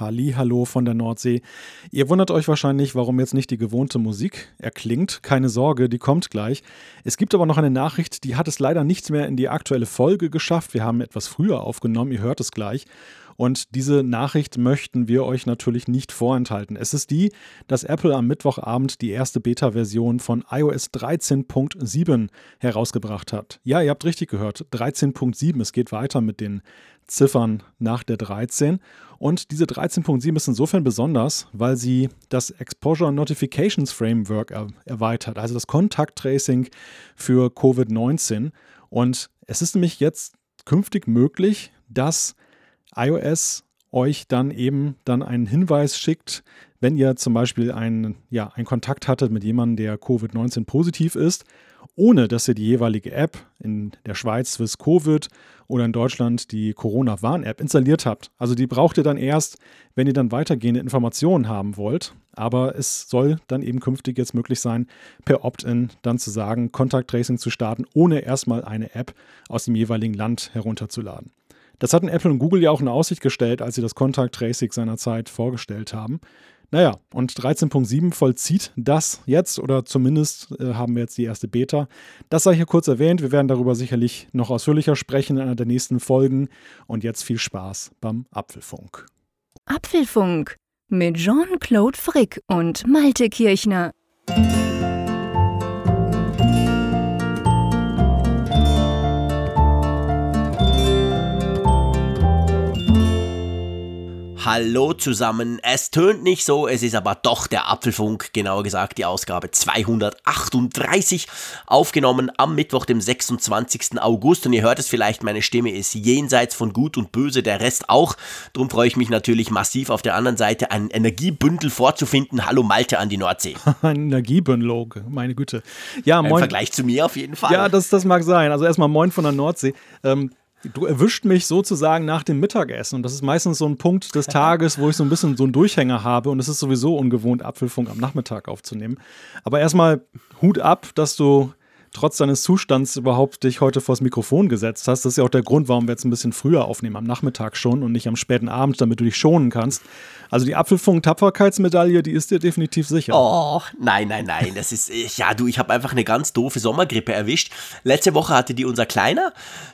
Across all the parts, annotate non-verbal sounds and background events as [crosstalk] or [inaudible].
Halli, hallo von der Nordsee. Ihr wundert euch wahrscheinlich, warum jetzt nicht die gewohnte Musik erklingt. Keine Sorge, die kommt gleich. Es gibt aber noch eine Nachricht, die hat es leider nicht mehr in die aktuelle Folge geschafft. Wir haben etwas früher aufgenommen, ihr hört es gleich. Und diese Nachricht möchten wir euch natürlich nicht vorenthalten. Es ist die, dass Apple am Mittwochabend die erste Beta-Version von iOS 13.7 herausgebracht hat. Ja, ihr habt richtig gehört, 13.7. Es geht weiter mit den Ziffern nach der 13. Und diese 13.7 ist insofern besonders, weil sie das Exposure Notifications Framework er erweitert, also das Contact Tracing für Covid-19. Und es ist nämlich jetzt künftig möglich, dass iOS euch dann eben dann einen Hinweis schickt, wenn ihr zum Beispiel einen, ja, einen Kontakt hattet mit jemandem, der Covid-19 positiv ist, ohne dass ihr die jeweilige App in der Schweiz Swiss Covid oder in Deutschland die Corona-Warn-App installiert habt. Also die braucht ihr dann erst, wenn ihr dann weitergehende Informationen haben wollt. Aber es soll dann eben künftig jetzt möglich sein, per Opt-in dann zu sagen, Contact Tracing zu starten, ohne erstmal eine App aus dem jeweiligen Land herunterzuladen. Das hatten Apple und Google ja auch in Aussicht gestellt, als sie das Contact Tracing seinerzeit vorgestellt haben. Naja, und 13.7 vollzieht das jetzt oder zumindest äh, haben wir jetzt die erste Beta. Das sei hier kurz erwähnt. Wir werden darüber sicherlich noch ausführlicher sprechen in einer der nächsten Folgen. Und jetzt viel Spaß beim Apfelfunk. Apfelfunk mit Jean-Claude Frick und Malte Kirchner. Hallo zusammen. Es tönt nicht so, es ist aber doch der Apfelfunk, genauer gesagt die Ausgabe 238, aufgenommen am Mittwoch, dem 26. August. Und ihr hört es vielleicht, meine Stimme ist jenseits von Gut und Böse, der Rest auch. Darum freue ich mich natürlich massiv auf der anderen Seite ein Energiebündel vorzufinden. Hallo Malte an die Nordsee. [laughs] ein Energiebündel, meine Güte. Ja, moin. Im Vergleich zu mir auf jeden Fall. Ja, das, das mag sein. Also erstmal moin von der Nordsee. Ähm, Du erwischt mich sozusagen nach dem Mittagessen. Und das ist meistens so ein Punkt des [laughs] Tages, wo ich so ein bisschen so einen Durchhänger habe. Und es ist sowieso ungewohnt, Apfelfunk am Nachmittag aufzunehmen. Aber erstmal Hut ab, dass du trotz deines Zustands überhaupt dich heute vors Mikrofon gesetzt hast. Das ist ja auch der Grund, warum wir jetzt ein bisschen früher aufnehmen, am Nachmittag schon und nicht am späten Abend, damit du dich schonen kannst. Also die Apfelfunk-Tapferkeitsmedaille, die ist dir definitiv sicher. Oh, nein, nein, nein. Das ist, ja, du, ich habe einfach eine ganz doofe Sommergrippe erwischt. Letzte Woche hatte die unser Kleiner,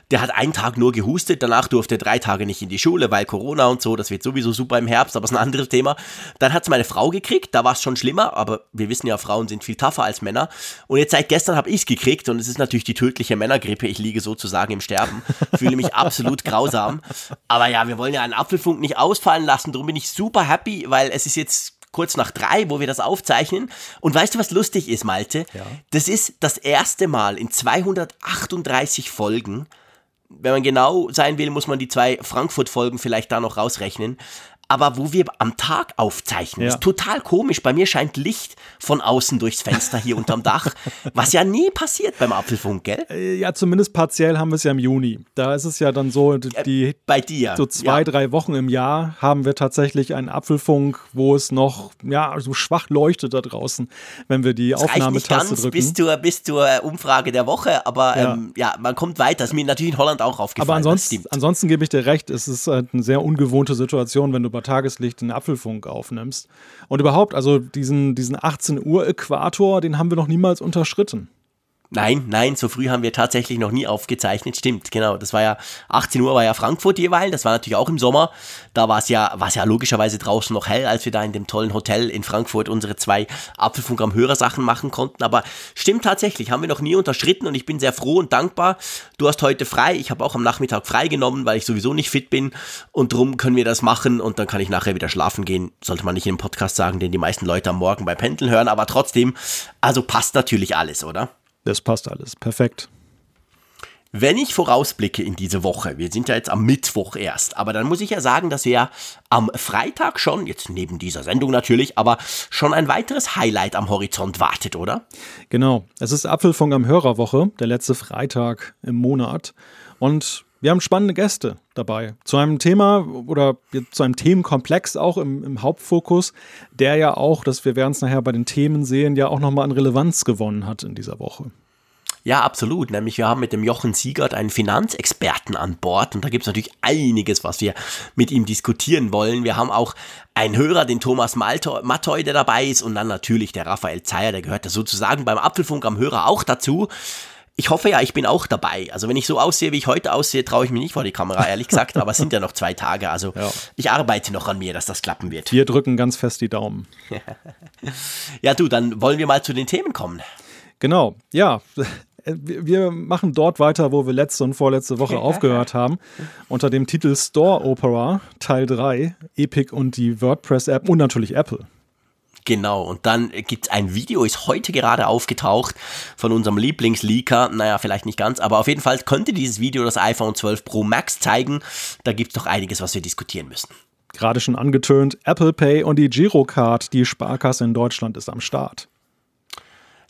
der hat einen Tag nur gehustet, danach durfte er drei Tage nicht in die Schule, weil Corona und so, das wird sowieso super im Herbst, aber das ist ein anderes Thema. Dann hat es meine Frau gekriegt, da war es schon schlimmer, aber wir wissen ja, Frauen sind viel tougher als Männer. Und jetzt seit gestern habe ich es gekriegt und es ist natürlich die tödliche Männergrippe. Ich liege sozusagen im Sterben, fühle mich absolut grausam. Aber ja, wir wollen ja einen Apfelfunk nicht ausfallen lassen, darum bin ich super happy, weil es ist jetzt kurz nach drei, wo wir das aufzeichnen. Und weißt du, was lustig ist, Malte? Ja. Das ist das erste Mal in 238 Folgen, wenn man genau sein will, muss man die zwei Frankfurt-Folgen vielleicht da noch rausrechnen aber wo wir am Tag aufzeichnen. Ja. Ist total komisch. Bei mir scheint Licht von außen durchs Fenster hier unterm Dach, was ja nie passiert beim Apfelfunk, gell? Äh, ja, zumindest partiell haben wir es ja im Juni. Da ist es ja dann so, äh, die bei dir so zwei, ja. drei Wochen im Jahr haben wir tatsächlich einen Apfelfunk, wo es noch ja so schwach leuchtet da draußen, wenn wir die das Aufnahmetaste drücken. Bis zur, bis zur Umfrage der Woche, aber ja. Ähm, ja, man kommt weiter. Das ist mir natürlich in Holland auch aufgefallen. Aber ansonsten, ansonsten gebe ich dir recht, es ist eine sehr ungewohnte Situation, wenn du bei Tageslicht den Apfelfunk aufnimmst. Und überhaupt, also diesen, diesen 18 Uhr Äquator, den haben wir noch niemals unterschritten. Nein, nein, so früh haben wir tatsächlich noch nie aufgezeichnet. Stimmt, genau. Das war ja 18 Uhr war ja Frankfurt jeweils. Das war natürlich auch im Sommer. Da war es ja, war es ja logischerweise draußen noch hell, als wir da in dem tollen Hotel in Frankfurt unsere zwei Apfelfunk am Hörersachen machen konnten. Aber stimmt tatsächlich, haben wir noch nie unterschritten und ich bin sehr froh und dankbar. Du hast heute frei. Ich habe auch am Nachmittag frei genommen, weil ich sowieso nicht fit bin. Und drum können wir das machen und dann kann ich nachher wieder schlafen gehen. Sollte man nicht im Podcast sagen, den die meisten Leute am Morgen bei Pendeln hören. Aber trotzdem, also passt natürlich alles, oder? Das passt alles. Perfekt. Wenn ich vorausblicke in diese Woche, wir sind ja jetzt am Mittwoch erst, aber dann muss ich ja sagen, dass wir am Freitag schon, jetzt neben dieser Sendung natürlich, aber schon ein weiteres Highlight am Horizont wartet, oder? Genau, es ist Apfelfunk am Hörerwoche, der letzte Freitag im Monat. Und wir haben spannende Gäste dabei. Zu einem Thema oder zu einem Themenkomplex auch im, im Hauptfokus, der ja auch, dass wir werden es nachher bei den Themen sehen, ja auch nochmal an Relevanz gewonnen hat in dieser Woche. Ja, absolut. Nämlich wir haben mit dem Jochen Siegert einen Finanzexperten an Bord und da gibt es natürlich einiges, was wir mit ihm diskutieren wollen. Wir haben auch einen Hörer, den Thomas Mattoy, der dabei ist und dann natürlich der Raphael Zeyer, der gehört da sozusagen beim Apfelfunk am Hörer auch dazu. Ich hoffe ja, ich bin auch dabei. Also wenn ich so aussehe, wie ich heute aussehe, traue ich mich nicht vor die Kamera, ehrlich gesagt. aber es sind ja noch zwei Tage. Also ja. ich arbeite noch an mir, dass das klappen wird. Wir drücken ganz fest die Daumen. [laughs] ja, du, dann wollen wir mal zu den Themen kommen. Genau, ja wir machen dort weiter, wo wir letzte und vorletzte Woche [laughs] aufgehört haben, unter dem Titel Store Opera Teil 3, Epic und die WordPress-App und natürlich Apple. Genau, und dann gibt es ein Video, ist heute gerade aufgetaucht von unserem Lieblingsleaker. Naja, vielleicht nicht ganz, aber auf jeden Fall könnte dieses Video das iPhone 12 Pro Max zeigen. Da gibt es doch einiges, was wir diskutieren müssen. Gerade schon angetönt, Apple Pay und die Girocard, die Sparkasse in Deutschland ist am Start.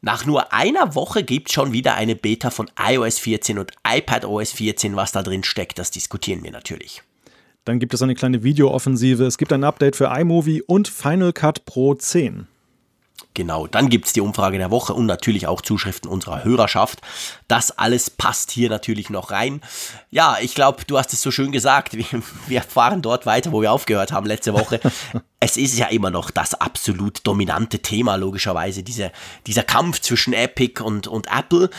Nach nur einer Woche gibt es schon wieder eine Beta von iOS 14 und iPadOS 14. Was da drin steckt, das diskutieren wir natürlich. Dann gibt es eine kleine Videooffensive. Es gibt ein Update für iMovie und Final Cut Pro 10. Genau, dann gibt es die Umfrage der Woche und natürlich auch Zuschriften unserer Hörerschaft. Das alles passt hier natürlich noch rein. Ja, ich glaube, du hast es so schön gesagt. Wir, wir, fahren dort weiter, wo wir aufgehört haben letzte Woche. [laughs] es ist ja immer noch das absolut dominante Thema, logischerweise, diese, dieser Kampf zwischen Epic und, und Apple.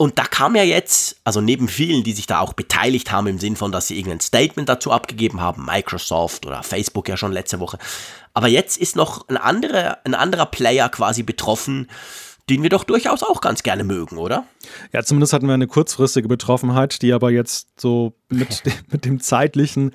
Und da kam ja jetzt, also neben vielen, die sich da auch beteiligt haben, im Sinn von, dass sie irgendein Statement dazu abgegeben haben, Microsoft oder Facebook ja schon letzte Woche. Aber jetzt ist noch ein anderer, ein anderer Player quasi betroffen, den wir doch durchaus auch ganz gerne mögen, oder? Ja, zumindest hatten wir eine kurzfristige Betroffenheit, die aber jetzt so mit, [laughs] mit dem zeitlichen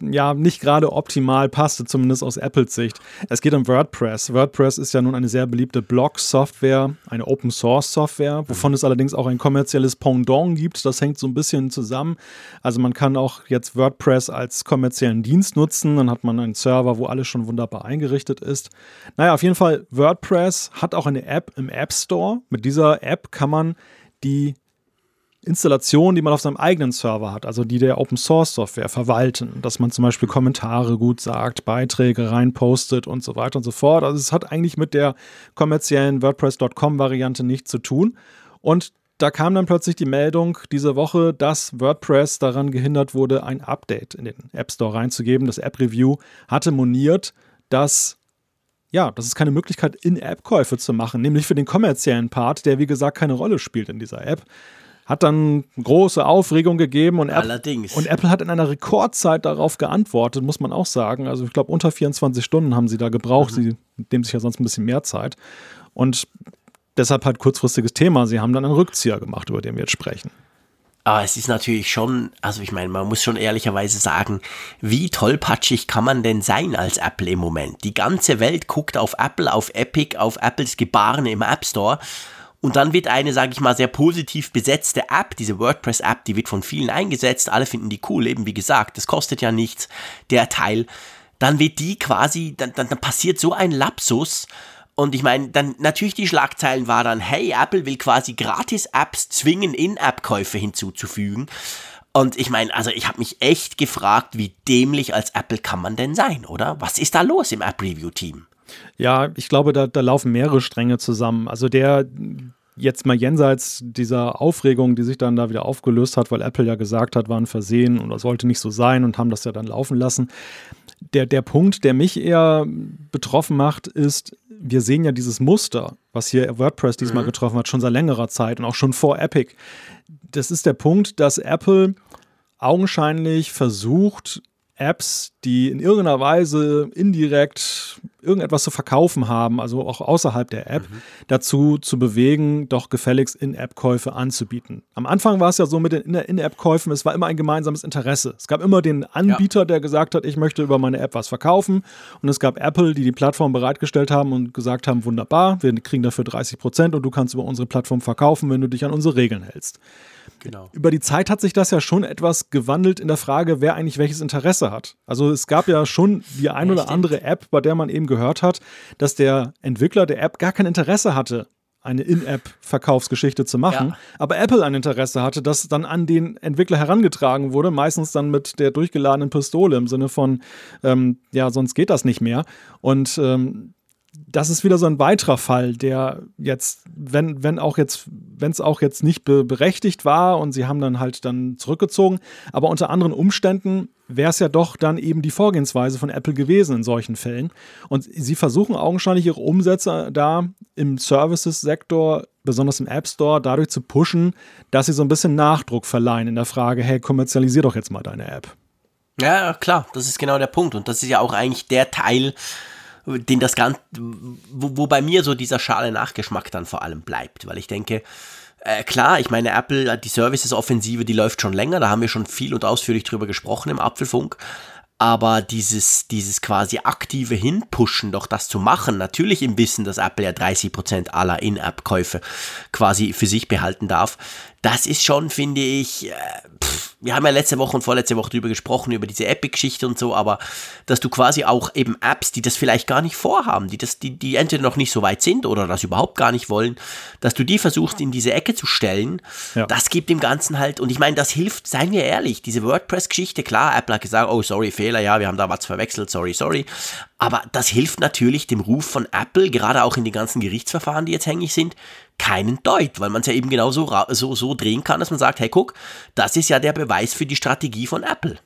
ja nicht gerade optimal passte, zumindest aus Apples Sicht. Es geht um WordPress. WordPress ist ja nun eine sehr beliebte Blog-Software, eine Open-Source-Software, wovon es allerdings auch ein kommerzielles Pendant gibt. Das hängt so ein bisschen zusammen. Also man kann auch jetzt WordPress als kommerziellen Dienst nutzen. Dann hat man einen Server, wo alles schon wunderbar eingerichtet ist. Naja, auf jeden Fall, WordPress hat auch eine App im App Store. Mit dieser App kann man die Installation, die man auf seinem eigenen Server hat, also die der Open Source Software verwalten, dass man zum Beispiel Kommentare gut sagt, Beiträge reinpostet und so weiter und so fort. Also es hat eigentlich mit der kommerziellen WordPress.com Variante nichts zu tun. Und da kam dann plötzlich die Meldung diese Woche, dass WordPress daran gehindert wurde, ein Update in den App Store reinzugeben. Das App Review hatte moniert, dass ja, das ist keine Möglichkeit, In-App-Käufe zu machen, nämlich für den kommerziellen Part, der wie gesagt keine Rolle spielt in dieser App. Hat dann große Aufregung gegeben und, App und Apple hat in einer Rekordzeit darauf geantwortet, muss man auch sagen. Also ich glaube, unter 24 Stunden haben sie da gebraucht. Mhm. Sie nehmen sich ja sonst ein bisschen mehr Zeit. Und deshalb halt kurzfristiges Thema. Sie haben dann einen Rückzieher gemacht, über den wir jetzt sprechen. Aber es ist natürlich schon, also ich meine, man muss schon ehrlicherweise sagen, wie tollpatschig kann man denn sein als Apple im Moment? Die ganze Welt guckt auf Apple, auf Epic, auf Apples Gebaren im App Store. Und dann wird eine, sage ich mal, sehr positiv besetzte App, diese WordPress-App, die wird von vielen eingesetzt, alle finden die cool, eben wie gesagt, das kostet ja nichts, der Teil. Dann wird die quasi, dann, dann, dann passiert so ein Lapsus, und ich meine, dann natürlich die Schlagzeilen war dann, hey, Apple will quasi Gratis-Apps zwingen, In-App-Käufe hinzuzufügen. Und ich meine, also ich habe mich echt gefragt, wie dämlich als Apple kann man denn sein, oder? Was ist da los im App-Review-Team? Ja, ich glaube, da, da laufen mehrere Stränge zusammen. Also der jetzt mal jenseits dieser Aufregung, die sich dann da wieder aufgelöst hat, weil Apple ja gesagt hat, war ein Versehen und das sollte nicht so sein und haben das ja dann laufen lassen. Der, der Punkt, der mich eher betroffen macht, ist, wir sehen ja dieses Muster, was hier WordPress diesmal mhm. getroffen hat, schon seit längerer Zeit und auch schon vor Epic. Das ist der Punkt, dass Apple augenscheinlich versucht, Apps, die in irgendeiner Weise indirekt irgendetwas zu verkaufen haben, also auch außerhalb der App, mhm. dazu zu bewegen, doch gefälligst In-App-Käufe anzubieten. Am Anfang war es ja so mit den In-App-Käufen, es war immer ein gemeinsames Interesse. Es gab immer den Anbieter, ja. der gesagt hat, ich möchte über meine App was verkaufen. Und es gab Apple, die die Plattform bereitgestellt haben und gesagt haben, wunderbar, wir kriegen dafür 30 Prozent und du kannst über unsere Plattform verkaufen, wenn du dich an unsere Regeln hältst. Genau. Über die Zeit hat sich das ja schon etwas gewandelt in der Frage, wer eigentlich welches Interesse hat. Also es gab ja schon die ein oder andere App, bei der man eben gehört hat, dass der Entwickler der App gar kein Interesse hatte, eine In-App-Verkaufsgeschichte zu machen, ja. aber Apple ein Interesse hatte, das dann an den Entwickler herangetragen wurde, meistens dann mit der durchgeladenen Pistole im Sinne von, ähm, ja, sonst geht das nicht mehr. Und ähm, das ist wieder so ein weiterer Fall, der jetzt, wenn, wenn auch jetzt, wenn es auch jetzt nicht be berechtigt war und sie haben dann halt dann zurückgezogen, aber unter anderen Umständen wäre es ja doch dann eben die Vorgehensweise von Apple gewesen in solchen Fällen. Und sie versuchen augenscheinlich ihre Umsätze da im Services-Sektor, besonders im App Store, dadurch zu pushen, dass sie so ein bisschen Nachdruck verleihen in der Frage, hey, kommerzialisier doch jetzt mal deine App. Ja, klar, das ist genau der Punkt. Und das ist ja auch eigentlich der Teil, den das Ganze, wo, wo bei mir so dieser schale Nachgeschmack dann vor allem bleibt, weil ich denke, äh, klar, ich meine, Apple, die Services-Offensive, die läuft schon länger, da haben wir schon viel und ausführlich drüber gesprochen im Apfelfunk. Aber dieses, dieses quasi aktive Hinpushen, doch das zu machen, natürlich im Wissen, dass Apple ja 30% aller In-App-Käufe quasi für sich behalten darf, das ist schon, finde ich, äh, wir haben ja letzte Woche und vorletzte Woche drüber gesprochen, über diese Epic-Geschichte und so, aber dass du quasi auch eben Apps, die das vielleicht gar nicht vorhaben, die, das, die, die entweder noch nicht so weit sind oder das überhaupt gar nicht wollen, dass du die versuchst in diese Ecke zu stellen, ja. das gibt dem Ganzen halt, und ich meine, das hilft, seien wir ehrlich, diese WordPress-Geschichte, klar, Apple hat gesagt, oh, sorry, Fehler, ja, wir haben da was verwechselt, sorry, sorry, aber das hilft natürlich dem Ruf von Apple, gerade auch in den ganzen Gerichtsverfahren, die jetzt hängig sind, keinen Deut, weil man es ja eben genau so, so, so drehen kann, dass man sagt, hey, guck, das ist ja der Beweis für die Strategie von Apple.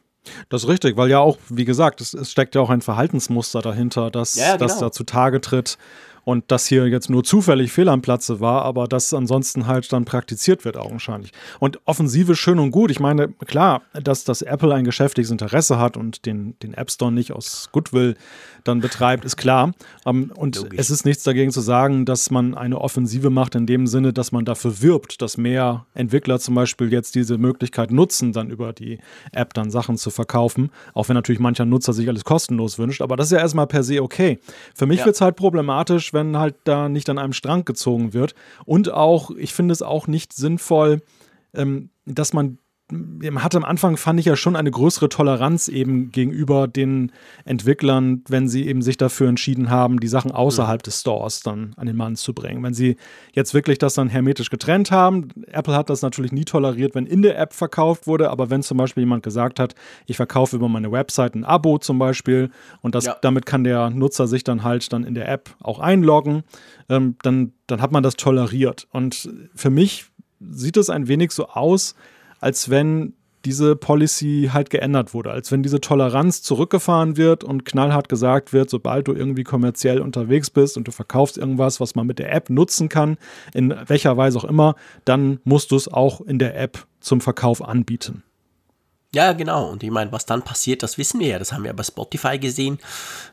Das ist richtig, weil ja auch, wie gesagt, es, es steckt ja auch ein Verhaltensmuster dahinter, das, ja, genau. das da zutage tritt und das hier jetzt nur zufällig fehl am Platze war, aber das ansonsten halt dann praktiziert wird augenscheinlich. Und Offensive schön und gut. Ich meine, klar, dass das Apple ein geschäftliches Interesse hat und den, den App Store nicht aus Goodwill dann betreibt, ist klar. Ähm, und Logisch. es ist nichts dagegen zu sagen, dass man eine Offensive macht in dem Sinne, dass man dafür wirbt, dass mehr Entwickler zum Beispiel jetzt diese Möglichkeit nutzen, dann über die App dann Sachen zu verkaufen. Auch wenn natürlich mancher Nutzer sich alles kostenlos wünscht. Aber das ist ja erstmal per se okay. Für mich ja. wird es halt problematisch, wenn halt da nicht an einem Strang gezogen wird. Und auch, ich finde es auch nicht sinnvoll, ähm, dass man hatte am Anfang, fand ich ja schon eine größere Toleranz eben gegenüber den Entwicklern, wenn sie eben sich dafür entschieden haben, die Sachen außerhalb mhm. des Stores dann an den Mann zu bringen. Wenn sie jetzt wirklich das dann hermetisch getrennt haben, Apple hat das natürlich nie toleriert, wenn in der App verkauft wurde, aber wenn zum Beispiel jemand gesagt hat, ich verkaufe über meine Website ein Abo zum Beispiel und das, ja. damit kann der Nutzer sich dann halt dann in der App auch einloggen, ähm, dann, dann hat man das toleriert. Und für mich sieht es ein wenig so aus, als wenn diese Policy halt geändert wurde, als wenn diese Toleranz zurückgefahren wird und knallhart gesagt wird, sobald du irgendwie kommerziell unterwegs bist und du verkaufst irgendwas, was man mit der App nutzen kann, in welcher Weise auch immer, dann musst du es auch in der App zum Verkauf anbieten. Ja, genau. Und ich meine, was dann passiert, das wissen wir ja. Das haben wir bei Spotify gesehen.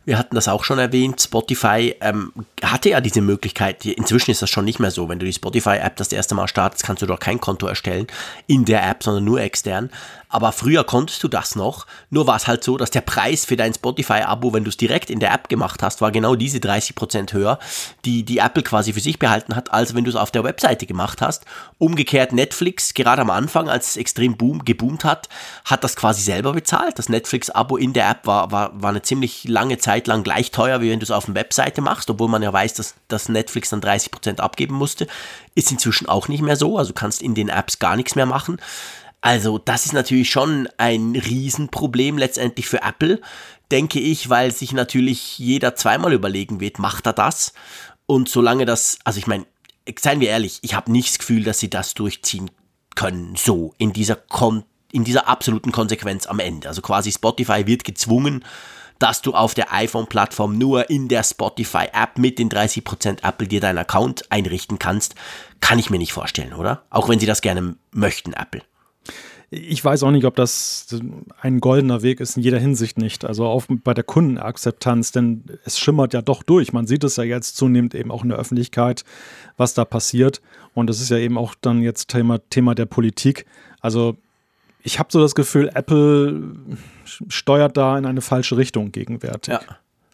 Wir hatten das auch schon erwähnt. Spotify ähm, hatte ja diese Möglichkeit. Inzwischen ist das schon nicht mehr so. Wenn du die Spotify-App das erste Mal startest, kannst du doch kein Konto erstellen in der App, sondern nur extern. Aber früher konntest du das noch. Nur war es halt so, dass der Preis für dein Spotify-Abo, wenn du es direkt in der App gemacht hast, war genau diese 30% höher, die die Apple quasi für sich behalten hat, als wenn du es auf der Webseite gemacht hast. Umgekehrt Netflix, gerade am Anfang, als es extrem boom, geboomt hat, hat das quasi selber bezahlt. Das Netflix-Abo in der App war, war, war eine ziemlich lange Zeit lang gleich teuer, wie wenn du es auf der Webseite machst, obwohl man ja weiß, dass, dass Netflix dann 30% abgeben musste. Ist inzwischen auch nicht mehr so, also kannst in den Apps gar nichts mehr machen. Also das ist natürlich schon ein Riesenproblem letztendlich für Apple, denke ich, weil sich natürlich jeder zweimal überlegen wird, macht er das? Und solange das, also ich meine, seien wir ehrlich, ich habe nicht das Gefühl, dass sie das durchziehen können, so in dieser, Kon in dieser absoluten Konsequenz am Ende. Also quasi Spotify wird gezwungen, dass du auf der iPhone-Plattform nur in der Spotify-App mit den 30% Apple dir deinen Account einrichten kannst, kann ich mir nicht vorstellen, oder? Auch wenn sie das gerne möchten, Apple. Ich weiß auch nicht, ob das ein goldener Weg ist, in jeder Hinsicht nicht. Also auch bei der Kundenakzeptanz, denn es schimmert ja doch durch. Man sieht es ja jetzt zunehmend eben auch in der Öffentlichkeit, was da passiert. Und das ist ja eben auch dann jetzt Thema, Thema der Politik. Also ich habe so das Gefühl, Apple steuert da in eine falsche Richtung gegenwärtig. Ja,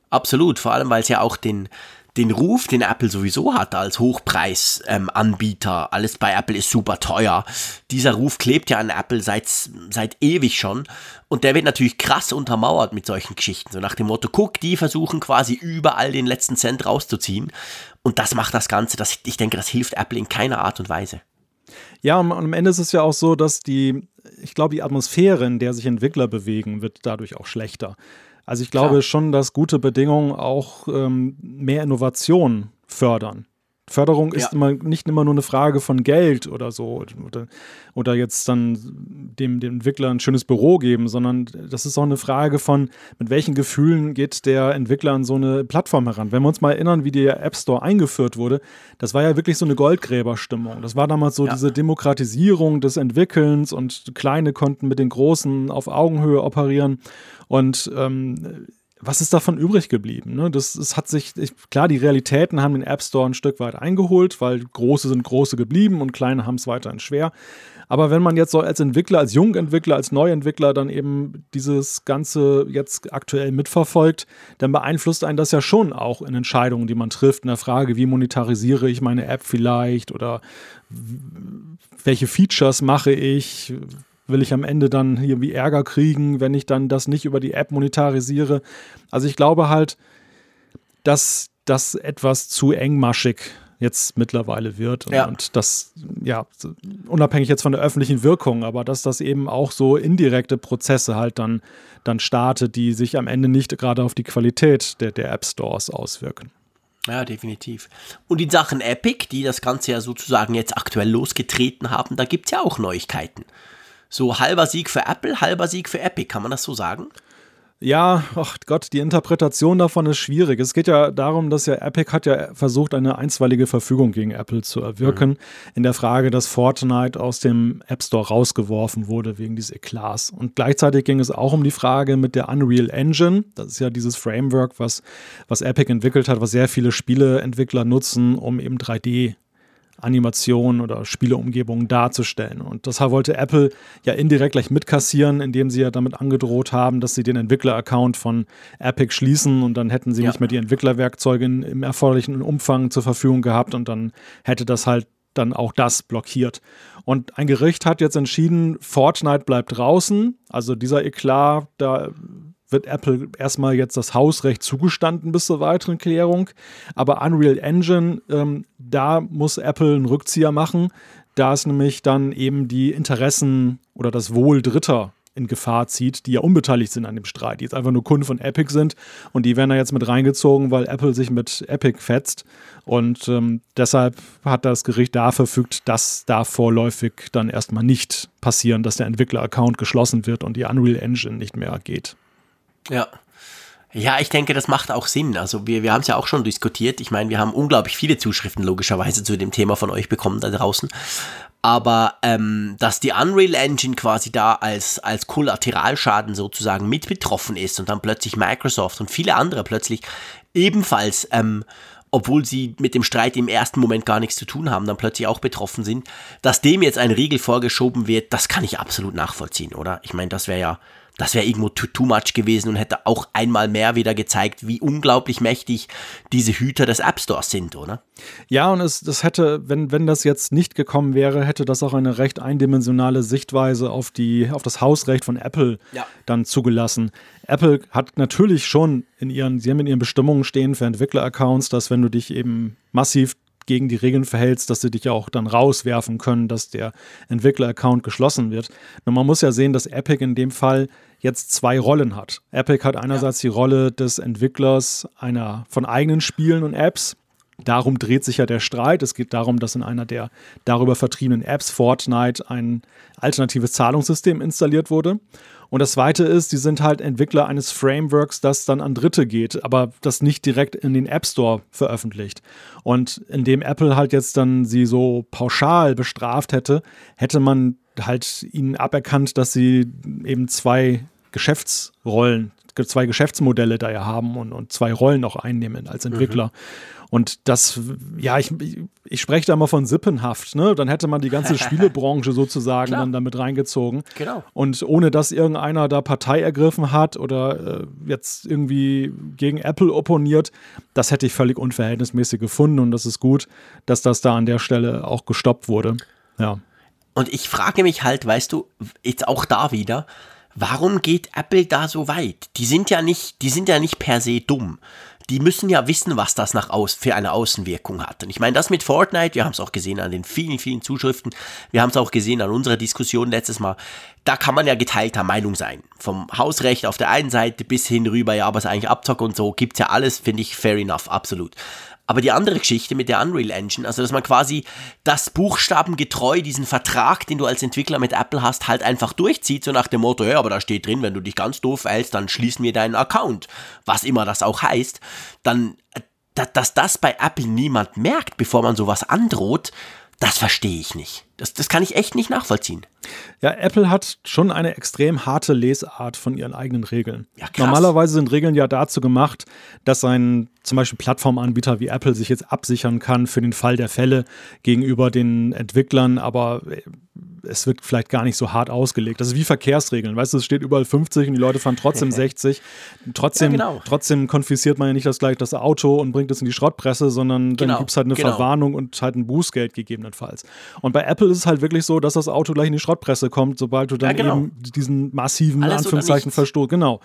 absolut. Vor allem, weil es ja auch den, den Ruf, den Apple sowieso hat als Hochpreisanbieter, ähm, alles bei Apple ist super teuer. Dieser Ruf klebt ja an Apple seit, seit ewig schon. Und der wird natürlich krass untermauert mit solchen Geschichten. So nach dem Motto, guck, die versuchen quasi überall den letzten Cent rauszuziehen. Und das macht das Ganze, das, ich denke, das hilft Apple in keiner Art und Weise. Ja, und am Ende ist es ja auch so, dass die, ich glaube, die Atmosphäre, in der sich Entwickler bewegen, wird dadurch auch schlechter. Also ich glaube Klar. schon, dass gute Bedingungen auch ähm, mehr Innovation fördern. Förderung ist ja. immer nicht immer nur eine Frage von Geld oder so oder, oder jetzt dann dem, dem Entwickler ein schönes Büro geben, sondern das ist auch eine Frage von, mit welchen Gefühlen geht der Entwickler an so eine Plattform heran. Wenn wir uns mal erinnern, wie der App Store eingeführt wurde, das war ja wirklich so eine Goldgräberstimmung. Das war damals so ja. diese Demokratisierung des Entwickelns und Kleine konnten mit den Großen auf Augenhöhe operieren und ähm, was ist davon übrig geblieben? Ne? Das, das hat sich, ich, klar, die Realitäten haben den App Store ein Stück weit eingeholt, weil große sind große geblieben und kleine haben es weiterhin schwer. Aber wenn man jetzt so als Entwickler, als Jungentwickler, als Neuentwickler dann eben dieses Ganze jetzt aktuell mitverfolgt, dann beeinflusst einen das ja schon auch in Entscheidungen, die man trifft, in der Frage, wie monetarisiere ich meine App vielleicht oder welche Features mache ich, will ich am Ende dann irgendwie Ärger kriegen, wenn ich dann das nicht über die App monetarisiere. Also ich glaube halt, dass das etwas zu engmaschig jetzt mittlerweile wird und, ja. und das, ja, unabhängig jetzt von der öffentlichen Wirkung, aber dass das eben auch so indirekte Prozesse halt dann, dann startet, die sich am Ende nicht gerade auf die Qualität der, der App Stores auswirken. Ja, definitiv. Und in Sachen Epic, die das Ganze ja sozusagen jetzt aktuell losgetreten haben, da gibt es ja auch Neuigkeiten so halber Sieg für Apple, halber Sieg für Epic. Kann man das so sagen? Ja, ach Gott, die Interpretation davon ist schwierig. Es geht ja darum, dass ja Epic hat ja versucht, eine einstweilige Verfügung gegen Apple zu erwirken, mhm. in der Frage, dass Fortnite aus dem App Store rausgeworfen wurde wegen dieses Eklats. Und gleichzeitig ging es auch um die Frage mit der Unreal Engine. Das ist ja dieses Framework, was, was Epic entwickelt hat, was sehr viele Spieleentwickler nutzen, um eben 3D Animationen oder Spieleumgebungen darzustellen. Und das wollte Apple ja indirekt gleich mitkassieren, indem sie ja damit angedroht haben, dass sie den Entwickler-Account von Epic schließen und dann hätten sie ja. nicht mehr die Entwicklerwerkzeuge im erforderlichen Umfang zur Verfügung gehabt und dann hätte das halt dann auch das blockiert. Und ein Gericht hat jetzt entschieden, Fortnite bleibt draußen. Also dieser Eklat, da wird Apple erstmal jetzt das Hausrecht zugestanden bis zur weiteren Klärung. Aber Unreal Engine, ähm, da muss Apple einen Rückzieher machen, da es nämlich dann eben die Interessen oder das Wohl Dritter in Gefahr zieht, die ja unbeteiligt sind an dem Streit, die jetzt einfach nur Kunden von Epic sind und die werden da jetzt mit reingezogen, weil Apple sich mit Epic fetzt. Und ähm, deshalb hat das Gericht da verfügt, dass da vorläufig dann erstmal nicht passieren, dass der Entwickler-Account geschlossen wird und die Unreal Engine nicht mehr geht. Ja. Ja, ich denke, das macht auch Sinn. Also wir, wir haben es ja auch schon diskutiert. Ich meine, wir haben unglaublich viele Zuschriften logischerweise zu dem Thema von euch bekommen da draußen. Aber ähm, dass die Unreal Engine quasi da als, als Kollateralschaden sozusagen mit betroffen ist und dann plötzlich Microsoft und viele andere plötzlich ebenfalls, ähm, obwohl sie mit dem Streit im ersten Moment gar nichts zu tun haben, dann plötzlich auch betroffen sind, dass dem jetzt ein Riegel vorgeschoben wird, das kann ich absolut nachvollziehen, oder? Ich meine, das wäre ja das wäre irgendwo too, too much gewesen und hätte auch einmal mehr wieder gezeigt, wie unglaublich mächtig diese Hüter des App Stores sind, oder? Ja, und es, das hätte, wenn, wenn das jetzt nicht gekommen wäre, hätte das auch eine recht eindimensionale Sichtweise auf, die, auf das Hausrecht von Apple ja. dann zugelassen. Apple hat natürlich schon in ihren, sie haben in ihren Bestimmungen stehen für Entwickler-Accounts, dass wenn du dich eben massiv gegen die Regeln verhältst, dass sie dich auch dann rauswerfen können, dass der Entwickler-Account geschlossen wird. Nur man muss ja sehen, dass Epic in dem Fall jetzt zwei Rollen hat. Epic hat einerseits ja. die Rolle des Entwicklers einer von eigenen Spielen und Apps. Darum dreht sich ja der Streit. Es geht darum, dass in einer der darüber vertriebenen Apps Fortnite ein alternatives Zahlungssystem installiert wurde. Und das zweite ist, die sind halt Entwickler eines Frameworks, das dann an Dritte geht, aber das nicht direkt in den App Store veröffentlicht. Und indem Apple halt jetzt dann sie so pauschal bestraft hätte, hätte man halt ihnen aberkannt, dass sie eben zwei Geschäftsrollen, zwei Geschäftsmodelle da ja haben und, und zwei Rollen auch einnehmen als Entwickler. Mhm. Und das, ja, ich, ich spreche da mal von Sippenhaft, ne? Dann hätte man die ganze [laughs] Spielebranche sozusagen dann damit reingezogen. Genau. Und ohne dass irgendeiner da Partei ergriffen hat oder äh, jetzt irgendwie gegen Apple opponiert, das hätte ich völlig unverhältnismäßig gefunden und das ist gut, dass das da an der Stelle auch gestoppt wurde. Ja. Und ich frage mich halt, weißt du, jetzt auch da wieder, warum geht Apple da so weit? Die sind ja nicht, die sind ja nicht per se dumm. Die müssen ja wissen, was das nach aus, für eine Außenwirkung hat. Und ich meine, das mit Fortnite, wir haben es auch gesehen an den vielen, vielen Zuschriften, wir haben es auch gesehen an unserer Diskussion letztes Mal, da kann man ja geteilter Meinung sein. Vom Hausrecht auf der einen Seite bis hin rüber, ja, aber es eigentlich Abzock und so, gibt's ja alles, finde ich fair enough, absolut. Aber die andere Geschichte mit der Unreal Engine, also dass man quasi das buchstabengetreu, diesen Vertrag, den du als Entwickler mit Apple hast, halt einfach durchzieht, so nach dem Motto, ja, aber da steht drin, wenn du dich ganz doof hältst, dann schließen wir deinen Account. Was immer das auch heißt, dann, äh, dass das bei Apple niemand merkt, bevor man sowas androht, das verstehe ich nicht. Das, das kann ich echt nicht nachvollziehen. Ja, Apple hat schon eine extrem harte Lesart von ihren eigenen Regeln. Ja. Normalerweise sind Regeln ja dazu gemacht, dass ein zum Beispiel Plattformanbieter wie Apple sich jetzt absichern kann für den Fall der Fälle gegenüber den Entwicklern, aber es wird vielleicht gar nicht so hart ausgelegt. Das ist wie Verkehrsregeln. Weißt du, es steht überall 50 und die Leute fahren trotzdem [laughs] 60. Trotzdem, Ja, genau. trotzdem konfisziert man ja nicht das gleich das Auto und bringt es in die Schrottpresse, sondern dann Genau, gibt es halt eine genau. Verwarnung und halt ein Bußgeld gegebenenfalls. Und bei Apple ist es halt wirklich so, dass das Auto gleich in die Schrottpresse kommt, sobald du dann Ja, genau. eben diesen massiven Alles Anführungszeichen. Verstoß. Genau.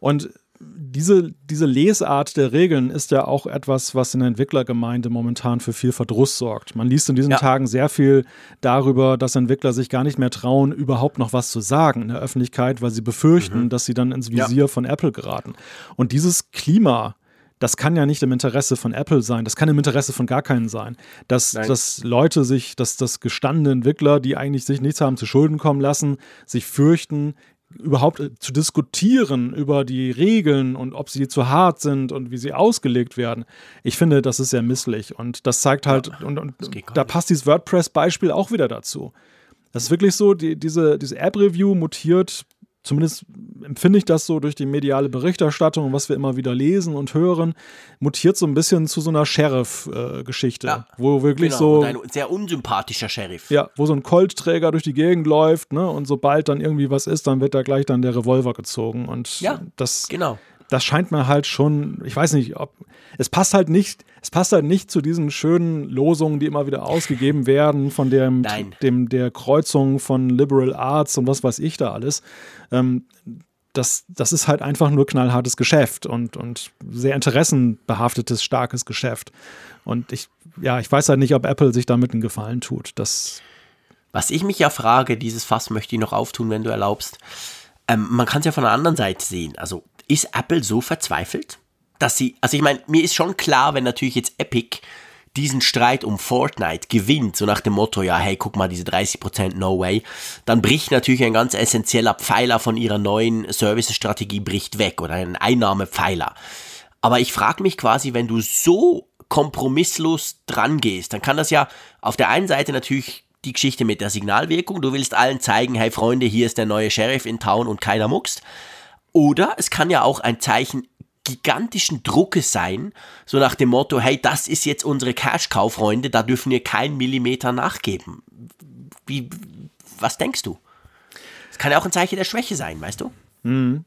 Und diese, diese Lesart der Regeln ist ja auch etwas, was in der Entwicklergemeinde momentan für viel Verdruss sorgt. Man liest in diesen Ja. Tagen sehr viel darüber, dass Entwickler sich gar nicht mehr trauen, überhaupt noch was zu sagen in der Öffentlichkeit, weil sie befürchten, dass sie dann ins Mhm. Ja. Visier von Apple geraten. Und dieses Klima, das kann ja nicht im Interesse von Apple sein, das kann im Interesse von gar keinen sein. Dass, Nein. dass Leute sich, dass, dass gestandene Entwickler, die eigentlich sich nichts haben zu Schulden kommen lassen, sich fürchten, überhaupt äh, zu diskutieren über die Regeln und ob sie zu hart sind und wie sie ausgelegt werden. Ich finde, das ist sehr misslich und das zeigt halt, und, und gar da passt dieses WordPress-Beispiel auch wieder dazu. Das ist wirklich so, die, diese, diese App-Review mutiert, zumindest empfinde ich das so durch die mediale Berichterstattung und was wir immer wieder lesen und hören, mutiert so ein bisschen zu so einer Sheriff-Geschichte, Ja, wo wirklich Genau, so ein sehr unsympathischer Sheriff. ja, wo so ein Coltträger durch die Gegend läuft, ne? Und sobald dann irgendwie was ist, dann wird da gleich dann der Revolver gezogen. Und Ja, das, Genau. Das scheint mir halt schon, ich weiß nicht, ob es passt halt nicht, es passt halt nicht zu diesen schönen Losungen, die immer wieder ausgegeben werden, von dem, Nein. dem der Kreuzung von Liberal Arts und was weiß ich da alles. Ähm, das, das ist halt einfach nur knallhartes Geschäft und, und sehr interessenbehaftetes, starkes Geschäft. Und ich, ja, ich weiß halt nicht, ob Apple sich damit einen Gefallen tut. Das, Was ich mich ja frage, dieses Fass möchte ich noch auftun, wenn du erlaubst. Ähm, man kann es ja von der anderen Seite sehen. Also ist Apple so verzweifelt, dass sie, also ich meine, mir ist schon klar, wenn natürlich jetzt Epic diesen Streit um Fortnite gewinnt, so nach dem Motto, ja, hey, guck mal, diese 30% No Way, dann bricht natürlich ein ganz essentieller Pfeiler von ihrer neuen Service-Strategie bricht weg oder ein Einnahmepfeiler. Aber ich frage mich quasi, wenn du so kompromisslos dran gehst, dann kann das ja auf der einen Seite natürlich die Geschichte mit der Signalwirkung, du willst allen zeigen, hey Freunde, hier ist der neue Sheriff in Town und keiner muckst. Oder es kann ja auch ein Zeichen gigantischen Druckes sein, so nach dem Motto, hey, das ist jetzt unsere Cash-Cow, Freunde, da dürfen wir keinen Millimeter nachgeben. Wie, was denkst du? Es kann ja auch ein Zeichen der Schwäche sein, weißt du?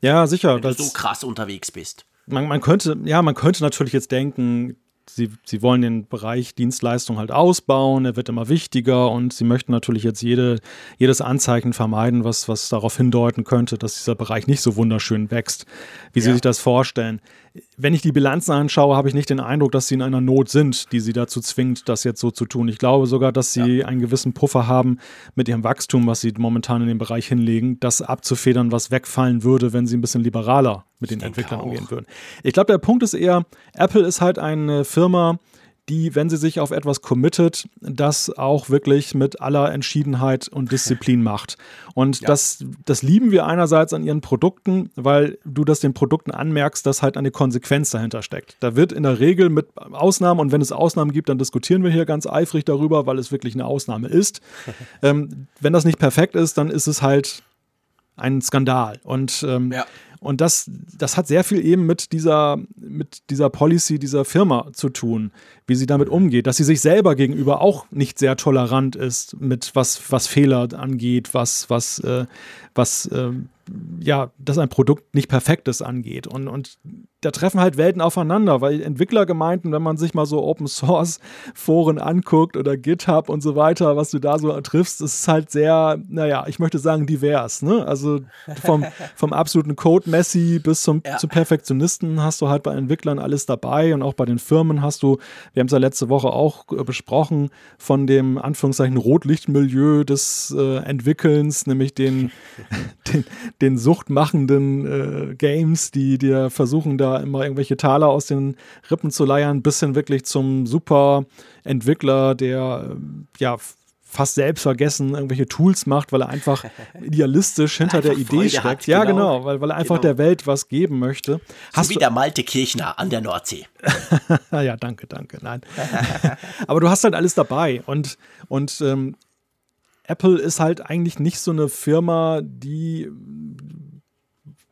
ja, sicher. Wenn du so krass unterwegs bist. man, man könnte, ja, man könnte natürlich jetzt denken, sie, sie wollen den Bereich Dienstleistung halt ausbauen, er wird immer wichtiger und sie möchten natürlich jetzt jede, jedes Anzeichen vermeiden, was, was darauf hindeuten könnte, dass dieser Bereich nicht so wunderschön wächst, wie sie Ja. sich das vorstellen. Wenn ich die Bilanzen anschaue, habe ich nicht den Eindruck, dass sie in einer Not sind, die sie dazu zwingt, das jetzt so zu tun. Ich glaube sogar, dass sie einen gewissen Puffer haben mit ihrem Wachstum, was sie momentan in dem Bereich hinlegen, das abzufedern, was wegfallen würde, wenn sie ein bisschen liberaler mit den Entwicklern auch. umgehen würden. Ich glaube, der Punkt ist eher, Apple ist halt eine Firma, die, wenn sie sich auf etwas committet, das auch wirklich mit aller Entschiedenheit und [laughs] Disziplin macht. Und das, das lieben wir einerseits an ihren Produkten, weil du das den Produkten anmerkst, dass halt eine Konsequenz dahinter steckt. Da wird in der Regel mit Ausnahmen, und wenn es Ausnahmen gibt, dann diskutieren wir hier ganz eifrig darüber, weil es wirklich eine Ausnahme ist. [laughs] ähm, wenn das nicht perfekt ist, dann ist es halt ein Skandal. Und, ähm, Ja. Und das, das hat sehr viel eben mit dieser, mit dieser Policy dieser Firma zu tun, wie sie damit umgeht, dass sie sich selber gegenüber auch nicht sehr tolerant ist mit was, was Fehler angeht, was, was, äh, was äh, ja, dass ein Produkt nicht perfektes angeht. Und, und da treffen halt Welten aufeinander, weil Entwicklergemeinden, wenn man sich mal so Open Source Foren anguckt oder GitHub und so weiter, was du da so triffst, ist halt sehr, naja, ich möchte sagen divers. Ne? Also vom, [laughs] vom absoluten Code-Messi bis zum, ja. zum Perfektionisten hast du halt bei Entwicklern alles dabei und auch bei den Firmen hast du, wir haben es ja letzte Woche auch besprochen, von dem Anführungszeichen Rotlichtmilieu des äh, Entwickelns, nämlich den, [laughs] den, den suchtmachenden äh, Games, die dir versuchen, da immer irgendwelche Taler aus den Rippen zu leiern, bis hin wirklich zum super Entwickler, der ja fast selbstvergessen irgendwelche Tools macht, weil er einfach [laughs] idealistisch hinter einfach der Idee steckt. Hat, ja, genau, genau weil, weil er einfach genau. der Welt was geben möchte. Hast so wie der Malte Kirchner an der Nordsee. [laughs] ja, danke, danke. Nein. [laughs] Aber du hast halt alles dabei und, und ähm, Apple ist halt eigentlich nicht so eine Firma, die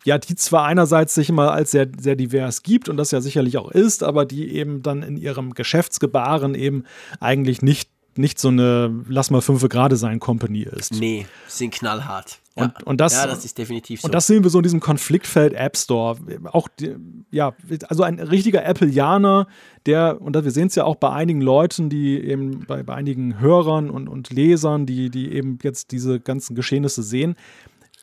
ja, die zwar einerseits sich immer als sehr, sehr divers gibt und das ja sicherlich auch ist, aber die eben dann in ihrem Geschäftsgebaren eben eigentlich nicht, nicht so eine Lass mal fünfe gerade sein Company ist. Nee, sind knallhart. Ja. Und, und das, ja, das ist definitiv so. Und das sehen wir so in diesem Konfliktfeld App Store. Auch, ja, also ein richtiger Appleianer, der, und wir sehen es ja auch bei einigen Leuten, die eben bei, bei einigen Hörern und, und Lesern, die, die eben jetzt diese ganzen Geschehnisse sehen,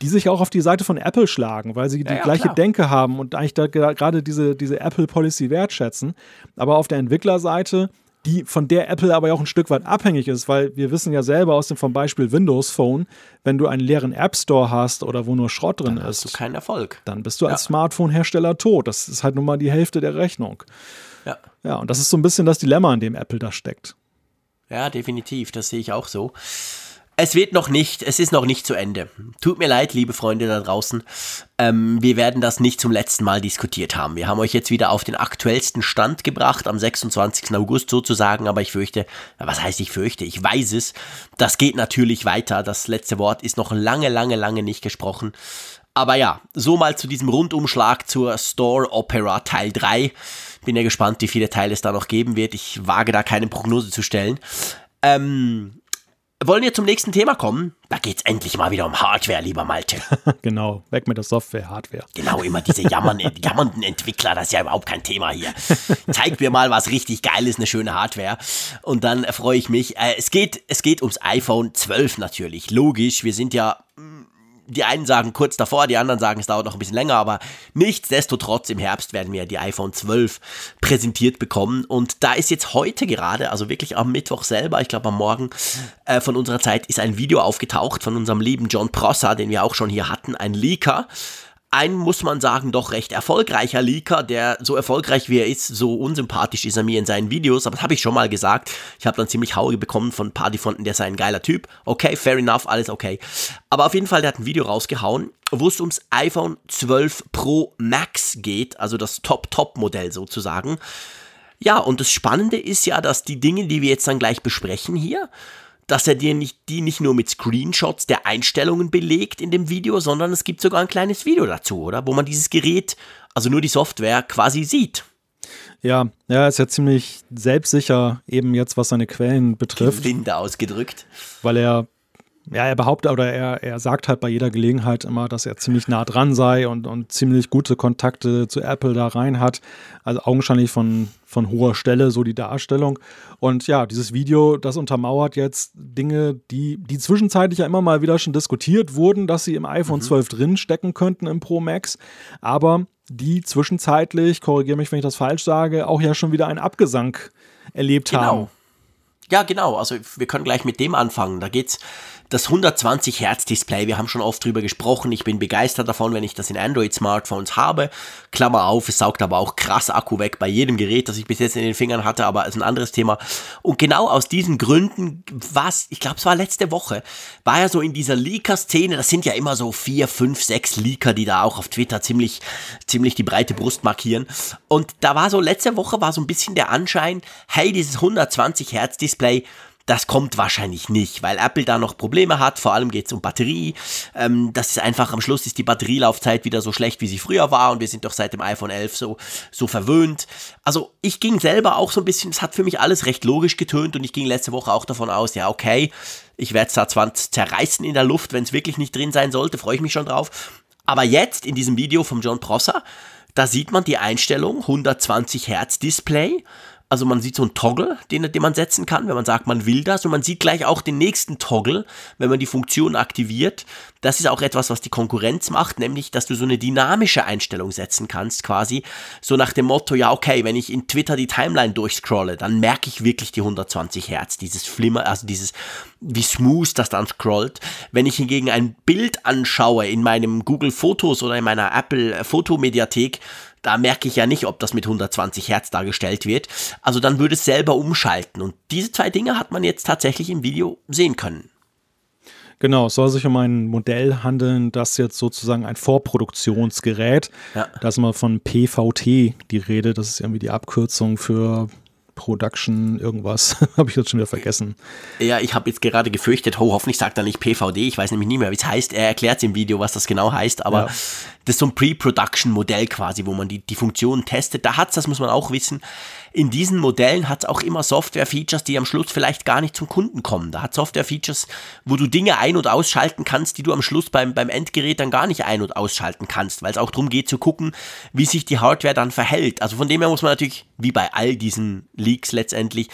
die sich auch auf die Seite von Apple schlagen, weil sie die ja, ja, gleiche klar. Denke haben und eigentlich da gerade diese, diese Apple-Policy wertschätzen. Aber auf der Entwicklerseite, die, von der Apple aber auch ein Stück weit abhängig ist, weil wir wissen ja selber aus dem vom Beispiel Windows Phone, wenn du einen leeren App Store hast oder wo nur Schrott drin dann ist, hast du keinen Erfolg. Dann bist du als Smartphone-Hersteller tot. Das ist halt nun mal die Hälfte der Rechnung. Ja. Ja, und das ist so ein bisschen das Dilemma, in dem Apple da steckt. Ja, definitiv. Das sehe ich auch so. Es wird noch nicht, es ist noch nicht zu Ende. Tut mir leid, liebe Freunde da draußen. Ähm, wir werden das nicht zum letzten Mal diskutiert haben. Wir haben euch jetzt wieder auf den aktuellsten Stand gebracht, am 26. August sozusagen, aber ich fürchte, was heißt ich fürchte, ich weiß es, das geht natürlich weiter. Das letzte Wort ist noch lange, lange, lange nicht gesprochen. Aber ja, so mal zu diesem Rundumschlag zur Store Opera Teil 3. Bin ja gespannt, wie viele Teile es da noch geben wird. Ich wage da keine Prognose zu stellen. Ähm, wollen wir zum nächsten Thema kommen? Da geht es endlich mal wieder um Hardware, lieber Malte. [laughs] genau, weg mit der Software, Hardware. Genau, immer diese jammern, [laughs] jammernden Entwickler, das ist ja überhaupt kein Thema hier. Zeig mir mal, was richtig geil ist, eine schöne Hardware. Und dann freue ich mich. Äh, es, geht, es geht ums iPhone 12 natürlich. Logisch, wir sind ja die einen sagen kurz davor, die anderen sagen, es dauert noch ein bisschen länger, aber nichtsdestotrotz im Herbst werden wir die iPhone 12 präsentiert bekommen. Und da ist jetzt heute gerade, also wirklich am Mittwoch selber, ich glaube am Morgen äh, von unserer Zeit, ist ein Video aufgetaucht von unserem lieben John Prosser, den wir auch schon hier hatten, ein Leaker ein, muss man sagen, doch recht erfolgreicher Leaker, der so erfolgreich wie er ist, so unsympathisch ist er mir in seinen Videos, aber das habe ich schon mal gesagt. Ich habe dann ziemlich Haue bekommen von Partyfonten, der sei ein geiler Typ. Okay, fair enough, alles okay. Aber auf jeden Fall, der hat ein Video rausgehauen, wo es ums iPhone 12 Pro Max geht, also das Top-Top-Modell sozusagen. Ja, und das Spannende ist ja, dass die Dinge, die wir jetzt dann gleich besprechen hier, dass er dir nicht, die nicht nur mit Screenshots der Einstellungen belegt in dem Video, sondern es gibt sogar ein kleines Video dazu, oder? Wo man dieses Gerät, also nur die Software, quasi sieht. Ja, er ist ja ziemlich selbstsicher, eben jetzt, was seine Quellen betrifft. Linde ausgedrückt. Weil er ja, er behauptet oder er, er sagt halt bei jeder Gelegenheit immer, dass er ziemlich nah dran sei und, und ziemlich gute Kontakte zu Apple da rein hat. Also augenscheinlich von, von hoher Stelle, so die Darstellung. Und ja, dieses Video, das untermauert jetzt Dinge, die, die zwischenzeitlich ja immer mal wieder schon diskutiert wurden, dass sie im iPhone mhm. 12 drin stecken könnten im Pro Max. Aber die zwischenzeitlich, korrigiere mich, wenn ich das falsch sage, auch ja schon wieder einen Abgesang erlebt genau. haben. Ja, genau. Also wir können gleich mit dem anfangen. Da geht's das 120 Hertz Display, wir haben schon oft drüber gesprochen. Ich bin begeistert davon, wenn ich das in Android Smartphones habe. Klammer auf, es saugt aber auch krass Akku weg bei jedem Gerät, das ich bis jetzt in den Fingern hatte, aber ist ein anderes Thema. Und genau aus diesen Gründen, was, ich glaube, es war letzte Woche, war ja so in dieser Leaker-Szene, das sind ja immer so vier, fünf, sechs Leaker, die da auch auf Twitter ziemlich, ziemlich die breite Brust markieren. Und da war so, letzte Woche war so ein bisschen der Anschein, hey, dieses 120 Hertz Display, das kommt wahrscheinlich nicht, weil Apple da noch Probleme hat. Vor allem geht es um Batterie. Ähm, das ist einfach am Schluss ist die Batterielaufzeit wieder so schlecht, wie sie früher war. Und wir sind doch seit dem iPhone 11 so, so verwöhnt. Also ich ging selber auch so ein bisschen, es hat für mich alles recht logisch getönt. Und ich ging letzte Woche auch davon aus, ja okay, ich werde es da zwar zerreißen in der Luft, wenn es wirklich nicht drin sein sollte. Freue ich mich schon drauf. Aber jetzt in diesem Video vom John Prosser, da sieht man die Einstellung 120 Hertz Display also man sieht so einen Toggle, den, den man setzen kann, wenn man sagt, man will das. Und man sieht gleich auch den nächsten Toggle, wenn man die Funktion aktiviert. Das ist auch etwas, was die Konkurrenz macht, nämlich, dass du so eine dynamische Einstellung setzen kannst, quasi. So nach dem Motto, ja, okay, wenn ich in Twitter die Timeline durchscrolle, dann merke ich wirklich die 120 Hertz, dieses Flimmer, also dieses, wie smooth das dann scrollt. Wenn ich hingegen ein Bild anschaue in meinem Google Fotos oder in meiner Apple Fotomediathek, da merke ich ja nicht, ob das mit 120 Hertz dargestellt wird. Also dann würde es selber umschalten. Und diese zwei Dinge hat man jetzt tatsächlich im Video sehen können. Genau, es soll sich um ein Modell handeln, das jetzt sozusagen ein Vorproduktionsgerät, ja. da ist immer von PVT die Rede, das ist irgendwie die Abkürzung für Production irgendwas. [laughs] habe ich jetzt schon wieder vergessen. Ja, ich habe jetzt gerade gefürchtet, oh, hoffentlich sagt er nicht PVD. Ich weiß nämlich nicht mehr, wie es heißt. Er erklärt es im Video, was das genau heißt, aber ja. das ist so ein Pre-Production-Modell quasi, wo man die, die Funktionen testet. Da hat es, das muss man auch wissen, in diesen Modellen hat es auch immer Software-Features, die am Schluss vielleicht gar nicht zum Kunden kommen. Da hat Software-Features, wo du Dinge ein- und ausschalten kannst, die du am Schluss beim, beim Endgerät dann gar nicht ein- und ausschalten kannst, weil es auch darum geht zu gucken, wie sich die Hardware dann verhält. Also von dem her muss man natürlich, wie bei all diesen Leaks letztendlich,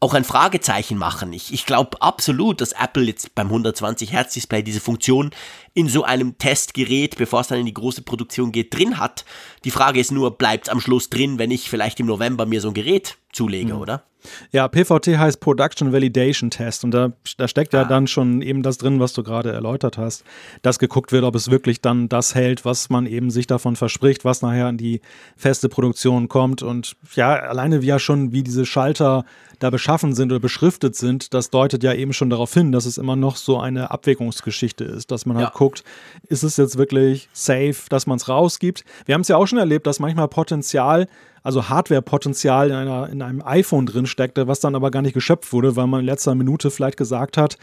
auch ein Fragezeichen machen. Ich, ich glaube absolut, dass Apple jetzt beim 120 Hertz Display diese Funktion in so einem Testgerät, bevor es dann in die große Produktion geht, drin hat. Die Frage ist nur, bleibt es am Schluss drin, wenn ich vielleicht im November mir so ein Gerät zulege, mhm. oder? Ja, PVT heißt Production Validation Test und da, da steckt ja ah. dann schon eben das drin, was du gerade erläutert hast, dass geguckt wird, ob es wirklich dann das hält, was man eben sich davon verspricht, was nachher in die feste Produktion kommt und ja, alleine ja schon, wie diese Schalter da beschaffen sind oder beschriftet sind, das deutet ja eben schon darauf hin, dass es immer noch so eine Abwägungsgeschichte ist, dass man halt ja. guckt, ist es jetzt wirklich safe, dass man es rausgibt. Wir haben es ja auch schon erlebt, dass manchmal Potenzial also Hardware-Potenzial in, in einem iPhone drin steckte, was dann aber gar nicht geschöpft wurde, weil man in letzter Minute vielleicht gesagt hat,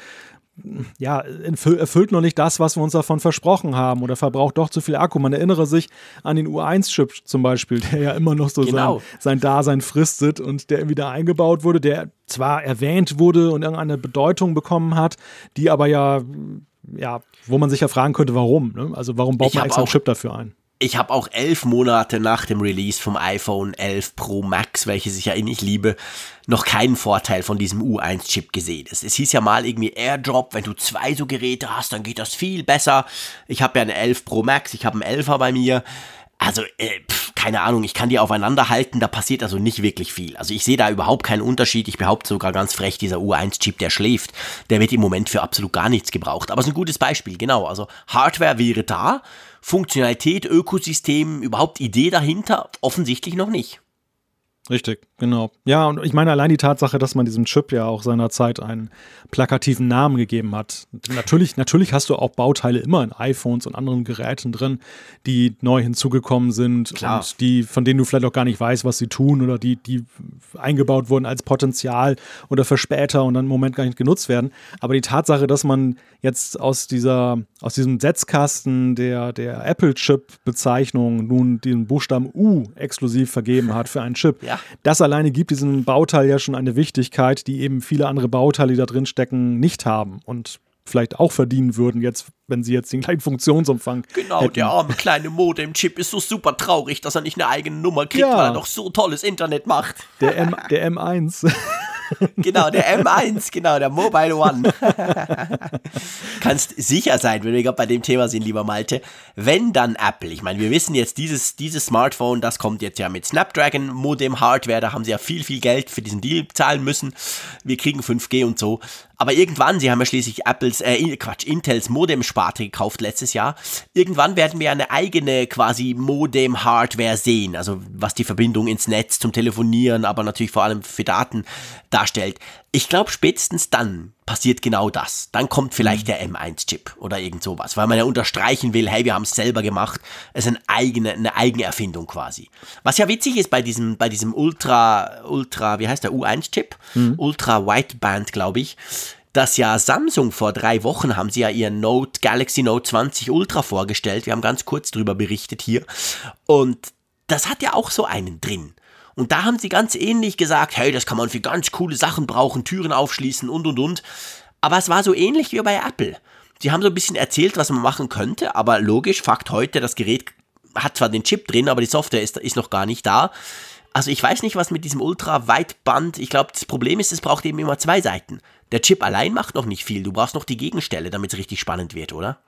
ja, erfüllt noch nicht das, was wir uns davon versprochen haben oder verbraucht doch zu viel Akku. Man erinnere sich an den U1-Chip zum Beispiel, der ja immer noch so genau. sein, sein Dasein fristet und der wieder eingebaut wurde, der zwar erwähnt wurde und irgendeine Bedeutung bekommen hat, die aber ja, ja, wo man sich ja fragen könnte, warum. Ne? Also warum baut ich man extra einen Chip dafür ein? Ich habe auch elf Monate nach dem Release vom iPhone 11 Pro Max, welches ich ja innig liebe, noch keinen Vorteil von diesem U1-Chip gesehen. Es, es hieß ja mal irgendwie Airdrop, wenn du zwei so Geräte hast, dann geht das viel besser. Ich habe ja eine 11 Pro Max, ich habe einen 11er bei mir. Also, äh, pf, keine Ahnung, ich kann die aufeinander halten, da passiert also nicht wirklich viel. Also ich sehe da überhaupt keinen Unterschied. Ich behaupte sogar ganz frech, dieser U1-Chip, der schläft, der wird im Moment für absolut gar nichts gebraucht. Aber es ist ein gutes Beispiel, genau. Also Hardware wäre da Funktionalität, Ökosystem, überhaupt Idee dahinter? Offensichtlich noch nicht. Richtig, genau. Ja, und ich meine allein die Tatsache, dass man diesem Chip ja auch seinerzeit einen plakativen Namen gegeben hat. Natürlich, natürlich hast du auch Bauteile immer in iPhones und anderen Geräten drin, die neu hinzugekommen sind Klar. und die, von denen du vielleicht auch gar nicht weißt, was sie tun oder die, die eingebaut wurden als Potenzial oder für später und dann im Moment gar nicht genutzt werden. Aber die Tatsache, dass man jetzt aus dieser, aus diesem Setzkasten der, der Apple-Chip-Bezeichnung nun den Buchstaben U exklusiv vergeben hat für einen Chip. Ja. Das alleine gibt diesem Bauteil ja schon eine Wichtigkeit, die eben viele andere Bauteile, die da drin stecken, nicht haben und vielleicht auch verdienen würden, jetzt, wenn sie jetzt den kleinen Funktionsumfang. Genau, hätten. der arme kleine Modem-Chip ist so super traurig, dass er nicht eine eigene Nummer kriegt, ja. weil er doch so tolles Internet macht. Der, M, der M1. [laughs] genau, der M1, genau, der Mobile One. [laughs] Kannst sicher sein, wenn wir gerade bei dem Thema sind, lieber Malte, wenn dann Apple, ich meine, wir wissen jetzt, dieses, dieses Smartphone, das kommt jetzt ja mit Snapdragon Modem Hardware, da haben sie ja viel, viel Geld für diesen Deal zahlen müssen. Wir kriegen 5G und so. Aber irgendwann, sie haben ja schließlich Apples, äh, Quatsch, Intels Modem-Sparte gekauft letztes Jahr. Irgendwann werden wir eine eigene quasi Modem-Hardware sehen. Also was die Verbindung ins Netz zum Telefonieren, aber natürlich vor allem für Daten darstellt. Ich glaube, spätestens dann passiert genau das. Dann kommt vielleicht mhm. der M1-Chip oder irgend sowas, weil man ja unterstreichen will, hey, wir haben es selber gemacht. Es ist eine eigene, eine Eigenerfindung quasi. Was ja witzig ist bei diesem, bei diesem Ultra, Ultra, wie heißt der, U1-Chip? Mhm. Ultra Wideband, glaube ich dass ja Samsung vor drei Wochen haben sie ja ihren Note Galaxy Note 20 Ultra vorgestellt. Wir haben ganz kurz drüber berichtet hier. Und das hat ja auch so einen drin. Und da haben sie ganz ähnlich gesagt, hey, das kann man für ganz coole Sachen brauchen, Türen aufschließen und und und. Aber es war so ähnlich wie bei Apple. Sie haben so ein bisschen erzählt, was man machen könnte, aber logisch, Fakt heute, das Gerät hat zwar den Chip drin, aber die Software ist, ist noch gar nicht da. Also ich weiß nicht, was mit diesem Ultra-Weitband, ich glaube, das Problem ist, es braucht eben immer zwei Seiten. Der Chip allein macht noch nicht viel, du brauchst noch die Gegenstelle, damit es richtig spannend wird, oder?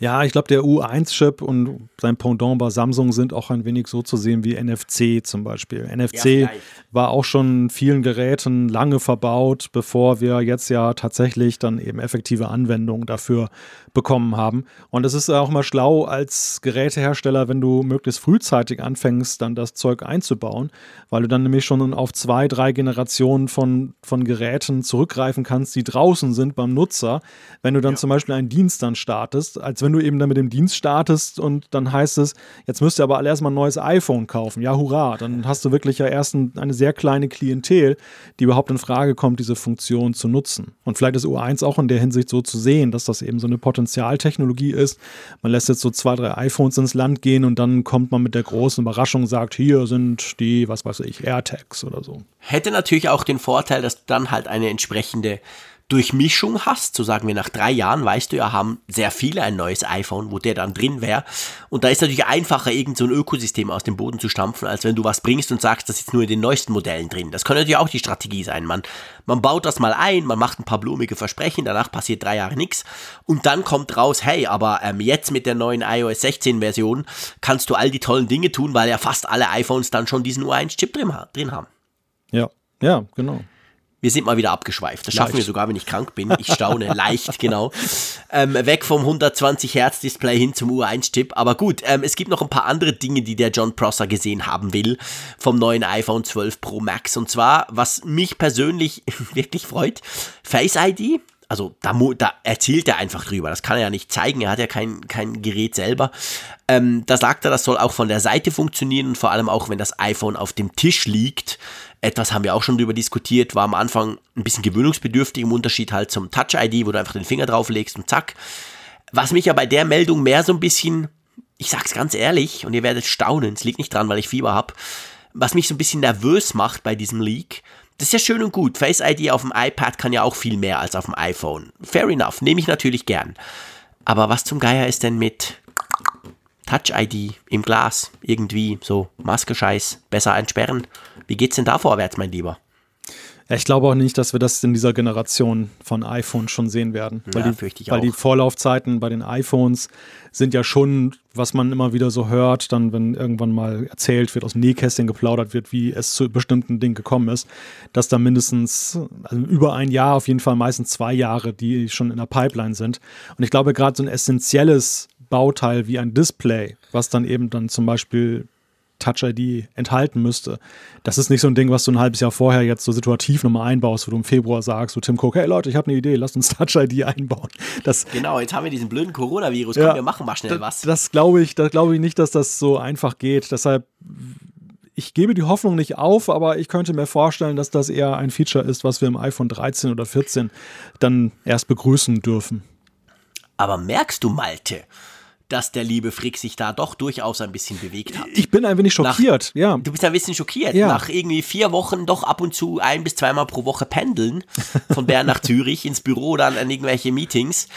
Ja, ich glaube, der U1-Chip und sein Pendant bei Samsung sind auch ein wenig so zu sehen wie NFC zum Beispiel. NFC ja, war auch schon in vielen Geräten lange verbaut, bevor wir jetzt ja tatsächlich dann eben effektive Anwendungen dafür bekommen haben. Und es ist auch mal schlau als Gerätehersteller, wenn du möglichst frühzeitig anfängst, dann das Zeug einzubauen, weil du dann nämlich schon auf zwei, drei Generationen von, von Geräten zurückgreifen kannst, die draußen sind beim Nutzer. Wenn du dann ja. zum Beispiel einen Dienst dann startest, als wenn du eben dann mit dem Dienst startest und dann heißt es, jetzt müsst ihr aber alle erstmal ein neues iPhone kaufen. Ja, hurra. Dann hast du wirklich ja erst ein, eine sehr kleine Klientel, die überhaupt in Frage kommt, diese Funktion zu nutzen. Und vielleicht ist U1 auch in der Hinsicht so zu sehen, dass das eben so eine Potenzial Potenzialtechnologie ist. Man lässt jetzt so zwei, drei iPhones ins Land gehen und dann kommt man mit der großen Überraschung und sagt, hier sind die, was weiß ich, AirTags oder so. Hätte natürlich auch den Vorteil, dass dann halt eine entsprechende Durchmischung hast, so sagen wir nach drei Jahren, weißt du ja, haben sehr viele ein neues iPhone, wo der dann drin wäre. Und da ist natürlich einfacher, irgend so ein Ökosystem aus dem Boden zu stampfen, als wenn du was bringst und sagst, das ist nur in den neuesten Modellen drin. Das könnte natürlich auch die Strategie sein. Man, man baut das mal ein, man macht ein paar blumige Versprechen, danach passiert drei Jahre nichts. Und dann kommt raus, hey, aber ähm, jetzt mit der neuen iOS 16 Version kannst du all die tollen Dinge tun, weil ja fast alle iPhones dann schon diesen U1-Chip drin, drin haben. Ja, ja, genau. Wir sind mal wieder abgeschweift. Das schaffen leicht. wir sogar, wenn ich krank bin. Ich staune. [laughs] Leicht, genau. Ähm, weg vom 120 Hertz Display hin zum U1-Chip. Aber gut, ähm, es gibt noch ein paar andere Dinge, die der John Prosser gesehen haben will vom neuen iPhone 12 Pro Max. Und zwar, was mich persönlich [laughs] wirklich freut, Face ID. Also da, da erzählt er einfach drüber. Das kann er ja nicht zeigen. Er hat ja kein, kein Gerät selber. Ähm, da sagt er, das soll auch von der Seite funktionieren und vor allem auch, wenn das iPhone auf dem Tisch liegt etwas haben wir auch schon darüber diskutiert, war am Anfang ein bisschen gewöhnungsbedürftig im Unterschied halt zum Touch-ID, wo du einfach den Finger drauflegst und zack. Was mich ja bei der Meldung mehr so ein bisschen, ich sag's ganz ehrlich, und ihr werdet staunen, es liegt nicht dran, weil ich Fieber hab, was mich so ein bisschen nervös macht bei diesem Leak, das ist ja schön und gut. Face ID auf dem iPad kann ja auch viel mehr als auf dem iPhone. Fair enough, nehme ich natürlich gern. Aber was zum Geier ist denn mit Touch-ID im Glas irgendwie so Maske-Scheiß besser entsperren. Wie geht's denn da vorwärts, mein Lieber? Ja, ich glaube auch nicht, dass wir das in dieser Generation von iPhone schon sehen werden. Weil, ja, die, weil die Vorlaufzeiten bei den iPhones sind ja schon, was man immer wieder so hört, dann, wenn irgendwann mal erzählt wird, aus dem Nähkästchen geplaudert wird, wie es zu bestimmten Dingen gekommen ist, dass da mindestens also über ein Jahr, auf jeden Fall meistens zwei Jahre, die schon in der Pipeline sind. Und ich glaube, gerade so ein essentielles Bauteil wie ein Display, was dann eben dann zum Beispiel Touch ID enthalten müsste. Das ist nicht so ein Ding, was du ein halbes Jahr vorher jetzt so situativ nochmal einbaust, wo du im Februar sagst, so Tim Cook, hey Leute, ich habe eine Idee, lasst uns [laughs] Touch ID einbauen. Das, genau, jetzt haben wir diesen blöden Coronavirus, ja, komm, wir machen mal schnell was. Das, das glaube ich, das glaube ich nicht, dass das so einfach geht. Deshalb ich gebe die Hoffnung nicht auf, aber ich könnte mir vorstellen, dass das eher ein Feature ist, was wir im iPhone 13 oder 14 dann erst begrüßen dürfen. Aber merkst du, Malte, dass der liebe Frick sich da doch durchaus ein bisschen bewegt hat. Ich bin ein wenig schockiert, nach, ja. Du bist ein bisschen schockiert. Ja. Nach irgendwie vier Wochen doch ab und zu ein bis zweimal pro Woche pendeln [laughs] von Bern nach Zürich ins Büro, dann an irgendwelche Meetings.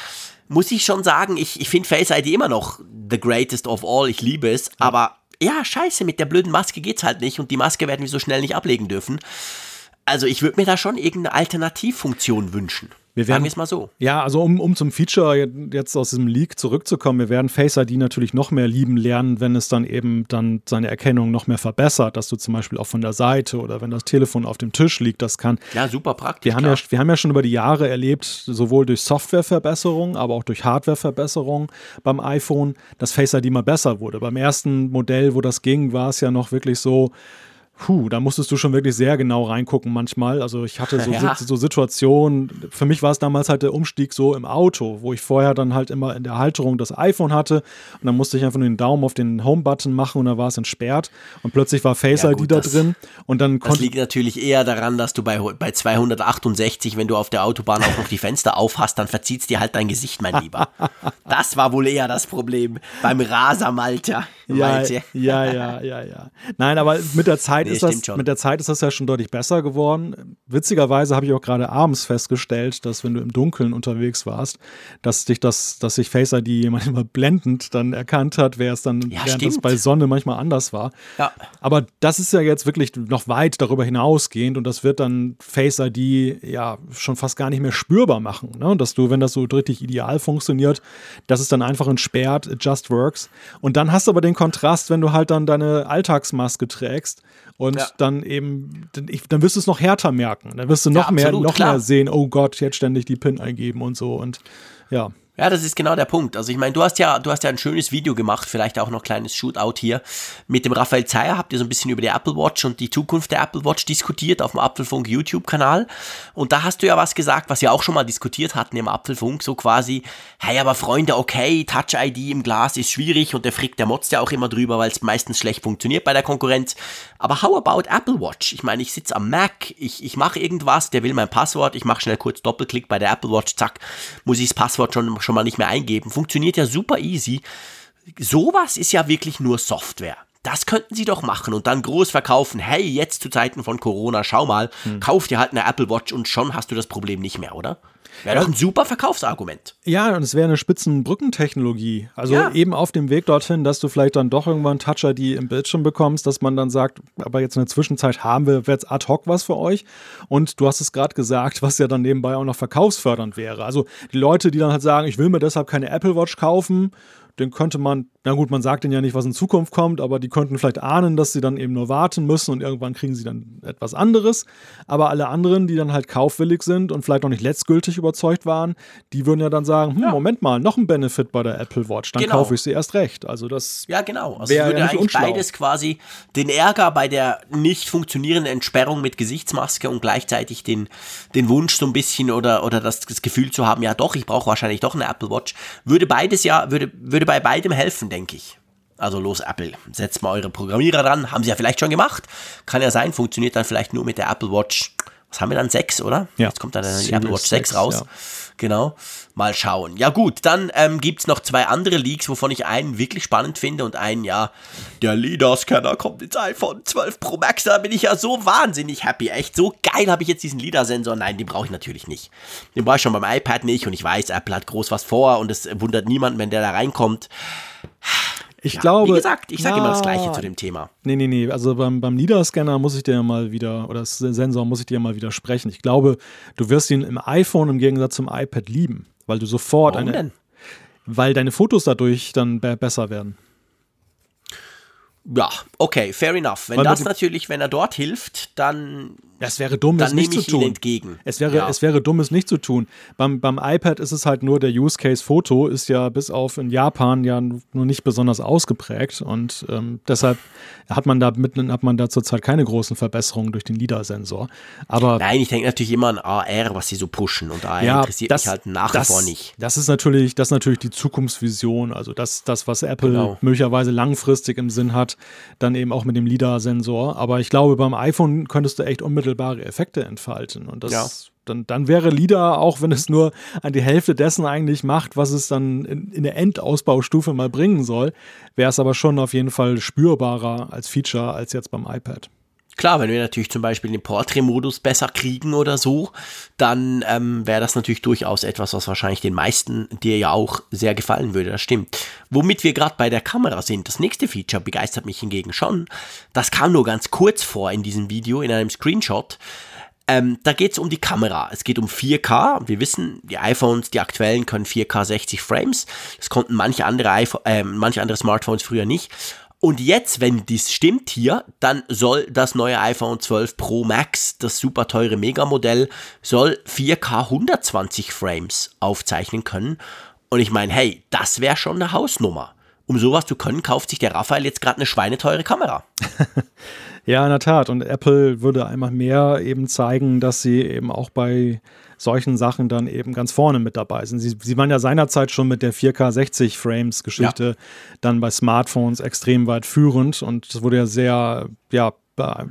Muss ich schon sagen, ich, ich finde Face ID immer noch the greatest of all. Ich liebe es. Aber ja, scheiße, mit der blöden Maske geht's halt nicht und die Maske werden wir so schnell nicht ablegen dürfen. Also ich würde mir da schon irgendeine Alternativfunktion wünschen. Wir werden, Sagen wir es mal so. Ja, also um, um zum Feature jetzt aus diesem Leak zurückzukommen, wir werden Face ID natürlich noch mehr lieben lernen, wenn es dann eben dann seine Erkennung noch mehr verbessert, dass du zum Beispiel auch von der Seite oder wenn das Telefon auf dem Tisch liegt, das kann. Ja, super praktisch. Wir haben, ja, wir haben ja schon über die Jahre erlebt, sowohl durch Softwareverbesserungen, aber auch durch Hardwareverbesserungen beim iPhone, dass Face ID mal besser wurde. Beim ersten Modell, wo das ging, war es ja noch wirklich so, Puh, da musstest du schon wirklich sehr genau reingucken manchmal. Also ich hatte so, [laughs] ja. so, Situationen, für mich war es damals halt der Umstieg so im Auto, wo ich vorher dann halt immer in der Halterung das iPhone hatte und dann musste ich einfach nur den Daumen auf den Home-Button machen und dann war es entsperrt und plötzlich war Face ja, ID gut, da das, drin und dann Das liegt natürlich eher daran, dass du bei, bei 268, wenn du auf der Autobahn auch noch die Fenster aufhast, dann verzieht es dir halt dein Gesicht, mein Lieber. [laughs] das war wohl eher das Problem beim Raser Malta. Ja, ja, ja, ja, ja. Nein, aber mit der [laughs] Zeit Nee, ist das, schon. mit der Zeit ist das ja schon deutlich besser geworden. Witzigerweise habe ich auch gerade abends festgestellt, dass wenn du im Dunkeln unterwegs warst, dass dich das, dass sich Face ID manchmal blendend dann erkannt hat, wer es dann, Ja, während es stimmt. bei Sonne manchmal anders war. Ja. Aber das ist ja jetzt wirklich noch weit darüber hinausgehend und das wird dann Face ID ja schon fast gar nicht mehr spürbar machen. Ne? Dass du, wenn das so richtig ideal funktioniert, dass es dann einfach entsperrt, it just works. Und dann hast du aber den Kontrast, wenn du halt dann deine Alltagsmaske trägst und Ja. dann eben, dann, ich, dann wirst du es noch härter merken. Dann wirst du noch Ja, mehr, absolut, noch klar. mehr sehen, oh Gott, jetzt ständig die PIN eingeben und so und ja. Ja, das ist genau der Punkt. Also ich meine, du hast ja, du hast ja ein schönes Video gemacht, vielleicht auch noch ein kleines Shootout hier. Mit dem Raphael Zeyer habt ihr so ein bisschen über die Apple Watch und die Zukunft der Apple Watch diskutiert auf dem Apfelfunk YouTube-Kanal. Und da hast du ja was gesagt, was wir auch schon mal diskutiert hatten im Apfelfunk, so quasi, hey, aber Freunde, okay, Touch ID im Glas ist schwierig und der Frick, der motzt ja auch immer drüber, weil es meistens schlecht funktioniert bei der Konkurrenz. Aber how about Apple Watch? Ich meine, ich sitze am Mac, ich, ich mache irgendwas, der will mein Passwort, ich mache schnell kurz Doppelklick bei der Apple Watch, zack, muss ich das Passwort schon, schon mal nicht mehr eingeben. Funktioniert ja super easy. Sowas ist ja wirklich nur Software. Das könnten sie doch machen und dann groß verkaufen. Hey, jetzt zu Zeiten von Corona, schau mal, kauf dir halt eine Apple Watch und schon hast du das Problem nicht mehr, oder? Wäre doch ein super Verkaufsargument. Ja, und es wäre eine Spitzenbrückentechnologie. Also Ja. eben auf dem Weg dorthin, dass du vielleicht dann doch irgendwann Touch-ID im Bildschirm bekommst, dass man dann sagt, aber jetzt in der Zwischenzeit haben wir jetzt ad hoc was für euch. Und du hast es gerade gesagt, was ja dann nebenbei auch noch verkaufsfördernd wäre. Also die Leute, die dann halt sagen, ich will mir deshalb keine Apple Watch kaufen, den könnte man, na gut, man sagt denen ja nicht, was in Zukunft kommt, aber die könnten vielleicht ahnen, dass sie dann eben nur warten müssen und irgendwann kriegen sie dann etwas anderes. Aber alle anderen, die dann halt kaufwillig sind und vielleicht noch nicht letztgültig überzeugt waren, die würden ja dann sagen, hm, Moment mal, noch ein Benefit bei der Apple Watch, dann Genau. kaufe ich sie erst recht. Also das Ja, genau. Also würde ja eigentlich unschlau. beides quasi den Ärger bei der nicht funktionierenden Entsperrung mit Gesichtsmaske und gleichzeitig den, den Wunsch so ein bisschen oder, oder das, das Gefühl zu haben, ja doch, ich brauche wahrscheinlich doch eine Apple Watch, würde beides ja, würde, würde bei beidem helfen, denke ich. Also los, Apple, setzt mal eure Programmierer ran, haben sie ja vielleicht schon gemacht. Kann ja sein, funktioniert dann vielleicht nur mit der Apple Watch. Was haben wir dann? 6, oder? Ja. Jetzt kommt dann die Apple Watch 6 6, raus. ja. Genau. Mal schauen. Ja gut, dann ähm, gibt es noch zwei andere Leaks, wovon ich einen wirklich spannend finde und einen, ja, der LIDAR-Scanner kommt ins iPhone 12 Pro Max. Da bin ich ja so wahnsinnig happy. Echt so geil habe ich jetzt diesen LIDAR-Sensor. Nein, den brauche ich natürlich nicht. Den brauche ich schon beim iPad nicht und ich weiß, Apple hat groß was vor und es wundert niemanden, wenn der da reinkommt. Ich glaube. Wie gesagt, ich sage immer das ja, Gleiche zu dem Thema. Nee, nee, nee. Also beim, beim LIDAR-Scanner muss ich dir ja mal wieder, oder das Sensor muss ich dir ja mal widersprechen. Ich glaube, du wirst ihn im iPhone im Gegensatz zum iPad lieben, weil du sofort Warum eine. denn? Weil deine Fotos dadurch dann be besser werden. Ja, okay, fair enough. Wenn Weil das natürlich, wenn er dort hilft, dann, Es wäre dumm, es dann nicht nehme zu tun. entgegen. Es wäre, Ja. es wäre dumm, es nicht zu tun. Beim, beim iPad ist es halt nur, der Use Case Foto ist ja bis auf in Japan ja nur nicht besonders ausgeprägt und ähm, deshalb hat man da mitten, hat man da zurzeit keine großen Verbesserungen durch den LIDAR-Sensor. Aber Nein, ich denke natürlich immer an AR, was sie so pushen und AR ja, interessiert das, mich halt nach das, wie vor nicht. Das ist natürlich, das ist natürlich die Zukunftsvision, also das, das, was Apple Genau. möglicherweise langfristig im Sinn hat, dann eben auch mit dem LIDAR-Sensor. Aber ich glaube, beim iPhone könntest du echt unmittelbare Effekte entfalten. Und das Ja. dann, dann wäre LIDAR, auch wenn es nur an die Hälfte dessen eigentlich macht, was es dann in, in der Endausbaustufe mal bringen soll, wäre es aber schon auf jeden Fall spürbarer als Feature als jetzt beim iPad. Klar, wenn wir natürlich zum Beispiel den Portrait-Modus besser kriegen oder so, dann ähm, wäre das natürlich durchaus etwas, was wahrscheinlich den meisten dir ja auch sehr gefallen würde, das stimmt. Womit wir gerade bei der Kamera sind, das nächste Feature begeistert mich hingegen schon. Das kam nur ganz kurz vor in diesem Video, in einem Screenshot. Ähm, da geht es um die Kamera. Es geht um 4K. Wir wissen, die iPhones, die aktuellen, können 4K 60 Frames. Das konnten manche andere, iPhone, äh, manche andere Smartphones früher nicht. Und jetzt, wenn dies stimmt hier, dann soll das neue iPhone 12 Pro Max, das super teure Megamodell, soll 4K 120 Frames aufzeichnen können. Und ich meine, hey, das wäre schon eine Hausnummer. Um sowas zu können, kauft sich der Raphael jetzt gerade eine schweineteure Kamera. [laughs] Ja, in der Tat. Und Apple würde einmal mehr eben zeigen, dass sie eben auch bei solchen Sachen dann eben ganz vorne mit dabei sind. Sie, sie waren ja seinerzeit schon mit der 4K 60 Frames Geschichte dann bei Smartphones extrem weit führend und das wurde ja sehr, ja,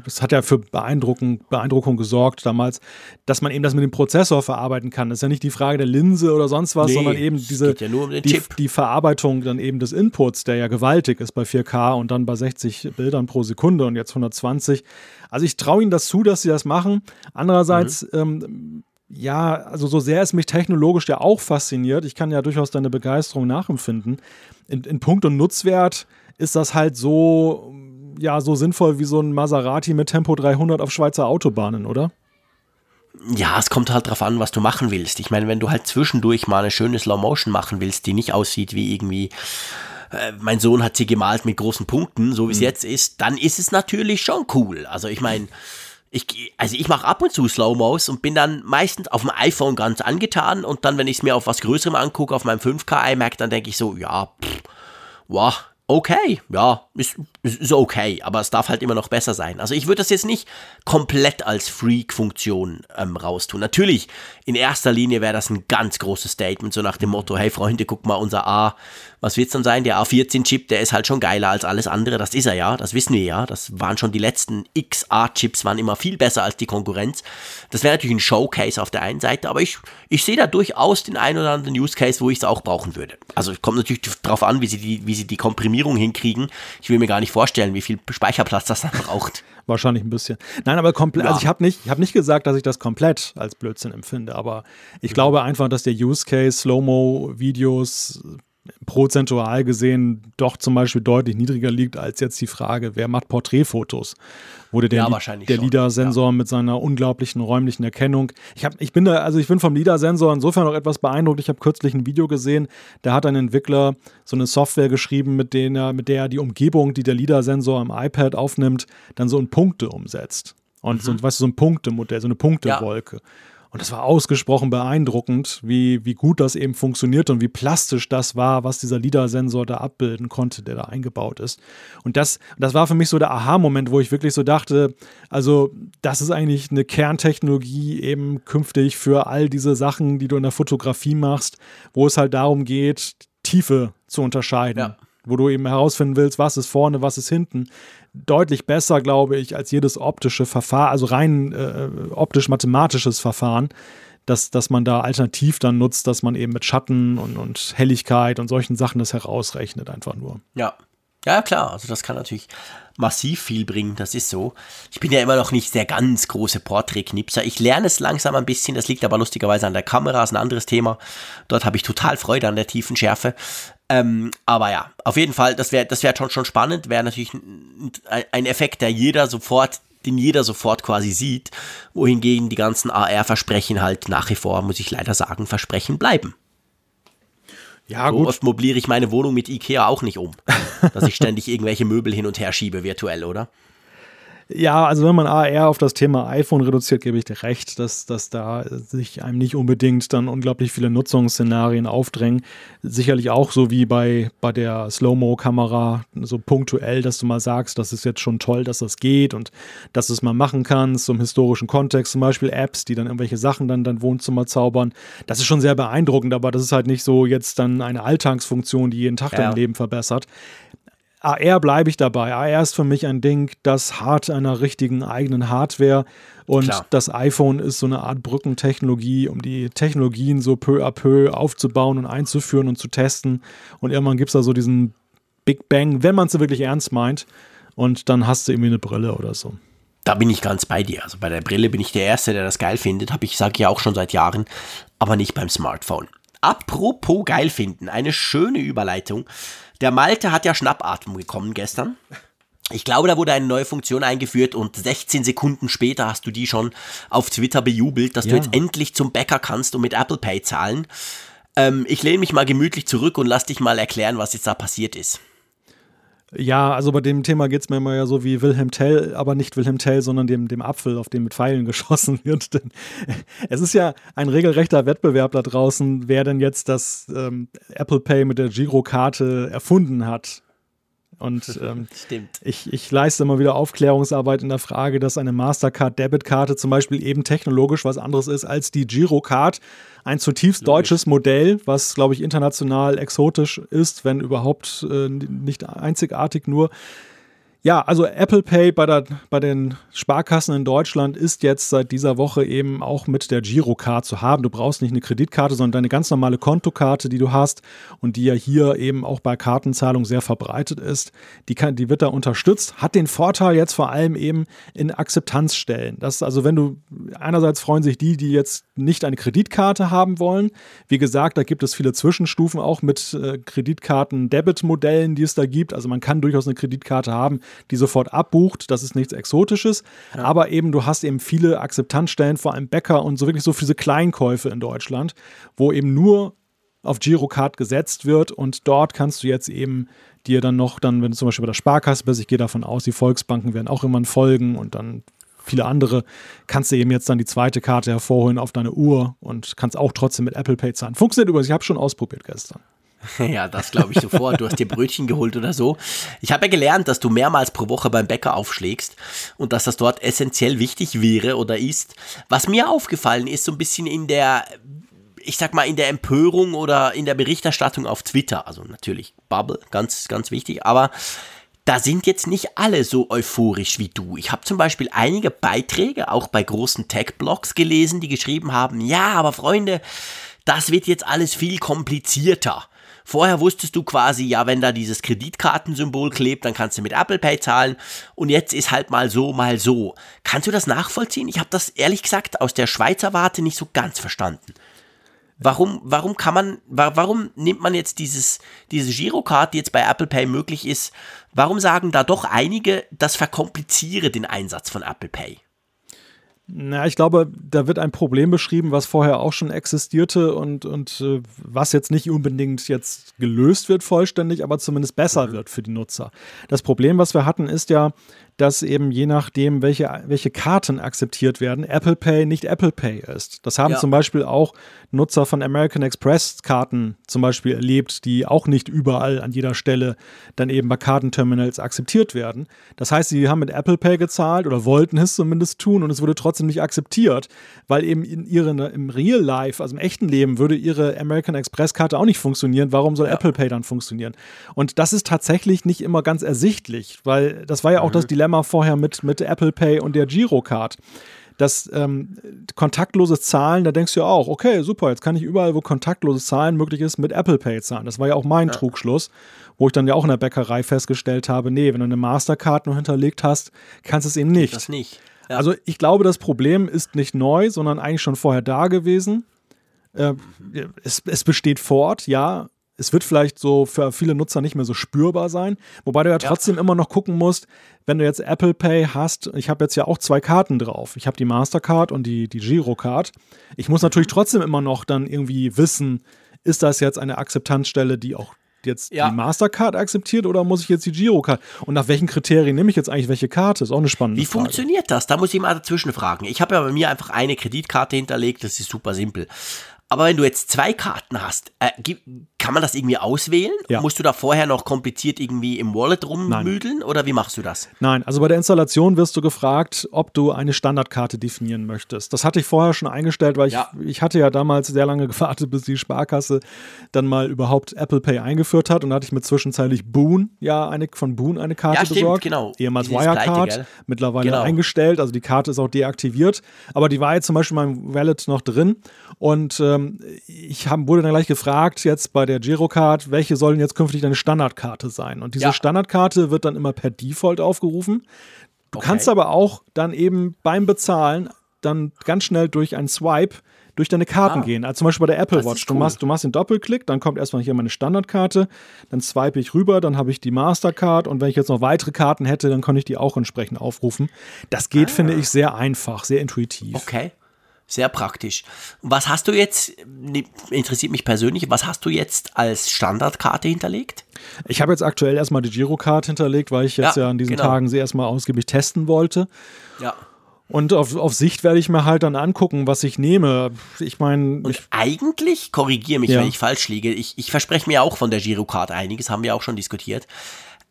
es hat ja für Beeindruckung, Beeindruckung gesorgt damals, dass man eben das mit dem Prozessor verarbeiten kann. Das ist ja nicht die Frage der Linse oder sonst was, nee, sondern eben diese ja um die, die, Verarbeitung dann eben des Inputs, der ja gewaltig ist bei 4K und dann bei 60 Bildern pro Sekunde und jetzt 120. Also ich traue ihnen das zu, dass sie das machen. Andererseits mhm. ähm, ja, also so sehr es mich technologisch ja auch fasziniert, ich kann ja durchaus deine Begeisterung nachempfinden. In, in Punkt und Nutzwert ist das halt so, ja, so sinnvoll wie so ein Maserati mit Tempo 300 auf Schweizer Autobahnen, oder? Ja, es kommt halt drauf an, was du machen willst. Ich meine, wenn du halt zwischendurch mal eine schöne Slow Motion machen willst, die nicht aussieht wie irgendwie äh, mein Sohn hat sie gemalt mit großen Punkten, so wie es mhm. jetzt ist, dann ist es natürlich schon cool. Also ich meine, ich, also ich mache ab und zu Slow-Mos und bin dann meistens auf dem iPhone ganz angetan und dann, wenn ich es mir auf was Größerem angucke, auf meinem 5K iMac, dann denke ich so, ja, pff, wow, okay, ja, ist, ist okay, aber es darf halt immer noch besser sein. Also ich würde das jetzt nicht komplett als Freak-Funktion ähm, raustun. Natürlich, in erster Linie wäre das ein ganz großes Statement, so nach dem Motto, hey Freunde, guck mal, unser A, was wird es dann sein? Der A14-Chip, der ist halt schon geiler als alles andere, das ist er ja, das wissen wir ja. Das waren schon die letzten XA-Chips, waren immer viel besser als die Konkurrenz. Das wäre natürlich ein Showcase auf der einen Seite, aber ich, ich sehe da durchaus den einen oder anderen Use Case, wo ich es auch brauchen würde. Also kommt natürlich darauf an, wie sie die, wie sie die Komprimierung hinkriegen. Ich will mir gar nicht vorstellen, wie viel Speicherplatz das dann braucht. [laughs] Wahrscheinlich ein bisschen. Nein, aber komplett, ja. also ich habe nicht, hab nicht gesagt, dass ich das komplett als Blödsinn empfinde, aber ich mhm. glaube einfach, dass der Use Case Slow-Mo-Videos prozentual gesehen doch zum Beispiel deutlich niedriger liegt als jetzt die Frage, wer macht Porträtfotos? Wurde der, ja, der LIDAR-Sensor ja. mit seiner unglaublichen räumlichen Erkennung. Ich, hab, ich bin da, also ich bin vom LIDAR-Sensor insofern noch etwas beeindruckt. Ich habe kürzlich ein Video gesehen, da hat ein Entwickler so eine Software geschrieben, mit, denen er, mit der er die Umgebung, die der LIDAR-Sensor am iPad aufnimmt, dann so in Punkte umsetzt. Und mhm. so, weißt du, so ein Punktemodell, so eine Punktewolke. Ja. Und das war ausgesprochen beeindruckend, wie, wie gut das eben funktioniert und wie plastisch das war, was dieser LIDAR-Sensor da abbilden konnte, der da eingebaut ist. Und das, das war für mich so der Aha-Moment, wo ich wirklich so dachte, also das ist eigentlich eine Kerntechnologie eben künftig für all diese Sachen, die du in der Fotografie machst, wo es halt darum geht, Tiefe zu unterscheiden. Ja wo du eben herausfinden willst, was ist vorne, was ist hinten, deutlich besser, glaube ich, als jedes optische Verfahren, also rein äh, optisch-mathematisches Verfahren, dass, dass man da alternativ dann nutzt, dass man eben mit Schatten und, und Helligkeit und solchen Sachen das herausrechnet, einfach nur. Ja. Ja, klar, also das kann natürlich massiv viel bringen, das ist so. Ich bin ja immer noch nicht der ganz große Porträtknipser. Ich lerne es langsam ein bisschen, das liegt aber lustigerweise an der Kamera, ist ein anderes Thema. Dort habe ich total Freude an der tiefen Schärfe. Ähm, aber ja, auf jeden Fall, das wäre das wär schon, schon spannend, wäre natürlich ein, ein Effekt, der jeder sofort den jeder sofort quasi sieht, wohingegen die ganzen AR-Versprechen halt nach wie vor, muss ich leider sagen, Versprechen bleiben. Ja, so gut. oft mobiliere ich meine Wohnung mit Ikea auch nicht um, dass ich ständig [laughs] irgendwelche Möbel hin und her schiebe virtuell, oder? Ja, also wenn man AR auf das Thema iPhone reduziert, gebe ich dir recht, dass, dass da sich einem nicht unbedingt dann unglaublich viele Nutzungsszenarien aufdrängen. Sicherlich auch so wie bei, bei der Slow-Mo-Kamera, so punktuell, dass du mal sagst, das ist jetzt schon toll, dass das geht und dass du es mal machen kannst, so im historischen Kontext, zum Beispiel Apps, die dann irgendwelche Sachen dann dein Wohnzimmer zaubern. Das ist schon sehr beeindruckend, aber das ist halt nicht so jetzt dann eine Alltagsfunktion, die jeden Tag ja. dein Leben verbessert. AR bleibe ich dabei. AR ist für mich ein Ding, das hart einer richtigen eigenen Hardware und Klar. das iPhone ist so eine Art Brückentechnologie, um die Technologien so peu à peu aufzubauen und einzuführen und zu testen. Und irgendwann gibt es da so diesen Big Bang, wenn man es wirklich ernst meint. Und dann hast du irgendwie eine Brille oder so. Da bin ich ganz bei dir. Also bei der Brille bin ich der Erste, der das geil findet. Habe ich, sage ja auch schon seit Jahren, aber nicht beim Smartphone. Apropos geil finden, eine schöne Überleitung. Der Malte hat ja Schnappatmung bekommen gestern. Ich glaube, da wurde eine neue Funktion eingeführt und 16 Sekunden später hast du die schon auf Twitter bejubelt, dass ja. du jetzt endlich zum Bäcker kannst und mit Apple Pay zahlen. Ähm, ich lehne mich mal gemütlich zurück und lass dich mal erklären, was jetzt da passiert ist. Ja, also bei dem Thema geht es mir immer ja so wie Wilhelm Tell, aber nicht Wilhelm Tell, sondern dem, dem Apfel, auf den mit Pfeilen [laughs] geschossen wird. Denn es ist ja ein regelrechter Wettbewerb da draußen, wer denn jetzt das ähm, Apple Pay mit der Girokarte erfunden hat. Und [laughs] ähm, Ich, ich leiste immer wieder Aufklärungsarbeit in der Frage, dass eine Mastercard-Debitkarte zum Beispiel eben technologisch was anderes ist als die Girocard. Ein zutiefst Logisch. deutsches Modell, was, glaube ich, international exotisch ist, wenn überhaupt äh, nicht einzigartig nur. Ja, also Apple Pay bei, der, bei den Sparkassen in Deutschland ist jetzt seit dieser Woche eben auch mit der Girocard zu haben. Du brauchst nicht eine Kreditkarte, sondern deine ganz normale Kontokarte, die du hast und die ja hier eben auch bei Kartenzahlung sehr verbreitet ist. Die, kann, die wird da unterstützt, hat den Vorteil jetzt vor allem eben in Akzeptanzstellen. Das also, wenn du einerseits freuen sich die, die jetzt nicht eine Kreditkarte haben wollen. Wie gesagt, da gibt es viele Zwischenstufen auch mit äh, Kreditkarten-Debit-Modellen, die es da gibt. Also man kann durchaus eine Kreditkarte haben die sofort abbucht. Das ist nichts Exotisches. Ja. Aber eben, du hast eben viele Akzeptanzstellen, vor allem Bäcker und so wirklich so diese Kleinkäufe in Deutschland, wo eben nur auf Girocard gesetzt wird und dort kannst du jetzt eben dir dann noch, dann, wenn du zum Beispiel bei der Sparkasse bist, ich gehe davon aus, die Volksbanken werden auch immer folgen und dann viele andere, kannst du eben jetzt dann die zweite Karte hervorholen auf deine Uhr und kannst auch trotzdem mit Apple Pay zahlen. Funktioniert übrigens, ich habe schon ausprobiert gestern. [laughs] Ja, das glaube ich sofort. Du hast dir Brötchen geholt oder so. Ich habe ja gelernt, dass du mehrmals pro Woche beim Bäcker aufschlägst und dass das dort essentiell wichtig wäre oder ist. Was mir aufgefallen ist, so ein bisschen in der, ich sag mal, in der Empörung oder in der Berichterstattung auf Twitter. Also natürlich Bubble, ganz, ganz wichtig, aber da sind jetzt nicht alle so euphorisch wie du. Ich habe zum Beispiel einige Beiträge auch bei großen Tech-Blogs gelesen, die geschrieben haben, ja, aber Freunde, das wird jetzt alles viel komplizierter. Vorher wusstest du quasi, ja, wenn da dieses Kreditkartensymbol klebt, dann kannst du mit Apple Pay zahlen. Und jetzt ist halt mal so, mal so. Kannst du das nachvollziehen? Ich habe das ehrlich gesagt aus der Schweizer Warte nicht so ganz verstanden. Warum, warum kann man, warum nimmt man jetzt dieses, diese Girocard, die jetzt bei Apple Pay möglich ist, warum sagen da doch einige, das verkompliziere den Einsatz von Apple Pay? Na, ich glaube, da wird ein Problem beschrieben, was vorher auch schon existierte und, und äh, was jetzt nicht unbedingt jetzt gelöst wird vollständig, aber zumindest besser mhm. wird für die Nutzer. Das Problem, was wir hatten, ist ja, dass eben je nachdem, welche, welche Karten akzeptiert werden, Apple Pay nicht Apple Pay ist. Das haben ja. zum Beispiel auch Nutzer von American Express Karten zum Beispiel erlebt, die auch nicht überall an jeder Stelle dann eben bei Kartenterminals akzeptiert werden. Das heißt, sie haben mit Apple Pay gezahlt oder wollten es zumindest tun und es wurde trotzdem nicht akzeptiert, weil eben in ihren, im Real Life, also im echten Leben, würde ihre American Express Karte auch nicht funktionieren. Warum soll ja. Apple Pay dann funktionieren? Und das ist tatsächlich nicht immer ganz ersichtlich, weil das war ja auch mhm. das Dilemma vorher mit, mit Apple Pay und der Girocard. Das ähm, kontaktloses Zahlen, da denkst du ja auch, okay, super, jetzt kann ich überall, wo kontaktloses Zahlen möglich ist, mit Apple Pay zahlen. Das war ja auch mein ja. Trugschluss, wo ich dann ja auch in der Bäckerei festgestellt habe, nee, wenn du eine Mastercard noch hinterlegt hast, kannst du es eben nicht. Das nicht. Ja. Also ich glaube, das Problem ist nicht neu, sondern eigentlich schon vorher da gewesen. Äh, es, es besteht fort, ja, es wird vielleicht so für viele Nutzer nicht mehr so spürbar sein, wobei du ja trotzdem ja. immer noch gucken musst, wenn du jetzt Apple Pay hast, ich habe jetzt ja auch zwei Karten drauf. Ich habe die Mastercard und die, die Girocard. Ich muss natürlich mhm. trotzdem immer noch dann irgendwie wissen, ist das jetzt eine Akzeptanzstelle, die auch jetzt ja. die Mastercard akzeptiert oder muss ich jetzt die Girocard? Und nach welchen Kriterien nehme ich jetzt eigentlich welche Karte? Ist auch eine spannende Wie Frage. Wie funktioniert das? Da muss ich mal dazwischen fragen. Ich habe ja bei mir einfach eine Kreditkarte hinterlegt, das ist super simpel. Aber wenn du jetzt zwei Karten hast, äh, kann man das irgendwie auswählen? Ja. Musst du da vorher noch kompliziert irgendwie im Wallet rummüdeln Nein. oder wie machst du das? Nein, also bei der Installation wirst du gefragt, ob du eine Standardkarte definieren möchtest. Das hatte ich vorher schon eingestellt, weil ich, ja. ich hatte ja damals sehr lange [laughs] gewartet, bis die Sparkasse dann mal überhaupt Apple Pay eingeführt hat und da hatte ich mir zwischenzeitlich Boon, ja, eine, von Boon eine Karte ja, stimmt, besorgt. Genau. Ehemals Wirecard, Pleite, mittlerweile genau. eingestellt, also die Karte ist auch deaktiviert, aber die war jetzt zum Beispiel in meinem Wallet noch drin und ähm, ich hab, wurde dann gleich gefragt, jetzt bei der Girocard, welche sollen jetzt künftig deine Standardkarte sein? Und diese ja. Standardkarte wird dann immer per Default aufgerufen. Du okay. kannst aber auch dann eben beim Bezahlen dann ganz schnell durch einen Swipe durch deine Karten ah, gehen. Also zum Beispiel bei der Apple Watch. Cool. Du, machst, du machst den Doppelklick, dann kommt erstmal hier meine Standardkarte, dann swipe ich rüber, dann habe ich die Mastercard und wenn ich jetzt noch weitere Karten hätte, dann kann ich die auch entsprechend aufrufen. Das geht, ah. finde ich, sehr einfach, sehr intuitiv. Okay. Sehr praktisch. Was hast du jetzt, interessiert mich persönlich, was hast du jetzt als Standardkarte hinterlegt? Ich habe jetzt aktuell erstmal die Girocard hinterlegt, weil ich jetzt ja, ja an diesen genau. Tagen sie erstmal ausgiebig testen wollte. Ja. Und auf, auf Sicht werde ich mir halt dann angucken, was ich nehme. Ich meine. Und eigentlich, korrigiere mich, ja. wenn ich falsch liege, ich, ich verspreche mir auch von der Girocard einiges, haben wir auch schon diskutiert.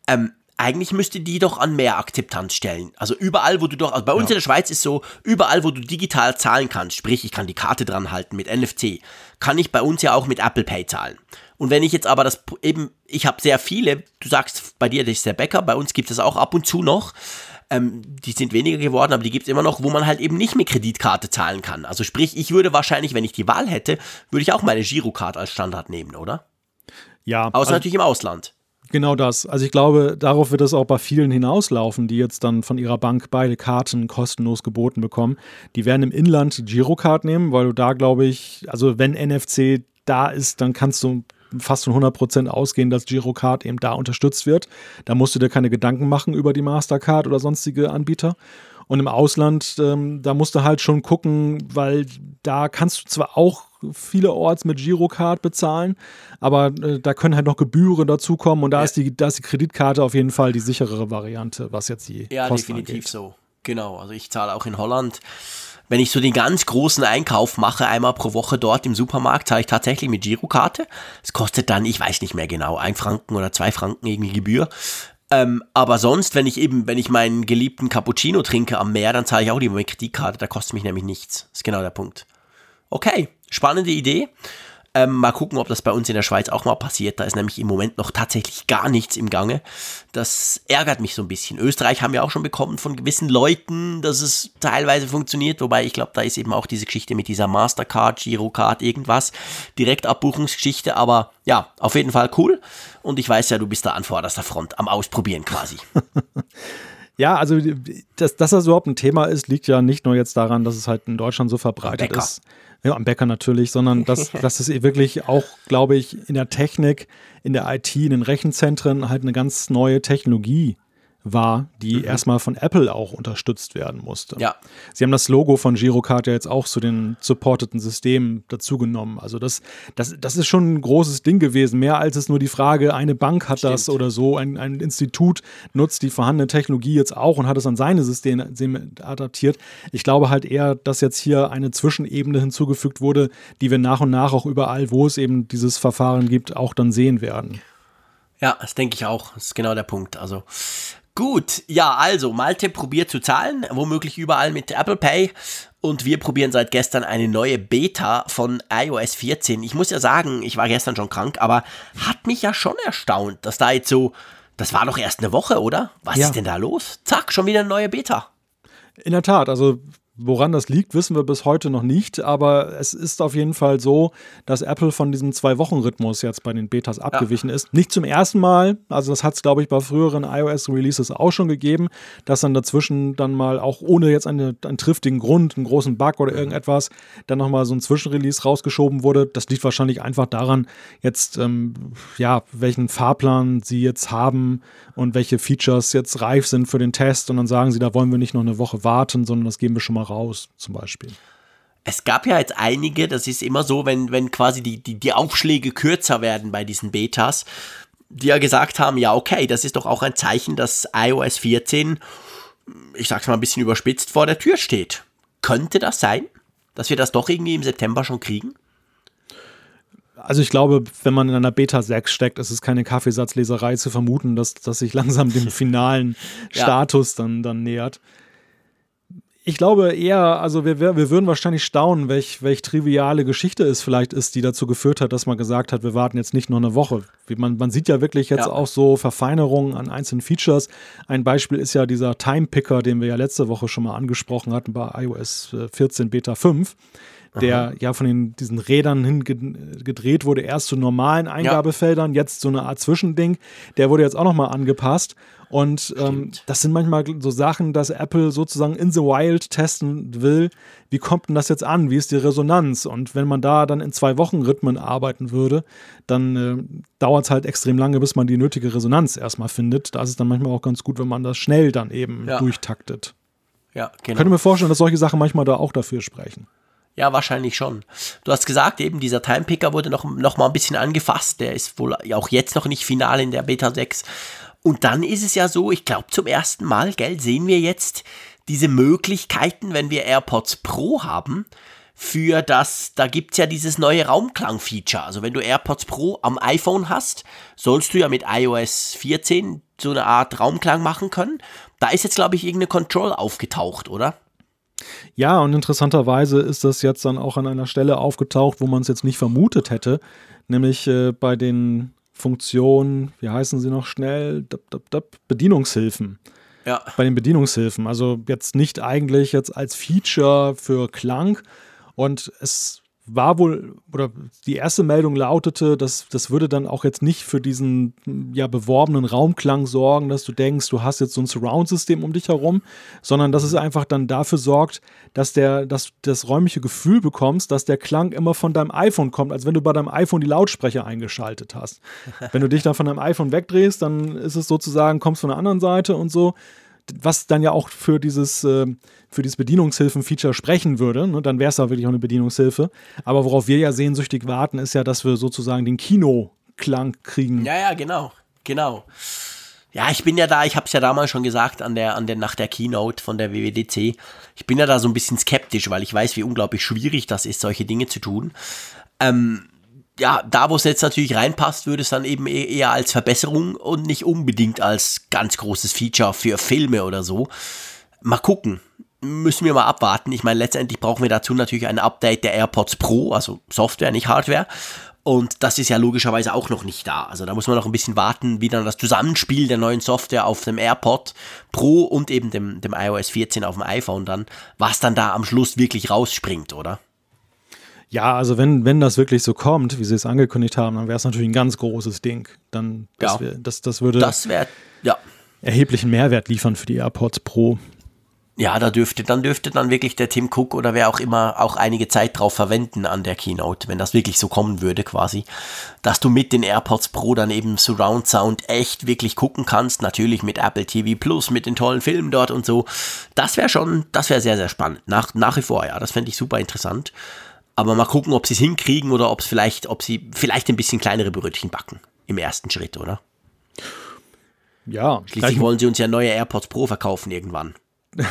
Ähm, eigentlich müsste die doch an mehr Akzeptanz stellen. Also überall, wo du doch, also bei uns ja. in der Schweiz ist so, überall, wo du digital zahlen kannst, sprich, ich kann die Karte dran halten mit NFC, kann ich bei uns ja auch mit Apple Pay zahlen. Und wenn ich jetzt aber das eben, ich habe sehr viele, du sagst, bei dir das ist der Bäcker, bei uns gibt es auch ab und zu noch, ähm, die sind weniger geworden, aber die gibt es immer noch, wo man halt eben nicht mit Kreditkarte zahlen kann. Also sprich, ich würde wahrscheinlich, wenn ich die Wahl hätte, würde ich auch meine Girocard als Standard nehmen, oder? Ja. Außer also, natürlich im Ausland. Genau das. Also ich glaube, darauf wird es auch bei vielen hinauslaufen, die jetzt dann von ihrer Bank beide Karten kostenlos geboten bekommen. Die werden im Inland Girocard nehmen, weil du da, glaube ich, also wenn NFC da ist, dann kannst du fast von 100% ausgehen, dass Girocard eben da unterstützt wird. Da musst du dir keine Gedanken machen über die Mastercard oder sonstige Anbieter. Und im Ausland, ähm, da musst du halt schon gucken, weil da kannst du zwar auch vielerorts mit Girocard bezahlen, aber äh, da können halt noch Gebühren dazukommen und da, ja. ist die, da ist die Kreditkarte auf jeden Fall die sicherere Variante, was jetzt die Ja, Kosten definitiv angeht. so. Genau, also ich zahle auch in Holland wenn ich so den ganz großen Einkauf mache, einmal pro Woche dort im Supermarkt, zahle ich tatsächlich mit Girokarte. Es kostet dann, ich weiß nicht mehr genau, ein Franken oder zwei Franken irgendwie Gebühr. Ähm, aber sonst, wenn ich eben, wenn ich meinen geliebten Cappuccino trinke am Meer, dann zahle ich auch lieber mit Kreditkarte. Da kostet mich nämlich nichts. Das ist genau der Punkt. Okay, spannende Idee. Ähm, mal gucken, ob das bei uns in der Schweiz auch mal passiert. Da ist nämlich im Moment noch tatsächlich gar nichts im Gange. Das ärgert mich so ein bisschen. Österreich haben wir auch schon bekommen von gewissen Leuten, dass es teilweise funktioniert. Wobei ich glaube, da ist eben auch diese Geschichte mit dieser Mastercard, Girocard, irgendwas. Direktabbuchungsgeschichte. Aber ja, auf jeden Fall cool. Und ich weiß ja, du bist da an vorderster Front am Ausprobieren quasi. [laughs] Ja, also dass, dass das überhaupt ein Thema ist, liegt ja nicht nur jetzt daran, dass es halt in Deutschland so verbreitet ist. Ja, am Bäcker natürlich, sondern [laughs] dass, dass es wirklich auch, glaube ich, in der Technik, in der IT, in den Rechenzentren halt eine ganz neue Technologie war, die mhm. erstmal von Apple auch unterstützt werden musste. Ja. Sie haben das Logo von Girocard ja jetzt auch zu den supporteten Systemen dazugenommen. Also das, das, das ist schon ein großes Ding gewesen. Mehr als es nur die Frage, eine Bank hat Stimmt. das oder so, ein, ein Institut nutzt die vorhandene Technologie jetzt auch und hat es an seine Systeme adaptiert. Ich glaube halt eher, dass jetzt hier eine Zwischenebene hinzugefügt wurde, die wir nach und nach auch überall, wo es eben dieses Verfahren gibt, auch dann sehen werden. Ja, das denke ich auch. Das ist genau der Punkt. Also Gut, ja, also Malte probiert zu zahlen, womöglich überall mit Apple Pay. Und wir probieren seit gestern eine neue Beta von iOS 14. Ich muss ja sagen, ich war gestern schon krank, aber hat mich ja schon erstaunt, dass da jetzt so, das war doch erst eine Woche, oder? Was ja. ist denn da los? Zack, schon wieder eine neue Beta. In der Tat, also Woran das liegt, wissen wir bis heute noch nicht, aber es ist auf jeden Fall so, dass Apple von diesem Zwei-Wochen-Rhythmus jetzt bei den Betas abgewichen ja. ist. Nicht zum ersten Mal, also das hat es, glaube ich, bei früheren iOS-Releases auch schon gegeben, dass dann dazwischen dann mal auch ohne jetzt eine, einen triftigen Grund, einen großen Bug oder irgendetwas, dann nochmal so ein Zwischenrelease rausgeschoben wurde. Das liegt wahrscheinlich einfach daran, jetzt, ähm, ja, welchen Fahrplan sie jetzt haben und welche Features jetzt reif sind für den Test und dann sagen sie, da wollen wir nicht noch eine Woche warten, sondern das geben wir schon mal raus, zum Beispiel. Es gab ja jetzt einige, das ist immer so, wenn, wenn quasi die, die, die Aufschläge kürzer werden bei diesen Betas, die ja gesagt haben, ja, okay, das ist doch auch ein Zeichen, dass iOS 14, ich sag's mal ein bisschen überspitzt, vor der Tür steht. Könnte das sein, dass wir das doch irgendwie im September schon kriegen? Also ich glaube, wenn man in einer Beta 6 steckt, ist es keine Kaffeesatzleserei zu vermuten, dass, dass sich langsam dem [laughs] finalen ja. Status dann, dann nähert ich glaube eher, also wir, wir würden wahrscheinlich staunen, welch, welch triviale Geschichte es vielleicht ist, die dazu geführt hat, dass man gesagt hat, wir warten jetzt nicht nur eine Woche. Man, man sieht ja wirklich jetzt ja. auch so Verfeinerungen an einzelnen Features. Ein Beispiel ist ja dieser Time Picker, den wir ja letzte Woche schon mal angesprochen hatten bei iOS 14 äh, Beta 5 der Aha. ja von den, diesen Rädern hingedreht wurde, erst zu normalen Eingabefeldern, ja. jetzt so eine Art Zwischending. Der wurde jetzt auch nochmal angepasst. Und ähm, das sind manchmal so Sachen, dass Apple sozusagen in the wild testen will. Wie kommt denn das jetzt an? Wie ist die Resonanz? Und wenn man da dann in zwei Wochen Rhythmen arbeiten würde, dann äh, dauert es halt extrem lange, bis man die nötige Resonanz erstmal findet. Da ist es dann manchmal auch ganz gut, wenn man das schnell dann eben ja. durchtaktet. Ja, genau. Ich könnte mir vorstellen, dass solche Sachen manchmal da auch dafür sprechen. Ja, wahrscheinlich schon. Du hast gesagt, eben dieser Timepicker wurde noch, noch mal ein bisschen angefasst. Der ist wohl auch jetzt noch nicht final in der Beta 6. Und dann ist es ja so, ich glaube zum ersten Mal, gell, sehen wir jetzt diese Möglichkeiten, wenn wir AirPods Pro haben, für das, da gibt es ja dieses neue Raumklang-Feature. Also wenn du AirPods Pro am iPhone hast, sollst du ja mit iOS 14 so eine Art Raumklang machen können. Da ist jetzt, glaube ich, irgendeine Control aufgetaucht, oder? Ja, und interessanterweise ist das jetzt dann auch an einer Stelle aufgetaucht, wo man es jetzt nicht vermutet hätte, nämlich äh, bei den Funktionen, wie heißen sie noch schnell, Bedienungshilfen. Ja. Bei den Bedienungshilfen. Also jetzt nicht eigentlich jetzt als Feature für Klang. Und es war wohl, oder die erste Meldung lautete, dass das würde dann auch jetzt nicht für diesen ja beworbenen Raumklang sorgen, dass du denkst, du hast jetzt so ein Surround-System um dich herum, sondern dass es einfach dann dafür sorgt, dass der, dass du das räumliche Gefühl bekommst, dass der Klang immer von deinem iPhone kommt, als wenn du bei deinem iPhone die Lautsprecher eingeschaltet hast. [laughs] wenn du dich dann von deinem iPhone wegdrehst, dann ist es sozusagen, kommst von der anderen Seite und so was dann ja auch für dieses, äh, für dieses Bedienungshilfen-Feature sprechen würde. Ne? Dann wäre es da wirklich auch eine Bedienungshilfe. Aber worauf wir ja sehnsüchtig warten, ist ja, dass wir sozusagen den Kinoklang kriegen. Ja, ja, genau. Genau. Ja, ich bin ja da, ich habe es ja damals schon gesagt an der, an der, nach der Keynote von der WWDC. Ich bin ja da so ein bisschen skeptisch, weil ich weiß, wie unglaublich schwierig das ist, solche Dinge zu tun. Ähm, ja, da wo es jetzt natürlich reinpasst, würde es dann eben e-, eher als Verbesserung und nicht unbedingt als ganz großes Feature für Filme oder so. Mal gucken. Müssen wir mal abwarten. Ich meine, letztendlich brauchen wir dazu natürlich ein Update der AirPods Pro, also Software, nicht Hardware. Und das ist ja logischerweise auch noch nicht da. Also da muss man noch ein bisschen warten, wie dann das Zusammenspiel der neuen Software auf dem AirPod Pro und eben dem, dem iOS 14 auf dem iPhone dann, was dann da am Schluss wirklich rausspringt, oder? Ja, also wenn, wenn das wirklich so kommt, wie sie es angekündigt haben, dann wäre es natürlich ein ganz großes Ding. Dann das, ja. wär, das, das würde das wär, ja. erheblichen Mehrwert liefern für die AirPods Pro. Ja, da dürfte, dann dürfte dann wirklich der Tim Cook oder wer auch immer auch einige Zeit drauf verwenden an der Keynote, wenn das wirklich so kommen würde quasi, dass du mit den AirPods Pro dann eben Surround Sound echt wirklich gucken kannst, natürlich mit Apple TV Plus, mit den tollen Filmen dort und so. Das wäre schon, das wäre sehr, sehr spannend. Nach, nach wie vor, ja, das fände ich super interessant. Aber mal gucken, ob sie es hinkriegen oder ob es vielleicht, ob sie vielleicht ein bisschen kleinere Brötchen backen im ersten Schritt, oder? Ja. Schließlich wollen sie uns ja neue AirPods Pro verkaufen irgendwann. [laughs]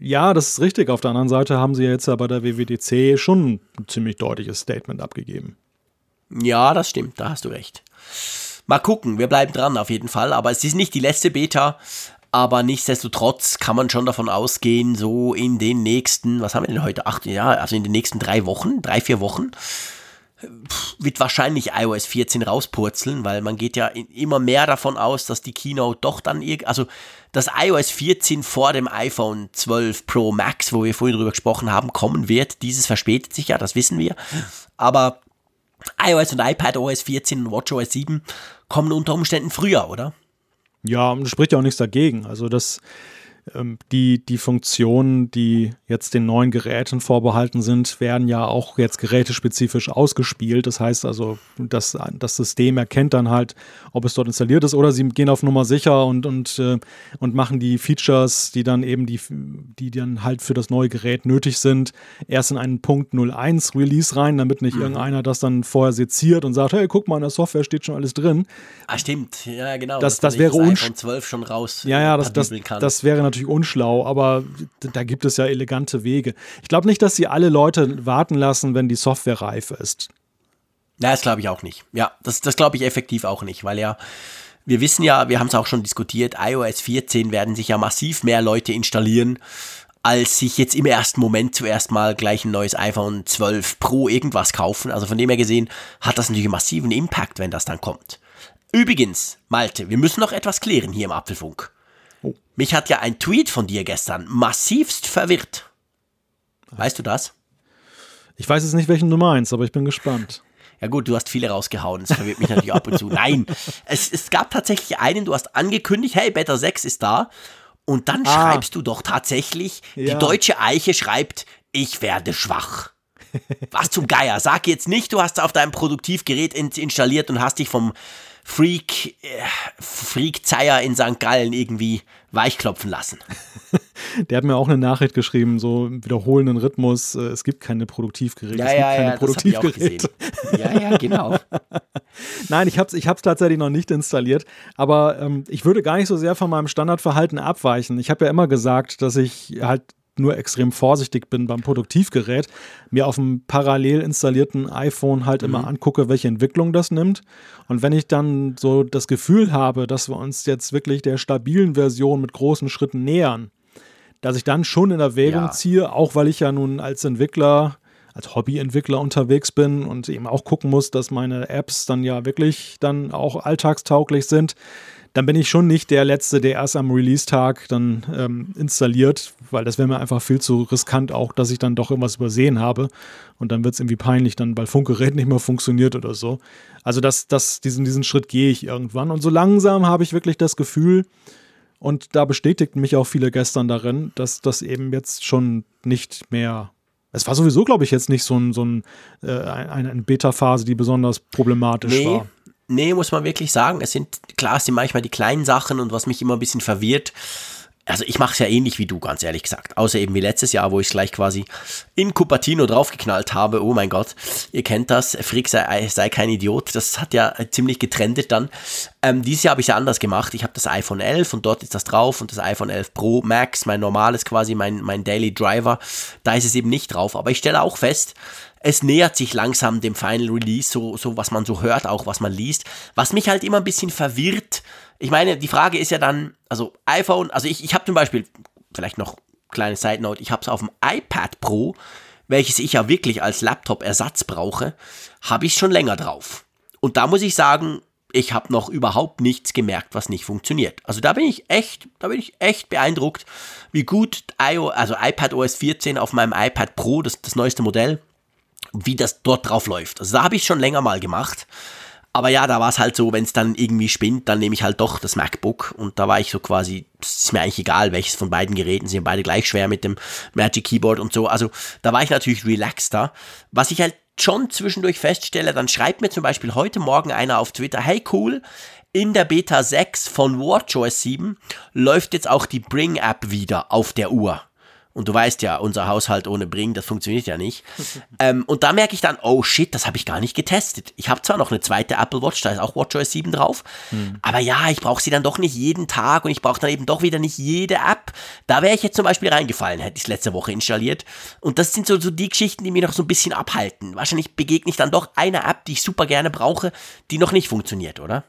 Ja, das ist richtig. Auf der anderen Seite haben sie jetzt ja bei der WWDC schon ein ziemlich deutliches Statement abgegeben. Ja, das stimmt, da hast du recht. Mal gucken, wir bleiben dran auf jeden Fall. Aber es ist nicht die letzte Beta. Aber nichtsdestotrotz kann man schon davon ausgehen, so in den nächsten, was haben wir denn heute? Acht, ja, also in den nächsten drei Wochen, drei, vier Wochen, wird wahrscheinlich iOS 14 rauspurzeln, weil man geht ja immer mehr davon aus, dass die Keynote doch dann also das iOS 14 vor dem iPhone 12 Pro Max, wo wir vorhin drüber gesprochen haben, kommen wird. Dieses verspätet sich ja, das wissen wir. Aber iOS und iPad OS 14 und WatchOS 7 kommen unter Umständen früher, oder? Ja, spricht ja auch nichts dagegen. Also das die, die Funktionen, die jetzt den neuen Geräten vorbehalten sind, werden ja auch jetzt gerätespezifisch ausgespielt. Das heißt also, das, das System erkennt dann halt, ob es dort installiert ist oder sie gehen auf Nummer sicher und, und, äh, und machen die Features, die dann eben die, die dann halt für das neue Gerät nötig sind, erst in einen Punkt 01 Release rein, damit nicht mhm. irgendeiner das dann vorher seziert und sagt, hey, guck mal, in der Software steht schon alles drin. Ah, stimmt. Ja, genau. Das, das wäre das iPhone 12 schon raus. Ja, ja, das, das, das wäre natürlich natürlich unschlau, aber da gibt es ja elegante Wege. Ich glaube nicht, dass sie alle Leute warten lassen, wenn die Software reif ist. Na, das glaube ich auch nicht. Ja, das, das glaube ich effektiv auch nicht, weil ja, wir wissen ja, wir haben es auch schon diskutiert, iOS 14 werden sich ja massiv mehr Leute installieren, als sich jetzt im ersten Moment zuerst mal gleich ein neues iPhone 12 Pro irgendwas kaufen. Also von dem her gesehen hat das natürlich einen massiven Impact, wenn das dann kommt. Übrigens, Malte, wir müssen noch etwas klären hier im Apfelfunk. Oh. Mich hat ja ein Tweet von dir gestern massivst verwirrt. Weißt du das? Ich weiß jetzt nicht, welchen du meinst, aber ich bin gespannt. Ja gut, du hast viele rausgehauen. Das verwirrt mich natürlich ab und zu. [laughs] Nein, es, es gab tatsächlich einen, du hast angekündigt, hey, Beta 6 ist da. Und dann ah. schreibst du doch tatsächlich, ja. die deutsche Eiche schreibt, ich werde schwach. Was zum Geier. Sag jetzt nicht, du hast es auf deinem Produktivgerät installiert und hast dich vom Freak, äh, Freak Zeier in St. Gallen irgendwie weichklopfen lassen. [laughs] Der hat mir auch eine Nachricht geschrieben, so wiederholenden Rhythmus, äh, es gibt keine Produktivgeräte. Ja, es gibt ja, keine ja, Produktivgeräte. ja, ja, genau. [laughs] Nein, ich habe es ich tatsächlich noch nicht installiert, aber ähm, ich würde gar nicht so sehr von meinem Standardverhalten abweichen. Ich habe ja immer gesagt, dass ich halt nur extrem vorsichtig bin beim Produktivgerät, mir auf dem parallel installierten iPhone halt mhm. immer angucke, welche Entwicklung das nimmt. Und wenn ich dann so das Gefühl habe, dass wir uns jetzt wirklich der stabilen Version mit großen Schritten nähern, dass ich dann schon in Erwägung ja. ziehe, auch weil ich ja nun als Entwickler als Hobbyentwickler unterwegs bin und eben auch gucken muss, dass meine Apps dann ja wirklich dann auch alltagstauglich sind, dann bin ich schon nicht der Letzte, der erst am Release-Tag dann ähm, installiert, weil das wäre mir einfach viel zu riskant auch, dass ich dann doch irgendwas übersehen habe und dann wird es irgendwie peinlich, dann weil Funkgerät [laughs] nicht mehr funktioniert oder so. Also das, das, diesen, diesen Schritt gehe ich irgendwann und so langsam habe ich wirklich das Gefühl, und da bestätigten mich auch viele gestern darin, dass das eben jetzt schon nicht mehr es war sowieso, glaube ich, jetzt nicht so, ein, so ein, äh, eine, eine Beta-Phase, die besonders problematisch nee, war. Nee, muss man wirklich sagen. Es sind, klar, es sind manchmal die kleinen Sachen und was mich immer ein bisschen verwirrt, also ich mache es ja ähnlich wie du, ganz ehrlich gesagt. Außer eben wie letztes Jahr, wo ich es gleich quasi in Cupertino draufgeknallt habe. Oh mein Gott, ihr kennt das. Frick sei, sei kein Idiot. Das hat ja ziemlich getrendet dann. Ähm, dieses Jahr habe ich es ja anders gemacht. Ich habe das iPhone 11 und dort ist das drauf und das iPhone 11 Pro Max, mein normales quasi, mein, mein Daily Driver. Da ist es eben nicht drauf. Aber ich stelle auch fest, es nähert sich langsam dem Final Release, so, so was man so hört, auch was man liest. Was mich halt immer ein bisschen verwirrt, ich meine, die Frage ist ja dann, also iPhone, also ich, ich habe zum Beispiel, vielleicht noch kleine Side Note, ich habe es auf dem iPad Pro, welches ich ja wirklich als Laptop-Ersatz brauche, habe ich schon länger drauf. Und da muss ich sagen, ich habe noch überhaupt nichts gemerkt, was nicht funktioniert. Also da bin ich echt, da bin ich echt beeindruckt, wie gut IO, also iPad OS 14 auf meinem iPad Pro, das, das neueste Modell, wie das dort drauf läuft. Also da habe ich schon länger mal gemacht. Aber ja, da war es halt so, wenn es dann irgendwie spinnt, dann nehme ich halt doch das MacBook und da war ich so quasi, es ist mir eigentlich egal, welches von beiden Geräten sind beide gleich schwer mit dem Magic Keyboard und so. Also da war ich natürlich relaxter. Was ich halt schon zwischendurch feststelle, dann schreibt mir zum Beispiel heute Morgen einer auf Twitter, hey cool, in der Beta 6 von WatchOS 7 läuft jetzt auch die Bring App wieder auf der Uhr. Und du weißt ja, unser Haushalt ohne Bring, das funktioniert ja nicht. [laughs] ähm, und da merke ich dann, oh shit, das habe ich gar nicht getestet. Ich habe zwar noch eine zweite Apple Watch, da ist auch WatchOS 7 drauf, hm. aber ja, ich brauche sie dann doch nicht jeden Tag und ich brauche dann eben doch wieder nicht jede App. Da wäre ich jetzt zum Beispiel reingefallen, hätte ich es letzte Woche installiert. Und das sind so, so die Geschichten, die mich noch so ein bisschen abhalten. Wahrscheinlich begegne ich dann doch einer App, die ich super gerne brauche, die noch nicht funktioniert, oder?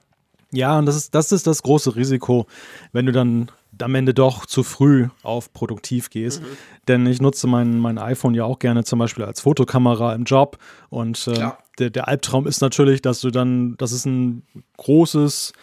Ja, und das ist, das ist das große Risiko, wenn du dann am Ende doch zu früh auf produktiv gehst. Mhm. Denn ich nutze mein, mein iPhone ja auch gerne zum Beispiel als Fotokamera im Job. Und äh, der, der Albtraum ist natürlich, dass du dann, das ist ein großes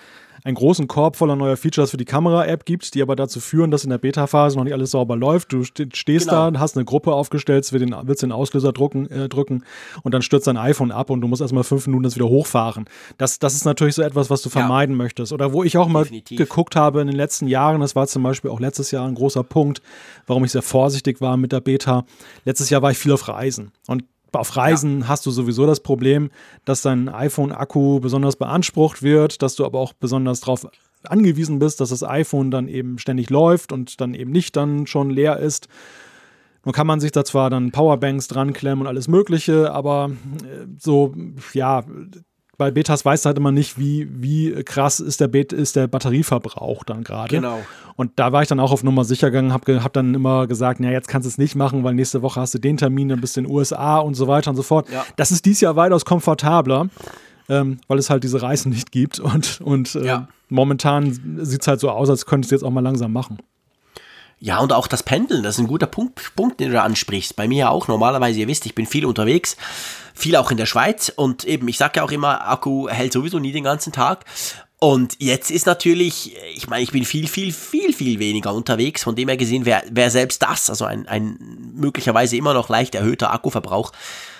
einen großen Korb voller neuer Features für die Kamera-App gibt, die aber dazu führen, dass in der Beta-Phase noch nicht alles sauber läuft. Du stehst genau. da, hast eine Gruppe aufgestellt, willst den, willst den Auslöser drucken, äh, drücken und dann stürzt dein iPhone ab und du musst erstmal fünf Minuten das wieder hochfahren. Das, das ist natürlich so etwas, was du vermeiden ja. möchtest. Oder wo ich auch mal Definitiv. geguckt habe in den letzten Jahren, das war zum Beispiel auch letztes Jahr ein großer Punkt, warum ich sehr vorsichtig war mit der Beta. Letztes Jahr war ich viel auf Reisen und auf Reisen ja. hast du sowieso das Problem, dass dein iPhone-Akku besonders beansprucht wird, dass du aber auch besonders darauf angewiesen bist, dass das iPhone dann eben ständig läuft und dann eben nicht dann schon leer ist. Nun kann man sich da zwar dann Powerbanks dran klemmen und alles Mögliche, aber äh, so, ja, bei Betas weißt du halt immer nicht, wie, wie krass ist der, Bet ist der Batterieverbrauch dann gerade. Genau. Und da war ich dann auch auf Nummer sicher gegangen, habe hab dann immer gesagt, ja, jetzt kannst du es nicht machen, weil nächste Woche hast du den Termin, dann bist du in den USA und so weiter und so fort. Ja. Das ist dieses Jahr weitaus komfortabler, ähm, weil es halt diese Reisen nicht gibt. Und, und äh, ja. momentan sieht es halt so aus, als könntest du jetzt auch mal langsam machen. Ja, und auch das Pendeln, das ist ein guter Punkt, Punkt, den du ansprichst. Bei mir auch. Normalerweise, ihr wisst, ich bin viel unterwegs, viel auch in der Schweiz. Und eben, ich sage ja auch immer, Akku hält sowieso nie den ganzen Tag. Und jetzt ist natürlich, ich meine, ich bin viel, viel, viel, viel weniger unterwegs. Von dem her gesehen wäre wär selbst das, also ein, ein möglicherweise immer noch leicht erhöhter Akkuverbrauch,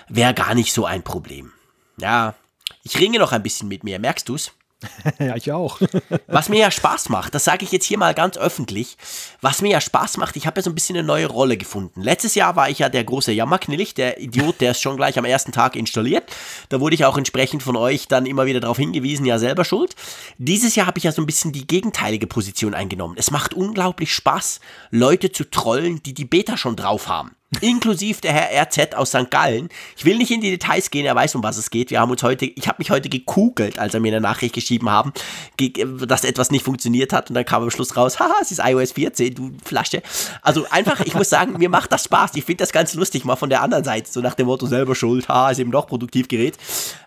wäre gar nicht so ein Problem. Ja, ich ringe noch ein bisschen mit mir, merkst du's? Ja, ich auch. was mir ja Spaß macht, das sage ich jetzt hier mal ganz öffentlich, was mir ja Spaß macht, ich habe ja so ein bisschen eine neue Rolle gefunden. Letztes Jahr war ich ja der große Jammerknillig, der Idiot, der es schon gleich am ersten Tag installiert. Da wurde ich auch entsprechend von euch dann immer wieder darauf hingewiesen, ja selber schuld. Dieses Jahr habe ich ja so ein bisschen die gegenteilige Position eingenommen. Es macht unglaublich Spaß, Leute zu trollen, die die Beta schon drauf haben. Inklusive der Herr RZ aus St. Gallen. Ich will nicht in die Details gehen, er weiß, um was es geht. Wir haben uns heute, ich habe mich heute gekugelt, als er mir eine Nachricht geschrieben haben, dass etwas nicht funktioniert hat. Und dann kam am Schluss raus, [laughs] haha, es ist iOS 14, du Flasche. Also einfach, ich muss sagen, mir macht das Spaß. Ich finde das ganz lustig, mal von der anderen Seite, so nach dem Motto selber schuld, haha, ist eben doch Produktivgerät.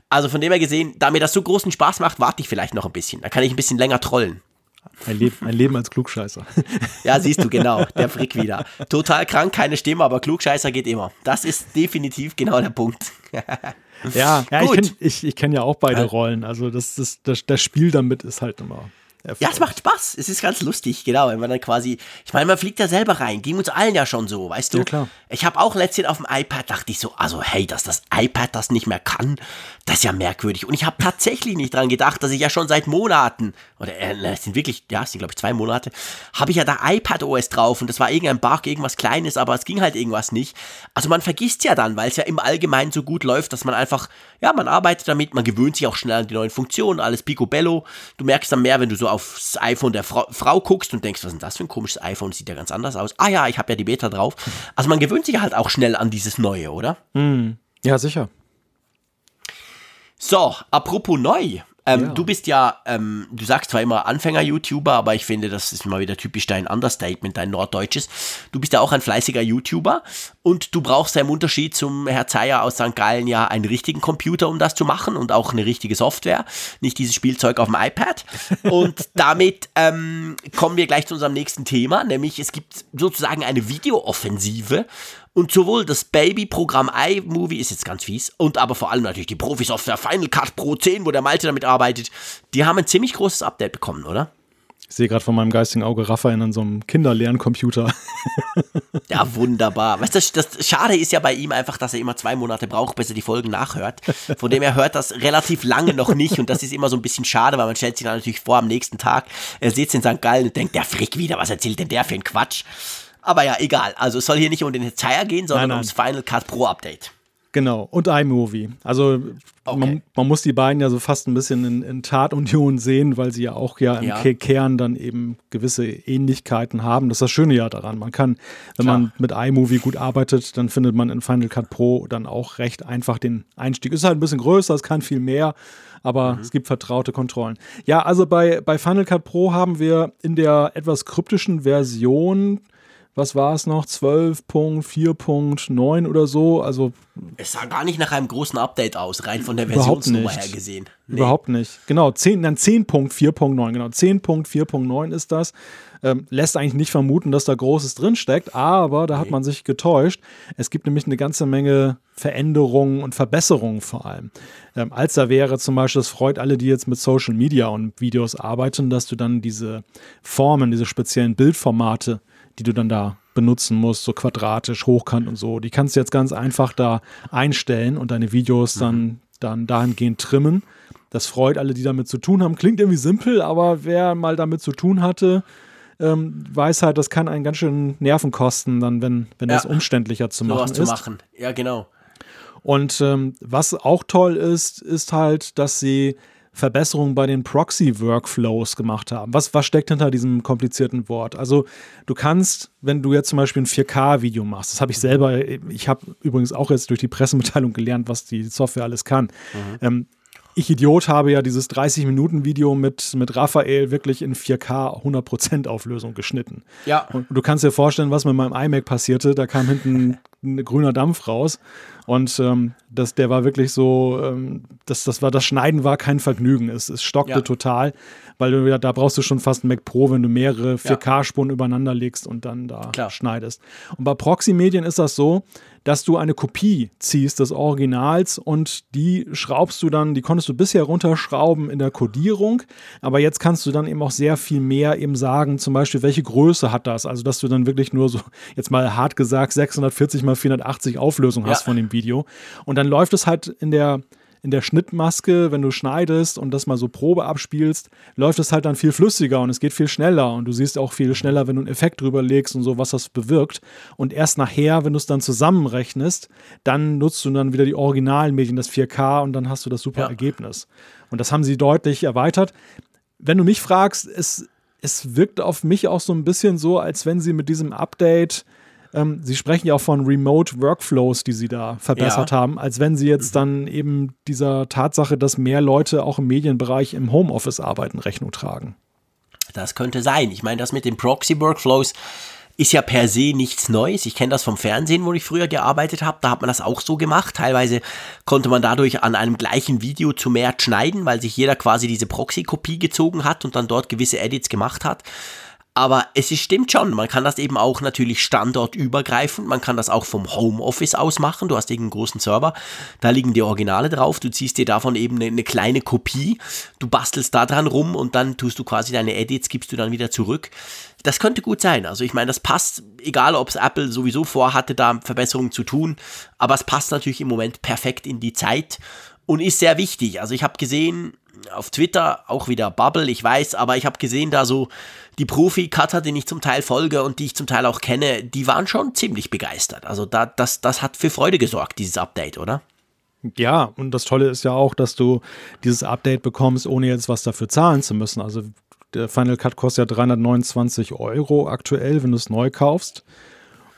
Also von dem her gesehen, da mir das so großen Spaß macht, warte ich vielleicht noch ein bisschen. Da kann ich ein bisschen länger trollen. Ein Leben, ein Leben als Klugscheißer. [laughs] Ja, siehst du, genau, der Frick wieder. Total krank, keine Stimme, aber Klugscheißer geht immer. Das ist definitiv genau der Punkt. Ja, ja ich, ich, ich kenne ja auch beide Rollen. Also das, das, das, das Spiel damit ist halt immer ja, es macht Spaß. Es ist ganz lustig, genau. Wenn man dann quasi, ich meine, man fliegt da selber rein. Ging uns allen ja schon so, weißt du? Ja, klar. Ich habe auch letztens auf dem iPad, dachte ich so, also hey, dass das iPad das nicht mehr kann, das ist ja merkwürdig. Und ich habe tatsächlich nicht dran gedacht, dass ich ja schon seit Monaten, oder äh, es sind wirklich, ja, es sind glaube ich zwei Monate, habe ich ja da iPad OS drauf und das war irgendein Bug, irgendwas Kleines, aber es ging halt irgendwas nicht. Also man vergisst ja dann, weil es ja im Allgemeinen so gut läuft, dass man einfach, ja, man arbeitet damit, man gewöhnt sich auch schnell an die neuen Funktionen, alles picobello. Du merkst dann mehr, wenn du so aufs iPhone der Frau, Frau, guckst und denkst, was ist denn das für ein komisches iPhone? Sieht ja ganz anders aus. Ah ja, ich habe ja die Beta drauf. Also man gewöhnt sich halt auch schnell an dieses Neue, oder? Mm, ja, sicher. So, apropos neu. Ähm, ja. Du bist ja, ähm, du sagst zwar immer Anfänger-YouTuber, aber ich finde, das ist mal wieder typisch dein Understatement, dein Norddeutsches. Du bist ja auch ein fleißiger YouTuber und du brauchst ja im Unterschied zum Herr Zeyer aus St. Gallen ja einen richtigen Computer, um das zu machen und auch eine richtige Software, nicht dieses Spielzeug auf dem iPad. Und [laughs] damit ähm, kommen wir gleich zu unserem nächsten Thema, nämlich es gibt sozusagen eine Videooffensive und sowohl das Baby-Programm iMovie ist jetzt ganz fies und aber vor allem natürlich die Profi-Software Final Cut Pro 10, wo der Malte damit arbeitet, die haben ein ziemlich großes Update bekommen, oder? Ich sehe gerade von meinem geistigen Auge Raphael an so einem Kinderlerncomputer. [laughs] ja, wunderbar. Weißt du, das, das Schade ist ja bei ihm einfach, dass er immer zwei Monate braucht, bis er die Folgen nachhört. Von dem er hört das relativ lange noch nicht und das ist immer so ein bisschen schade, weil man stellt sich dann natürlich vor am nächsten Tag, er sitzt in St. Gallen und denkt, der Frick wieder, was erzählt denn der für ein Quatsch? Aber ja, egal. Also es soll hier nicht um den Detail gehen, sondern nein, nein. ums Final Cut Pro Update. Genau, und iMovie. Also okay. man, man, muss die beiden ja so fast ein bisschen in, in Tatunion sehen, weil sie ja auch ja im ja. Kern dann eben gewisse Ähnlichkeiten haben. Das ist das Schöne ja daran. Man kann, wenn Klar. man mit iMovie gut arbeitet, dann findet man in Final Cut Pro dann auch recht einfach den Einstieg. Ist halt ein bisschen größer, es kann viel mehr, aber mhm. es gibt vertraute Kontrollen. Ja, also bei, bei Final Cut Pro haben wir in der etwas kryptischen Version was war es noch, 12.4.9 oder so. Also es sah gar nicht nach einem großen Update aus, rein von der Versionsnummer her gesehen. Nee. Überhaupt nicht. Genau, 10, dann 10.4.9, genau, 10.4.9 ist das. Ähm, lässt eigentlich nicht vermuten, dass da Großes drinsteckt, aber da nee. hat man sich getäuscht. Es gibt nämlich eine ganze Menge Veränderungen und Verbesserungen vor allem. Ähm, als da wäre zum Beispiel, das freut alle, die jetzt mit Social Media und Videos arbeiten, dass du dann diese Formen, diese speziellen Bildformate die du dann da benutzen musst, so quadratisch, hochkant und so. Die kannst du jetzt ganz einfach da einstellen und deine Videos dann, mhm. dann dahingehend trimmen. Das freut alle, die damit zu tun haben. Klingt irgendwie simpel, aber wer mal damit zu tun hatte, ähm, weiß halt, das kann einen ganz schön Nerven kosten, dann, wenn, wenn ja. das umständlicher zu machen so ist. zu machen, ja, genau. Und ähm, was auch toll ist, ist halt, dass sie Verbesserungen bei den Proxy-Workflows gemacht haben. Was, was steckt hinter diesem komplizierten Wort? Also du kannst, wenn du jetzt zum Beispiel ein 4K-Video machst, das habe ich selber, ich habe übrigens auch jetzt durch die Pressemitteilung gelernt, was die Software alles kann. Mhm. Ähm, ich Idiot habe ja dieses 30-Minuten-Video mit, mit Raphael wirklich in 4K 100% Auflösung geschnitten. Ja. Und du kannst dir vorstellen, was mit meinem iMac passierte. Da kam hinten [laughs] ein grüner Dampf raus. Und ähm, das, der war wirklich so, ähm, das, das war, das Schneiden war kein Vergnügen. Es, es stockte ja. total, weil du da brauchst du schon fast ein Mac Pro, wenn du mehrere 4K-Spuren ja. übereinander legst und dann da Klar. schneidest. Und bei Proxy-Medien ist das so, dass du eine Kopie ziehst des Originals und die schraubst du dann, die konntest du bisher runterschrauben in der Codierung, aber jetzt kannst du dann eben auch sehr viel mehr eben sagen, zum Beispiel, welche Größe hat das? Also, dass du dann wirklich nur so, jetzt mal hart gesagt, 640 mal 480 Auflösung hast ja. von dem Video. Und dann läuft es halt in der in der Schnittmaske, wenn du schneidest und das mal so Probe abspielst, läuft es halt dann viel flüssiger und es geht viel schneller und du siehst auch viel schneller, wenn du einen Effekt drüber legst und so, was das bewirkt. Und erst nachher, wenn du es dann zusammenrechnest, dann nutzt du dann wieder die originalen Medien, das 4K und dann hast du das super ja. Ergebnis. Und das haben sie deutlich erweitert. Wenn du mich fragst, es, es wirkt auf mich auch so ein bisschen so, als wenn sie mit diesem Update ähm, Sie sprechen ja auch von Remote Workflows, die Sie da verbessert ja. haben, als wenn Sie jetzt dann eben dieser Tatsache, dass mehr Leute auch im Medienbereich im Homeoffice arbeiten, Rechnung tragen. Das könnte sein. Ich meine, das mit den Proxy-Workflows ist ja per se nichts Neues. Ich kenne das vom Fernsehen, wo ich früher gearbeitet habe. Da hat man das auch so gemacht. Teilweise konnte man dadurch an einem gleichen Video zu mehr schneiden, weil sich jeder quasi diese Proxy-Kopie gezogen hat und dann dort gewisse Edits gemacht hat. Aber es ist, stimmt schon, man kann das eben auch natürlich standortübergreifend, man kann das auch vom Homeoffice aus machen. Du hast irgendeinen großen Server, da liegen die Originale drauf, du ziehst dir davon eben eine, eine kleine Kopie, du bastelst da dran rum und dann tust du quasi deine Edits, gibst du dann wieder zurück. Das könnte gut sein. Also ich meine, das passt, egal ob es Apple sowieso vorhatte, da Verbesserungen zu tun, aber es passt natürlich im Moment perfekt in die Zeit und ist sehr wichtig. Also ich habe gesehen auf Twitter, auch wieder Bubble, ich weiß, aber ich habe gesehen, da so die Profi-Cutter, denen ich zum Teil folge und die ich zum Teil auch kenne, die waren schon ziemlich begeistert. Also da, das, das hat für Freude gesorgt, dieses Update, oder? Ja, und das Tolle ist ja auch, dass du dieses Update bekommst, ohne jetzt was dafür zahlen zu müssen. Also der Final Cut kostet ja 329 Euro aktuell, wenn du es neu kaufst.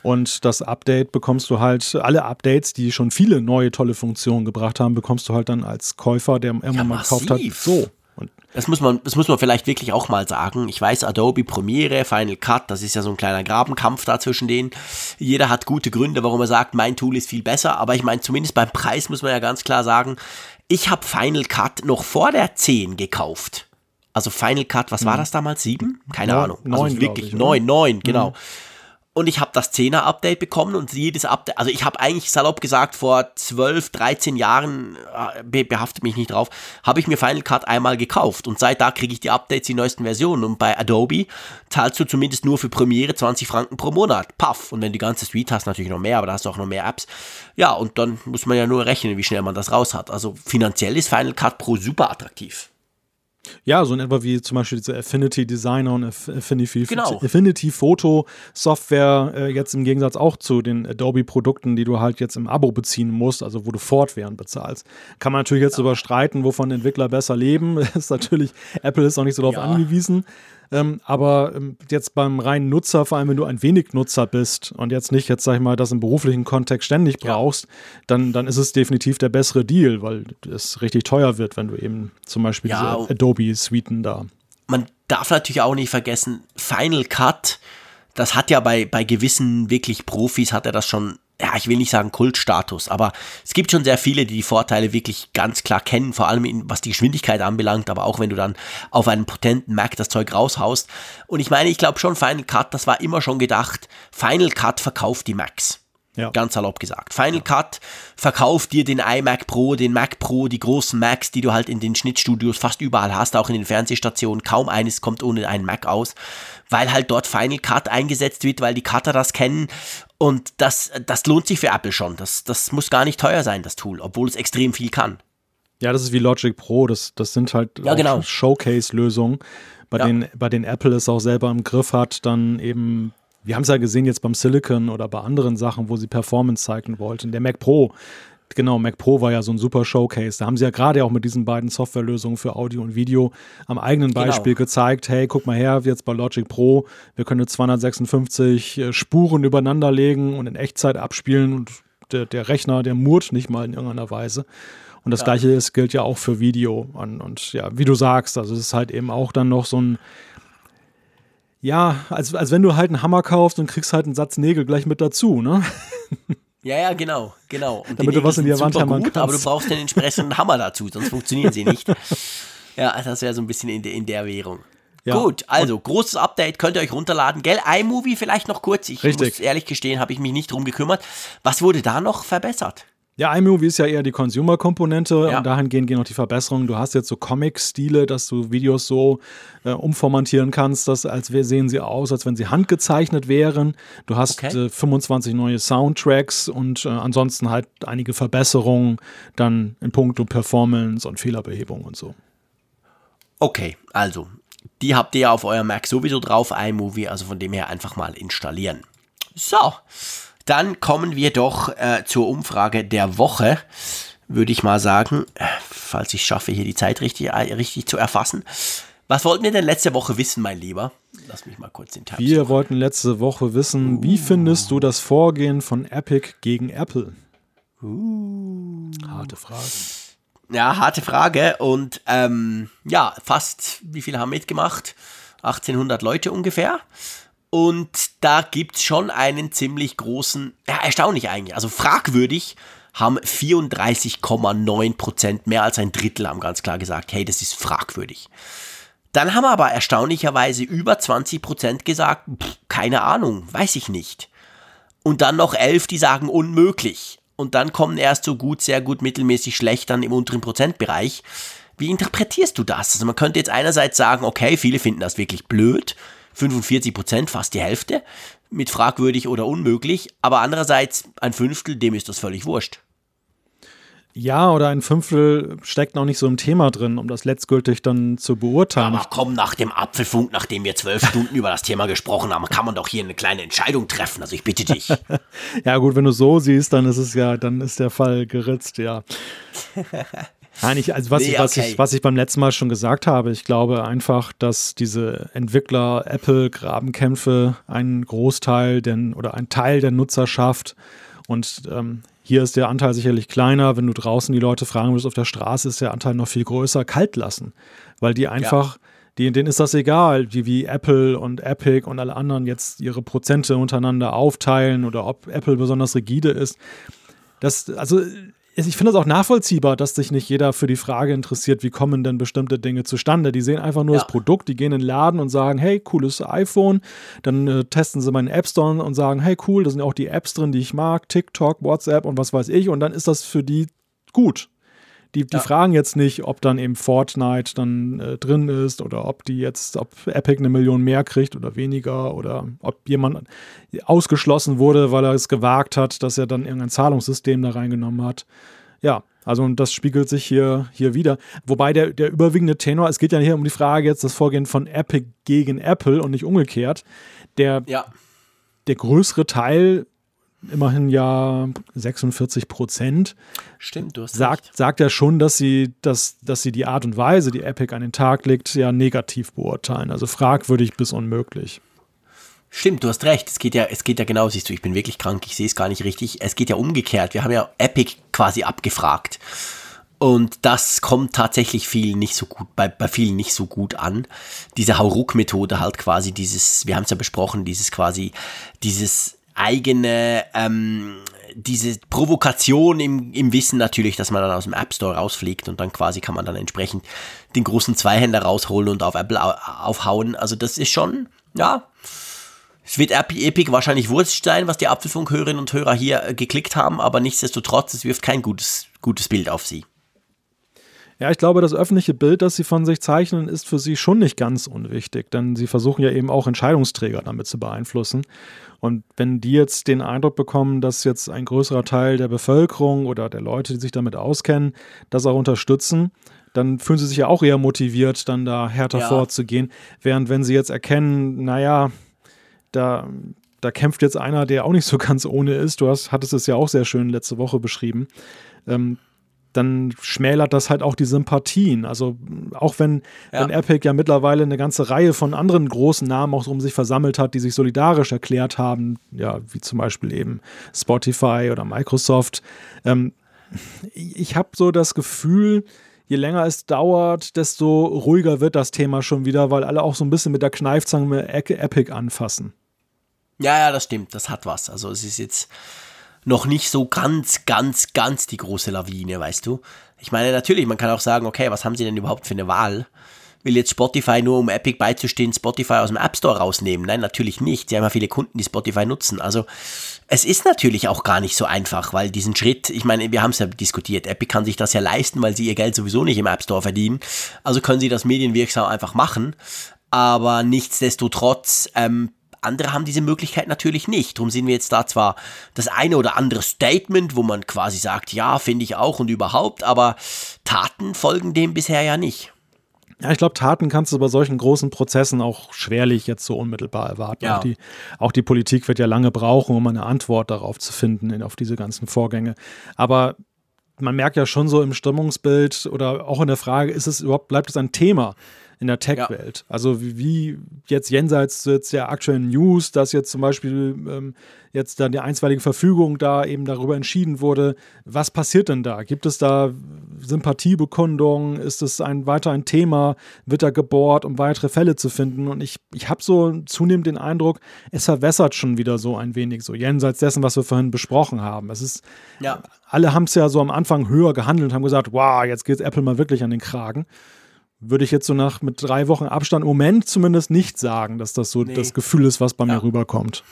Und das Update bekommst du halt, alle Updates, die schon viele neue tolle Funktionen gebracht haben, bekommst du halt dann als Käufer, der immer ja, mal gekauft hat, so. Das muss man, das muss man vielleicht wirklich auch mal sagen. Ich weiß, Adobe Premiere, Final Cut, das ist ja so ein kleiner Grabenkampf da zwischen denen. Jeder hat gute Gründe, warum er sagt, mein Tool ist viel besser. Aber ich meine, zumindest beim Preis muss man ja ganz klar sagen, ich habe Final Cut noch vor der 10 gekauft. Also Final Cut, was war hm. das damals? 7? Keine neun, Ahnung. Also neun, wirklich 9, 9, genau. Mhm und ich habe das 10er Update bekommen und jedes Update, also ich habe eigentlich salopp gesagt, vor 12, 13 Jahren, äh, behaftet mich nicht drauf, habe ich mir Final Cut einmal gekauft. Und seit da kriege ich die Updates, die neuesten Versionen. Und bei Adobe zahlst du zumindest nur für Premiere 20 Franken pro Monat, paff, und wenn du die ganze Suite hast, natürlich noch mehr, aber da hast du auch noch mehr Apps, ja, und dann muss man ja nur rechnen, wie schnell man das raus hat, also finanziell ist Final Cut Pro super attraktiv. Ja, so in etwa wie zum Beispiel diese Affinity Designer und Affinity, genau. Affinity Photo Software äh, jetzt im Gegensatz auch zu den Adobe Produkten, die du halt jetzt im Abo beziehen musst, also wo du fortwährend bezahlst. Kann man natürlich jetzt ja. überstreiten, wovon Entwickler besser leben. [laughs] ist natürlich, Apple ist auch nicht so darauf ja. angewiesen. Ähm, aber ähm, jetzt beim reinen Nutzer, vor allem wenn du ein wenig Nutzer bist und jetzt nicht, jetzt sag ich mal, das im beruflichen Kontext ständig brauchst, ja. dann, dann ist es definitiv der bessere Deal, weil es richtig teuer wird, wenn du eben zum Beispiel ja, diese Adobe-Suiten da. Man darf natürlich auch nicht vergessen, Final Cut, das hat ja bei, bei gewissen wirklich Profis, hat er das schon ja, ich will nicht sagen Kultstatus, aber es gibt schon sehr viele, die die Vorteile wirklich ganz klar kennen, vor allem in, was die Geschwindigkeit anbelangt, aber auch wenn du dann auf einem potenten Mac das Zeug raushaust. Und ich meine, ich glaube schon, Final Cut, das war immer schon gedacht, Final Cut verkauft die Macs. Ja. Ganz salopp gesagt. Final Cut verkauft dir den iMac Pro, den Mac Pro, die großen Macs, die du halt in den Schnittstudios fast überall hast, auch in den Fernsehstationen. Kaum eines kommt ohne einen Mac aus, weil halt dort Final Cut eingesetzt wird, weil die Cutter das kennen. Und das, das lohnt sich für Apple schon. Das, das muss gar nicht teuer sein, das Tool, obwohl es extrem viel kann. Ja, das ist wie Logic Pro. Das, das sind halt ja, genau. Showcase-Lösungen, bei, ja. denen, bei denen Apple es auch selber im Griff hat, dann eben wir haben es ja gesehen jetzt beim Silicon oder bei anderen Sachen, wo sie Performance zeigen wollten. Der Mac Pro, genau, Mac Pro war ja so ein super Showcase. Da haben sie ja gerade auch mit diesen beiden Softwarelösungen für Audio und Video am eigenen genau. Beispiel genau. gezeigt, hey, guck mal her, jetzt bei Logic Pro, wir können 256 äh, Spuren übereinander legen und in Echtzeit abspielen und der, der Rechner, der murrt nicht mal in irgendeiner Weise. Und das ja. gleiche ist, gilt ja auch für Video. Und, und ja, wie du sagst, also es ist halt eben auch dann noch so ein ja, als, als wenn du halt einen Hammer kaufst und kriegst halt einen Satz Nägel gleich mit dazu, ne? [laughs] Ja, ja, genau, genau. Und Damit du was in die Wand hämmern kannst. Aber du brauchst den entsprechenden Hammer dazu, sonst funktionieren sie nicht. Ja, das wäre so ein bisschen in, de, in der Währung. Ja. Gut, also großes Update könnt ihr euch runterladen. Gell, iMovie vielleicht noch kurz. Ich Richtig. muss ehrlich gestehen, habe ich mich nicht drum gekümmert. Was wurde da noch verbessert? Ja, iMovie ist ja eher die Consumer-Komponente ja. und dahingehend gehen auch die Verbesserungen. Du hast jetzt so Comic-Stile, dass du Videos so äh, umformatieren kannst, dass als sehen sie aus, als wenn sie handgezeichnet wären. Du hast okay. äh, 25 neue Soundtracks und äh, ansonsten halt einige Verbesserungen dann in puncto Performance und Fehlerbehebung und so. Okay, also die habt ihr auf eurem Mac sowieso drauf, iMovie, also von dem her einfach mal installieren. So. Dann kommen wir doch äh, zur Umfrage der Woche, würde ich mal sagen, falls ich schaffe, hier die Zeit richtig, äh, richtig zu erfassen. Was wollten wir denn letzte Woche wissen, mein Lieber? Lass mich mal kurz den Tab Wir suchen. wollten letzte Woche wissen, uh. wie findest du das Vorgehen von Epic gegen Apple? Uh. Harte Frage. Ja, harte Frage. Und ähm, ja, fast, wie viele haben mitgemacht? 1800 Leute ungefähr. Und da gibt es schon einen ziemlich großen, ja, erstaunlich eigentlich, also fragwürdig haben 34,9% mehr als ein Drittel haben ganz klar gesagt, hey, das ist fragwürdig. Dann haben aber erstaunlicherweise über 20% gesagt, pff, keine Ahnung, weiß ich nicht. Und dann noch 11, die sagen unmöglich. Und dann kommen erst so gut, sehr gut, mittelmäßig, schlecht dann im unteren Prozentbereich. Wie interpretierst du das? Also man könnte jetzt einerseits sagen, okay, viele finden das wirklich blöd, 45 Prozent, fast die Hälfte, mit fragwürdig oder unmöglich, aber andererseits ein Fünftel, dem ist das völlig wurscht. Ja, oder ein Fünftel steckt noch nicht so im Thema drin, um das letztgültig dann zu beurteilen. Aber komm, nach dem Apfelfunk, nachdem wir zwölf Stunden über das Thema gesprochen haben, kann man doch hier eine kleine Entscheidung treffen. Also ich bitte dich. [laughs] ja, gut, wenn du so siehst, dann ist es ja, dann ist der Fall geritzt, ja. [laughs] Nein, ich, also was, nee, ich, was, okay. ich, was ich beim letzten Mal schon gesagt habe, ich glaube einfach, dass diese Entwickler-Apple-Grabenkämpfe einen Großteil denn, oder ein Teil der Nutzerschaft und ähm, hier ist der Anteil sicherlich kleiner. Wenn du draußen die Leute fragen würdest auf der Straße, ist der Anteil noch viel größer. Kalt lassen. Weil die einfach, ja. die, denen ist das egal, die wie Apple und Epic und alle anderen jetzt ihre Prozente untereinander aufteilen oder ob Apple besonders rigide ist. Das, also ich finde es auch nachvollziehbar, dass sich nicht jeder für die Frage interessiert, wie kommen denn bestimmte Dinge zustande. Die sehen einfach nur ja. das Produkt, die gehen in den Laden und sagen, hey, cooles iPhone. Dann äh, testen sie meinen App Store und sagen, hey, cool, da sind auch die Apps drin, die ich mag, TikTok, WhatsApp und was weiß ich. Und dann ist das für die gut. Die, die ja. fragen jetzt nicht, ob dann eben Fortnite dann äh, drin ist oder ob die jetzt, ob Epic eine Million mehr kriegt oder weniger oder ob jemand ausgeschlossen wurde, weil er es gewagt hat, dass er dann irgendein Zahlungssystem da reingenommen hat. Ja, also das spiegelt sich hier, hier wieder. Wobei der, der überwiegende Tenor, es geht ja hier um die Frage jetzt das Vorgehen von Epic gegen Apple und nicht umgekehrt. Der, ja. der größere Teil immerhin ja 46 Prozent. Stimmt, du hast sagt, recht. sagt ja schon, dass sie, dass, dass sie die Art und Weise, die Epic an den Tag legt, ja negativ beurteilen. Also fragwürdig bis unmöglich. Stimmt, du hast recht. Es geht ja, es geht ja genau, siehst du, ich bin wirklich krank, ich sehe es gar nicht richtig. Es geht ja umgekehrt. Wir haben ja Epic quasi abgefragt. Und das kommt tatsächlich vielen nicht so gut, bei, bei vielen nicht so gut an. Diese Hauruck-Methode halt quasi dieses, wir haben es ja besprochen, dieses quasi, dieses eigene, ähm, diese Provokation im, im Wissen natürlich, dass man dann aus dem App Store rausfliegt und dann quasi kann man dann entsprechend den großen Zweihänder rausholen und auf Apple aufhauen. Also das ist schon, ja, es wird Epic wahrscheinlich wurscht sein, was die Apfelfunkhörerinnen und Hörer hier äh, geklickt haben, aber nichtsdestotrotz, es wirft kein gutes, gutes Bild auf sie. Ja, ich glaube, das öffentliche Bild, das sie von sich zeichnen, ist für sie schon nicht ganz unwichtig, denn sie versuchen ja eben auch Entscheidungsträger damit zu beeinflussen. Und wenn die jetzt den Eindruck bekommen, dass jetzt ein größerer Teil der Bevölkerung oder der Leute, die sich damit auskennen, das auch unterstützen, dann fühlen sie sich ja auch eher motiviert, dann da härter ja. vorzugehen. Während wenn sie jetzt erkennen, naja, da, da kämpft jetzt einer, der auch nicht so ganz ohne ist, du hast, hattest es ja auch sehr schön letzte Woche beschrieben, ähm, dann schmälert das halt auch die Sympathien. Also auch wenn, ja. wenn Epic ja mittlerweile eine ganze Reihe von anderen großen Namen auch um sich versammelt hat, die sich solidarisch erklärt haben, ja, wie zum Beispiel eben Spotify oder Microsoft. Ähm, ich habe so das Gefühl, je länger es dauert, desto ruhiger wird das Thema schon wieder, weil alle auch so ein bisschen mit der Kneifzange Epic anfassen. Ja, ja, das stimmt, das hat was. Also es ist jetzt noch nicht so ganz, ganz, ganz die große Lawine, weißt du? Ich meine, natürlich, man kann auch sagen, okay, was haben sie denn überhaupt für eine Wahl? Will jetzt Spotify nur, um Epic beizustehen, Spotify aus dem App Store rausnehmen? Nein, natürlich nicht. Sie haben ja viele Kunden, die Spotify nutzen. Also, es ist natürlich auch gar nicht so einfach, weil diesen Schritt, ich meine, wir haben es ja diskutiert, Epic kann sich das ja leisten, weil sie ihr Geld sowieso nicht im App Store verdienen. Also können sie das medienwirksam einfach machen. Aber nichtsdestotrotz ähm, andere haben diese Möglichkeit natürlich nicht. Darum sehen wir jetzt da zwar das eine oder andere Statement, wo man quasi sagt, ja, finde ich auch und überhaupt, aber Taten folgen dem bisher ja nicht. Ja, ich glaube, Taten kannst du bei solchen großen Prozessen auch schwerlich jetzt so unmittelbar erwarten. Ja. Auch, die, auch die Politik wird ja lange brauchen, um eine Antwort darauf zu finden, auf diese ganzen Vorgänge. Aber man merkt ja schon so im Stimmungsbild oder auch in der Frage, ist es überhaupt, bleibt es ein Thema? In der Tech-Welt. Ja. Also wie, wie, jetzt jenseits jetzt der aktuellen News, dass jetzt zum Beispiel ähm, jetzt dann die einstweilige Verfügung da eben darüber entschieden wurde. Was passiert denn da? Gibt es da Sympathiebekundungen? Ist es ein weiter ein Thema? Wird da gebohrt, um weitere Fälle zu finden? Und ich, ich habe so zunehmend den Eindruck, es verwässert schon wieder so ein wenig, so jenseits dessen, was wir vorhin besprochen haben. Es ist, ja. alle haben es ja so am Anfang höher gehandelt und haben gesagt, wow, jetzt geht Apple mal wirklich an den Kragen würde ich jetzt so nach mit drei Wochen Abstand im Moment zumindest nicht sagen, dass das so nee. das Gefühl ist, was bei ja. mir rüberkommt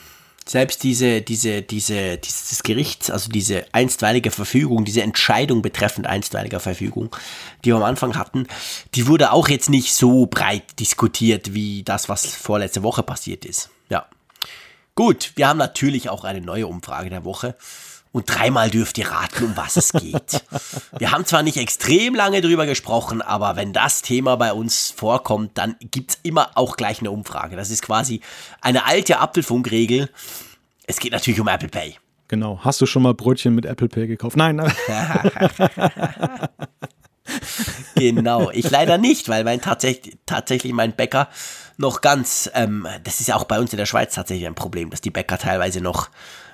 selbst diese, diese, diese, dieses Gerichts, also diese einstweilige Verfügung, diese Entscheidung betreffend einstweiliger Verfügung, die wir am Anfang hatten, die wurde auch jetzt nicht so breit diskutiert wie das, was vorletzte Woche passiert ist. Ja. Gut, wir haben natürlich auch eine neue Umfrage der Woche. Und dreimal dürft ihr raten, um was es geht. Wir haben zwar nicht extrem lange drüber gesprochen, aber wenn das Thema bei uns vorkommt, dann gibt es immer auch gleich eine Umfrage. Das ist quasi eine alte Apfelfunkregel. Es geht natürlich um Apple Pay. Genau. Hast du schon mal Brötchen mit Apple Pay gekauft? Nein. nein. [laughs] genau. Ich leider nicht, weil mein tatsächlich, tatsächlich mein Bäcker noch ganz, ähm, das ist ja auch bei uns in der Schweiz tatsächlich ein Problem, dass die Bäcker teilweise noch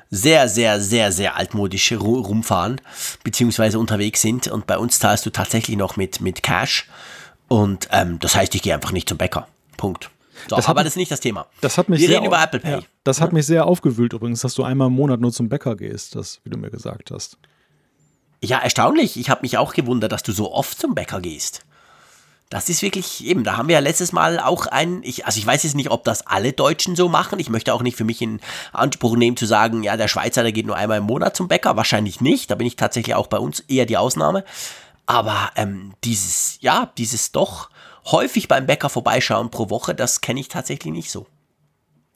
sehr, sehr, sehr, sehr altmodisch rumfahren, beziehungsweise unterwegs sind. Und bei uns zahlst du tatsächlich noch mit, mit Cash. Und ähm, das heißt, ich gehe einfach nicht zum Bäcker. Punkt. So, das aber das ist nicht das Thema. Das hat mich Wir sehr reden über Apple Pay. Ja, das hat mich sehr aufgewühlt übrigens, dass du einmal im Monat nur zum Bäcker gehst, das, wie du mir gesagt hast. Ja, erstaunlich. Ich habe mich auch gewundert, dass du so oft zum Bäcker gehst. Das ist wirklich eben, da haben wir ja letztes Mal auch ein, ich, also ich weiß jetzt nicht, ob das alle Deutschen so machen. Ich möchte auch nicht für mich in Anspruch nehmen zu sagen, ja, der Schweizer, der geht nur einmal im Monat zum Bäcker. Wahrscheinlich nicht. Da bin ich tatsächlich auch bei uns eher die Ausnahme. Aber ähm, dieses, ja, dieses doch häufig beim Bäcker vorbeischauen pro Woche, das kenne ich tatsächlich nicht so.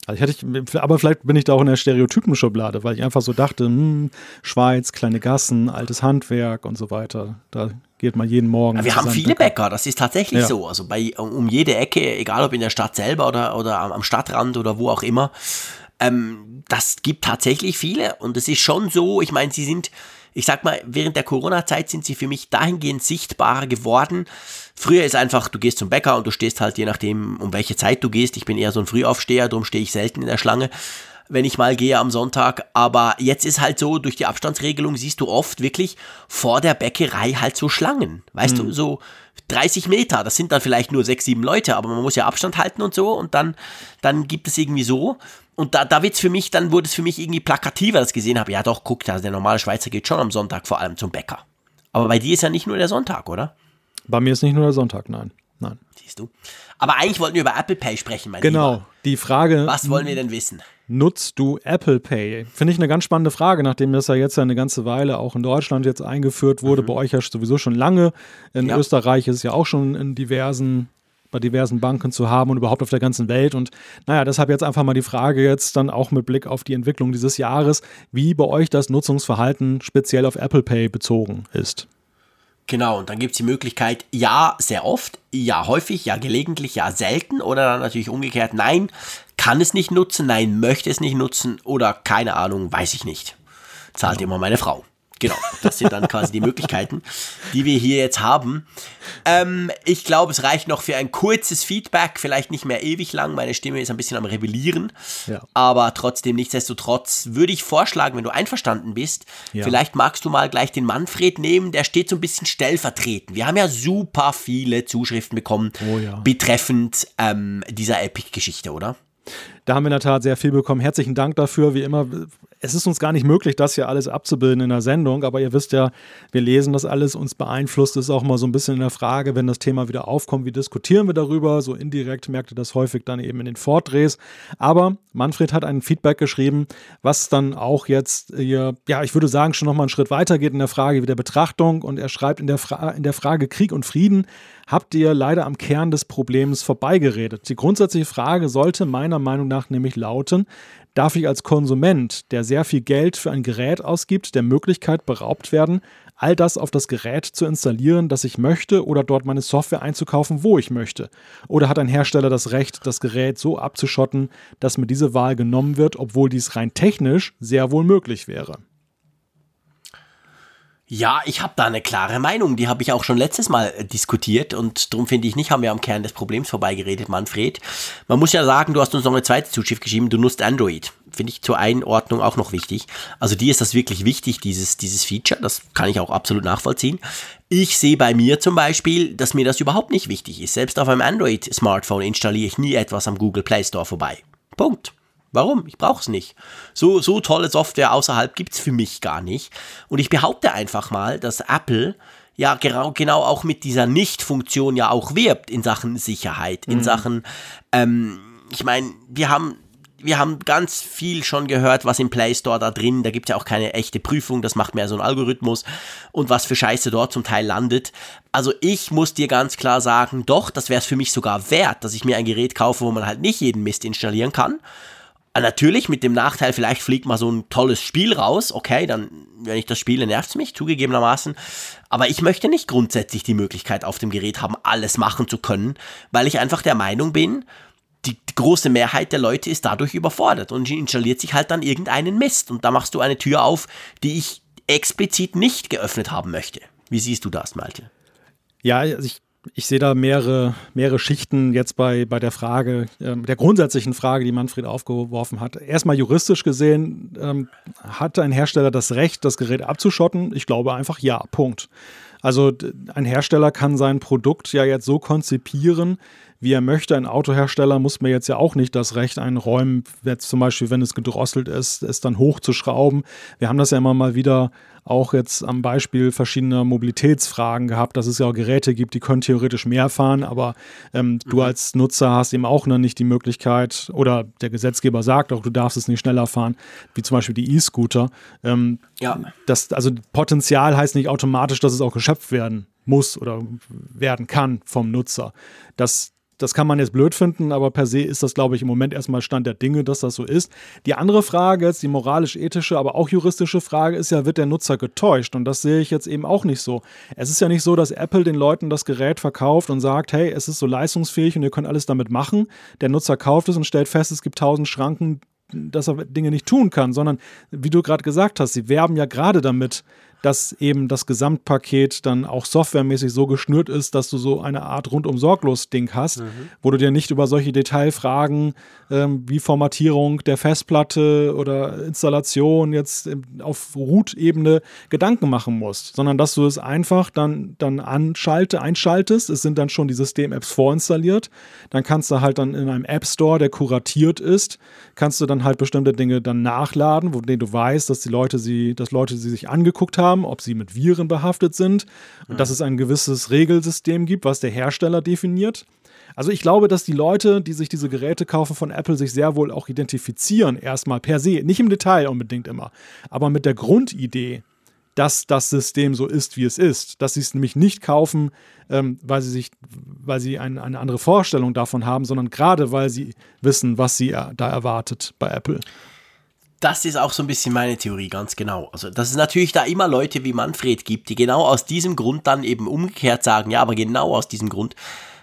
Also ich hatte, aber vielleicht bin ich da auch in der Stereotypenschublade, weil ich einfach so dachte, hm, Schweiz, kleine Gassen, altes Handwerk und so weiter. Da geht man jeden Morgen. Ja, wir haben viele Bäcker. Bäcker. das ist tatsächlich ja. so. Also bei um jede Ecke, egal ob in der Stadt selber oder, oder am Stadtrand oder wo auch immer. Ähm, das gibt tatsächlich viele und es ist schon so, ich meine, sie sind ich sag mal, während der Corona-Zeit sind sie für mich dahingehend sichtbarer geworden. Früher ist einfach, du gehst zum Bäcker und du stehst halt je nachdem, um welche Zeit du gehst. Ich bin eher so ein Frühaufsteher, darum stehe ich selten in der Schlange, wenn ich mal gehe am Sonntag. Aber jetzt ist halt so, durch die Abstandsregelung siehst du oft wirklich vor der Bäckerei halt so Schlangen. Weißt mhm. du, so 30 Meter, das sind dann vielleicht nur sechs, sieben Leute, aber man muss ja Abstand halten und so und dann, dann gibt es irgendwie so und da, da wird's für mich, dann wurde es für mich irgendwie plakativer, dass ich gesehen habe, ja doch, guck, der normale Schweizer geht schon am Sonntag vor allem zum Bäcker. Aber bei dir ist ja nicht nur der Sonntag, oder? Bei mir ist nicht nur der Sonntag, nein. Nein. Siehst du. Aber eigentlich wollten wir über Apple Pay sprechen, mein Genau, Lieber. Die Frage. Was wollen wir denn wissen? Nutzt du Apple Pay? Finde ich eine ganz spannende Frage, nachdem das ja jetzt eine ganze Weile auch in Deutschland jetzt eingeführt wurde. Mhm. Bei euch ja sowieso schon lange. In ja. Österreich ist es ja auch schon in diversen bei diversen Banken zu haben und überhaupt auf der ganzen Welt. Und naja, deshalb jetzt einfach mal die Frage jetzt dann auch mit Blick auf die Entwicklung dieses Jahres, wie bei euch das Nutzungsverhalten speziell auf Apple Pay bezogen ist. Genau, und dann gibt es die Möglichkeit, ja, sehr oft, ja, häufig, ja, gelegentlich, ja, selten oder dann natürlich umgekehrt, nein, kann es nicht nutzen, nein, möchte es nicht nutzen oder keine Ahnung, weiß ich nicht. Zahlt genau. immer meine Frau. Genau, das sind dann quasi die Möglichkeiten, die wir hier jetzt haben. Ähm, ich glaube, es reicht noch für ein kurzes Feedback, vielleicht nicht mehr ewig lang. Meine Stimme ist ein bisschen am Rebellieren, ja. aber trotzdem, nichtsdestotrotz würde ich vorschlagen, wenn du einverstanden bist, ja. vielleicht magst du mal gleich den Manfred nehmen, der steht so ein bisschen stellvertretend. Wir haben ja super viele Zuschriften bekommen oh ja. betreffend ähm, dieser Epic-Geschichte, oder? Da haben wir in der Tat sehr viel bekommen. Herzlichen Dank dafür. Wie immer, es ist uns gar nicht möglich, das hier alles abzubilden in der Sendung, aber ihr wisst ja, wir lesen das alles, uns beeinflusst es auch mal so ein bisschen in der Frage, wenn das Thema wieder aufkommt, wie diskutieren wir darüber? So indirekt merkt ihr das häufig dann eben in den Vordrehs. Aber Manfred hat ein Feedback geschrieben, was dann auch jetzt hier, ja, ich würde sagen, schon nochmal einen Schritt weiter geht in der Frage der Betrachtung und er schreibt in der, Fra in der Frage Krieg und Frieden habt ihr leider am Kern des Problems vorbeigeredet. Die grundsätzliche Frage sollte meiner Meinung nach nämlich lauten, darf ich als Konsument, der sehr viel Geld für ein Gerät ausgibt, der Möglichkeit beraubt werden, all das auf das Gerät zu installieren, das ich möchte, oder dort meine Software einzukaufen, wo ich möchte? Oder hat ein Hersteller das Recht, das Gerät so abzuschotten, dass mir diese Wahl genommen wird, obwohl dies rein technisch sehr wohl möglich wäre? Ja, ich habe da eine klare Meinung. Die habe ich auch schon letztes Mal äh, diskutiert und darum finde ich nicht, haben wir am Kern des Problems vorbeigeredet, Manfred. Man muss ja sagen, du hast uns noch eine zweite Zuschrift geschrieben, du nutzt Android. Finde ich zur Einordnung auch noch wichtig. Also dir ist das wirklich wichtig, dieses, dieses Feature. Das kann ich auch absolut nachvollziehen. Ich sehe bei mir zum Beispiel, dass mir das überhaupt nicht wichtig ist. Selbst auf einem Android-Smartphone installiere ich nie etwas am Google Play Store vorbei. Punkt. Warum? Ich brauche es nicht. So, so tolle Software außerhalb gibt es für mich gar nicht. Und ich behaupte einfach mal, dass Apple ja genau, genau auch mit dieser Nicht-Funktion ja auch wirbt in Sachen Sicherheit, in mhm. Sachen, ähm, ich meine, wir haben wir haben ganz viel schon gehört, was im Play Store da drin, da gibt es ja auch keine echte Prüfung, das macht mehr so ein Algorithmus und was für Scheiße dort zum Teil landet. Also ich muss dir ganz klar sagen, doch, das wäre es für mich sogar wert, dass ich mir ein Gerät kaufe, wo man halt nicht jeden Mist installieren kann, natürlich mit dem Nachteil, vielleicht fliegt mal so ein tolles Spiel raus. Okay, dann, wenn ich das spiele, nervt es mich, zugegebenermaßen. Aber ich möchte nicht grundsätzlich die Möglichkeit auf dem Gerät haben, alles machen zu können, weil ich einfach der Meinung bin, die, die große Mehrheit der Leute ist dadurch überfordert und installiert sich halt dann irgendeinen Mist. Und da machst du eine Tür auf, die ich explizit nicht geöffnet haben möchte. Wie siehst du das, Malte? Ja, also ich ich sehe da mehrere, mehrere Schichten jetzt bei, bei der Frage, äh, der grundsätzlichen Frage, die Manfred aufgeworfen hat. Erstmal juristisch gesehen, ähm, hat ein Hersteller das Recht, das Gerät abzuschotten? Ich glaube einfach ja, Punkt. Also ein Hersteller kann sein Produkt ja jetzt so konzipieren, wie er möchte. Ein Autohersteller muss mir jetzt ja auch nicht das Recht einräumen, jetzt zum Beispiel, wenn es gedrosselt ist, es dann hochzuschrauben. Wir haben das ja immer mal wieder auch jetzt am Beispiel verschiedener Mobilitätsfragen gehabt, dass es ja auch Geräte gibt, die können theoretisch mehr fahren, aber ähm, mhm. du als Nutzer hast eben auch noch nicht die Möglichkeit oder der Gesetzgeber sagt auch, du darfst es nicht schneller fahren, wie zum Beispiel die E-Scooter. Ähm, ja. Das, also Potenzial heißt nicht automatisch, dass es auch geschöpft werden muss oder werden kann vom Nutzer. Das, das kann man jetzt blöd finden, aber per se ist das, glaube ich, im Moment erstmal Stand der Dinge, dass das so ist. Die andere Frage, jetzt die moralisch-ethische, aber auch juristische Frage ist ja, wird der Nutzer getäuscht? Und das sehe ich jetzt eben auch nicht so. Es ist ja nicht so, dass Apple den Leuten das Gerät verkauft und sagt, hey, es ist so leistungsfähig und ihr könnt alles damit machen. Der Nutzer kauft es und stellt fest, es gibt tausend Schranken, dass er Dinge nicht tun kann, sondern wie du gerade gesagt hast, sie werben ja gerade damit, dass eben das Gesamtpaket dann auch softwaremäßig so geschnürt ist, dass du so eine Art rundum sorglos Ding hast, mhm. wo du dir nicht über solche Detailfragen ähm, wie Formatierung der Festplatte oder Installation jetzt auf Root-Ebene Gedanken machen musst, sondern dass du es einfach dann, dann anschalte, einschaltest. Es sind dann schon die System-Apps vorinstalliert. Dann kannst du halt dann in einem App Store, der kuratiert ist, kannst du dann halt bestimmte Dinge dann nachladen, wo denen du weißt, dass die Leute sie, dass Leute sie sich angeguckt haben haben, ob sie mit Viren behaftet sind und mhm. dass es ein gewisses Regelsystem gibt, was der Hersteller definiert. Also ich glaube, dass die Leute, die sich diese Geräte kaufen von Apple, sich sehr wohl auch identifizieren, erstmal per se, nicht im Detail unbedingt immer, aber mit der Grundidee, dass das System so ist, wie es ist. Dass sie es nämlich nicht kaufen, ähm, weil sie sich, weil sie ein, eine andere Vorstellung davon haben, sondern gerade weil sie wissen, was sie da erwartet bei Apple das ist auch so ein bisschen meine Theorie, ganz genau. Also, dass es natürlich da immer Leute wie Manfred gibt, die genau aus diesem Grund dann eben umgekehrt sagen, ja, aber genau aus diesem Grund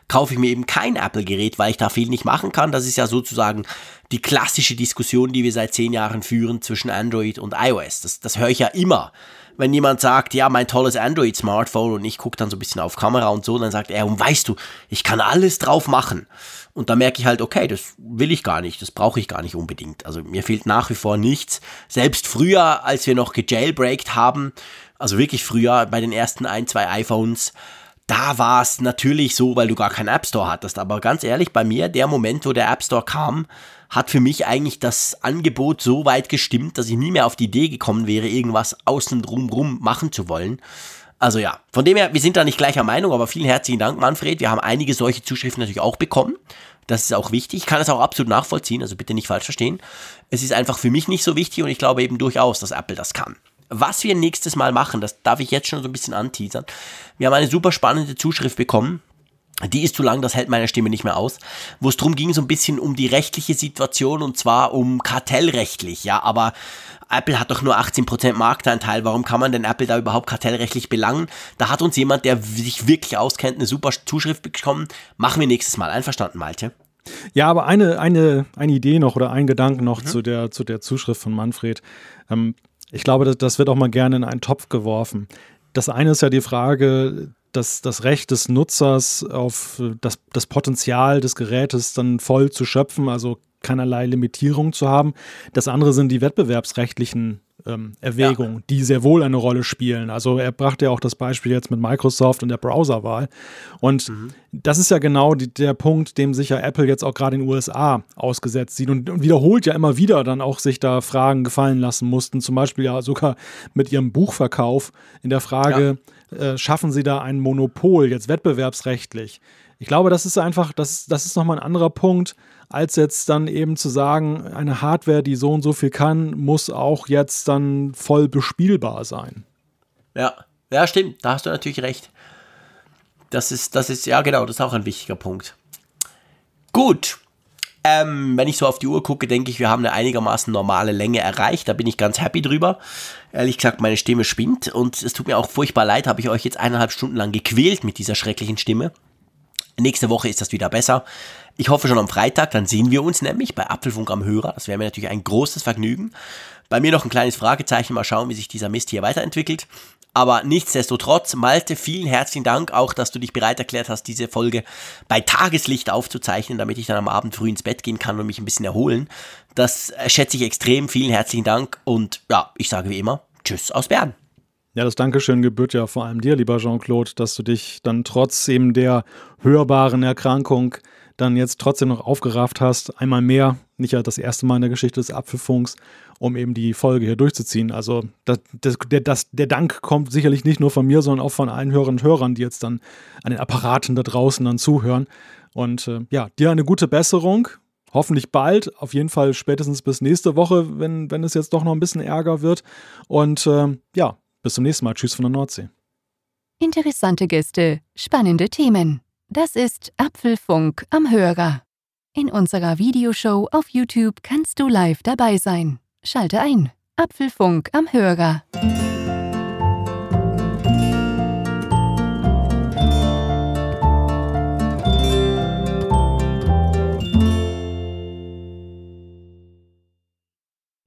kaufe ich mir eben kein Apple-Gerät, weil ich da viel nicht machen kann. Das ist ja sozusagen die klassische Diskussion, die wir seit zehn Jahren führen zwischen Android und iOS. Das, das höre ich ja immer. Wenn jemand sagt, ja, mein tolles Android-Smartphone und ich gucke dann so ein bisschen auf Kamera und so, dann sagt er, und weißt du, ich kann alles drauf machen. Und da merke ich halt, okay, das will ich gar nicht, das brauche ich gar nicht unbedingt. Also mir fehlt nach wie vor nichts. Selbst früher, als wir noch gejailbreakt haben, also wirklich früher bei den ersten ein, zwei iPhones, da war es natürlich so, weil du gar keinen App Store hattest. Aber ganz ehrlich, bei mir, der Moment, wo der App Store kam, hat für mich eigentlich das Angebot so weit gestimmt, dass ich nie mehr auf die Idee gekommen wäre, irgendwas außen drumrum machen zu wollen. Also ja, von dem her, wir sind da nicht gleicher Meinung, aber vielen herzlichen Dank, Manfred. Wir haben einige solche Zuschriften natürlich auch bekommen. Das ist auch wichtig. Ich kann es auch absolut nachvollziehen, also bitte nicht falsch verstehen. Es ist einfach für mich nicht so wichtig und ich glaube eben durchaus, dass Apple das kann. Was wir nächstes Mal machen, das darf ich jetzt schon so ein bisschen anteasern. Wir haben eine super spannende Zuschrift bekommen. Die ist zu lang, das hält meine Stimme nicht mehr aus. Wo es darum ging, so ein bisschen um die rechtliche Situation und zwar um kartellrechtlich, ja, aber Apple hat doch nur 18% Marktanteil, warum kann man denn Apple da überhaupt kartellrechtlich belangen? Da hat uns jemand, der sich wirklich auskennt, eine super Zuschrift bekommen. Machen wir nächstes Mal. Einverstanden, Malte? Ja, aber eine, eine, eine Idee noch oder ein Gedanke noch mhm. zu, der, zu der Zuschrift von Manfred. Ähm, ich glaube, das, das wird auch mal gerne in einen Topf geworfen das eine ist ja die Frage, das, das Recht des Nutzers auf das, das Potenzial des Gerätes dann voll zu schöpfen, also keinerlei Limitierung zu haben. Das andere sind die wettbewerbsrechtlichen ähm, Erwägungen, ja. die sehr wohl eine Rolle spielen. Also er brachte ja auch das Beispiel jetzt mit Microsoft und der Browserwahl. Und mhm. das ist ja genau die, der Punkt, dem sich ja Apple jetzt auch gerade in den USA ausgesetzt sieht und, und, wiederholt ja immer wieder dann auch sich da Fragen gefallen lassen mussten. Zum Beispiel ja sogar mit ihrem Buchverkauf in der Frage, ja. Äh, schaffen sie da ein Monopol jetzt wettbewerbsrechtlich? Ich glaube, das ist einfach, das, das ist nochmal ein anderer Punkt als jetzt dann eben zu sagen, eine Hardware, die so und so viel kann, muss auch jetzt dann voll bespielbar sein. Ja, ja, stimmt, da hast du natürlich recht. Das ist, das ist, ja genau, das ist auch ein wichtiger Punkt. Gut. Ähm, wenn ich so auf die Uhr gucke, denke ich, wir haben eine einigermaßen normale Länge erreicht. Da bin ich ganz happy drüber. Ehrlich gesagt, meine Stimme spinnt und es tut mir auch furchtbar leid, habe ich euch jetzt eineinhalb Stunden lang gequält mit dieser schrecklichen Stimme. Nächste Woche ist das wieder besser. Ich hoffe schon am Freitag, dann sehen wir uns nämlich bei Apfelfunk am Hörer. Das wäre mir natürlich ein großes Vergnügen. Bei mir noch ein kleines Fragezeichen, mal schauen, wie sich dieser Mist hier weiterentwickelt. Aber nichtsdestotrotz, Malte, vielen herzlichen Dank auch, dass du dich bereit erklärt hast, diese Folge bei Tageslicht aufzuzeichnen, damit ich dann am Abend früh ins Bett gehen kann und mich ein bisschen erholen. Das schätze ich extrem. Vielen herzlichen Dank und ja, ich sage wie immer, Tschüss aus Bern. Ja, das Dankeschön gebührt ja vor allem dir, lieber Jean-Claude, dass du dich dann trotz eben der hörbaren Erkrankung dann jetzt trotzdem noch aufgerafft hast, einmal mehr, nicht ja das erste Mal in der Geschichte des Apfelfunks, um eben die Folge hier durchzuziehen. Also das, das, der, das, der Dank kommt sicherlich nicht nur von mir, sondern auch von allen Hörerinnen und Hörern, die jetzt dann an den Apparaten da draußen dann zuhören. Und äh, ja, dir eine gute Besserung. Hoffentlich bald, auf jeden Fall spätestens bis nächste Woche, wenn, wenn es jetzt doch noch ein bisschen Ärger wird. Und äh, ja, bis zum nächsten Mal. Tschüss von der Nordsee. Interessante Gäste, spannende Themen. Das ist Apfelfunk am Hörer. In unserer Videoshow auf YouTube kannst du live dabei sein. Schalte ein. Apfelfunk am Hörer.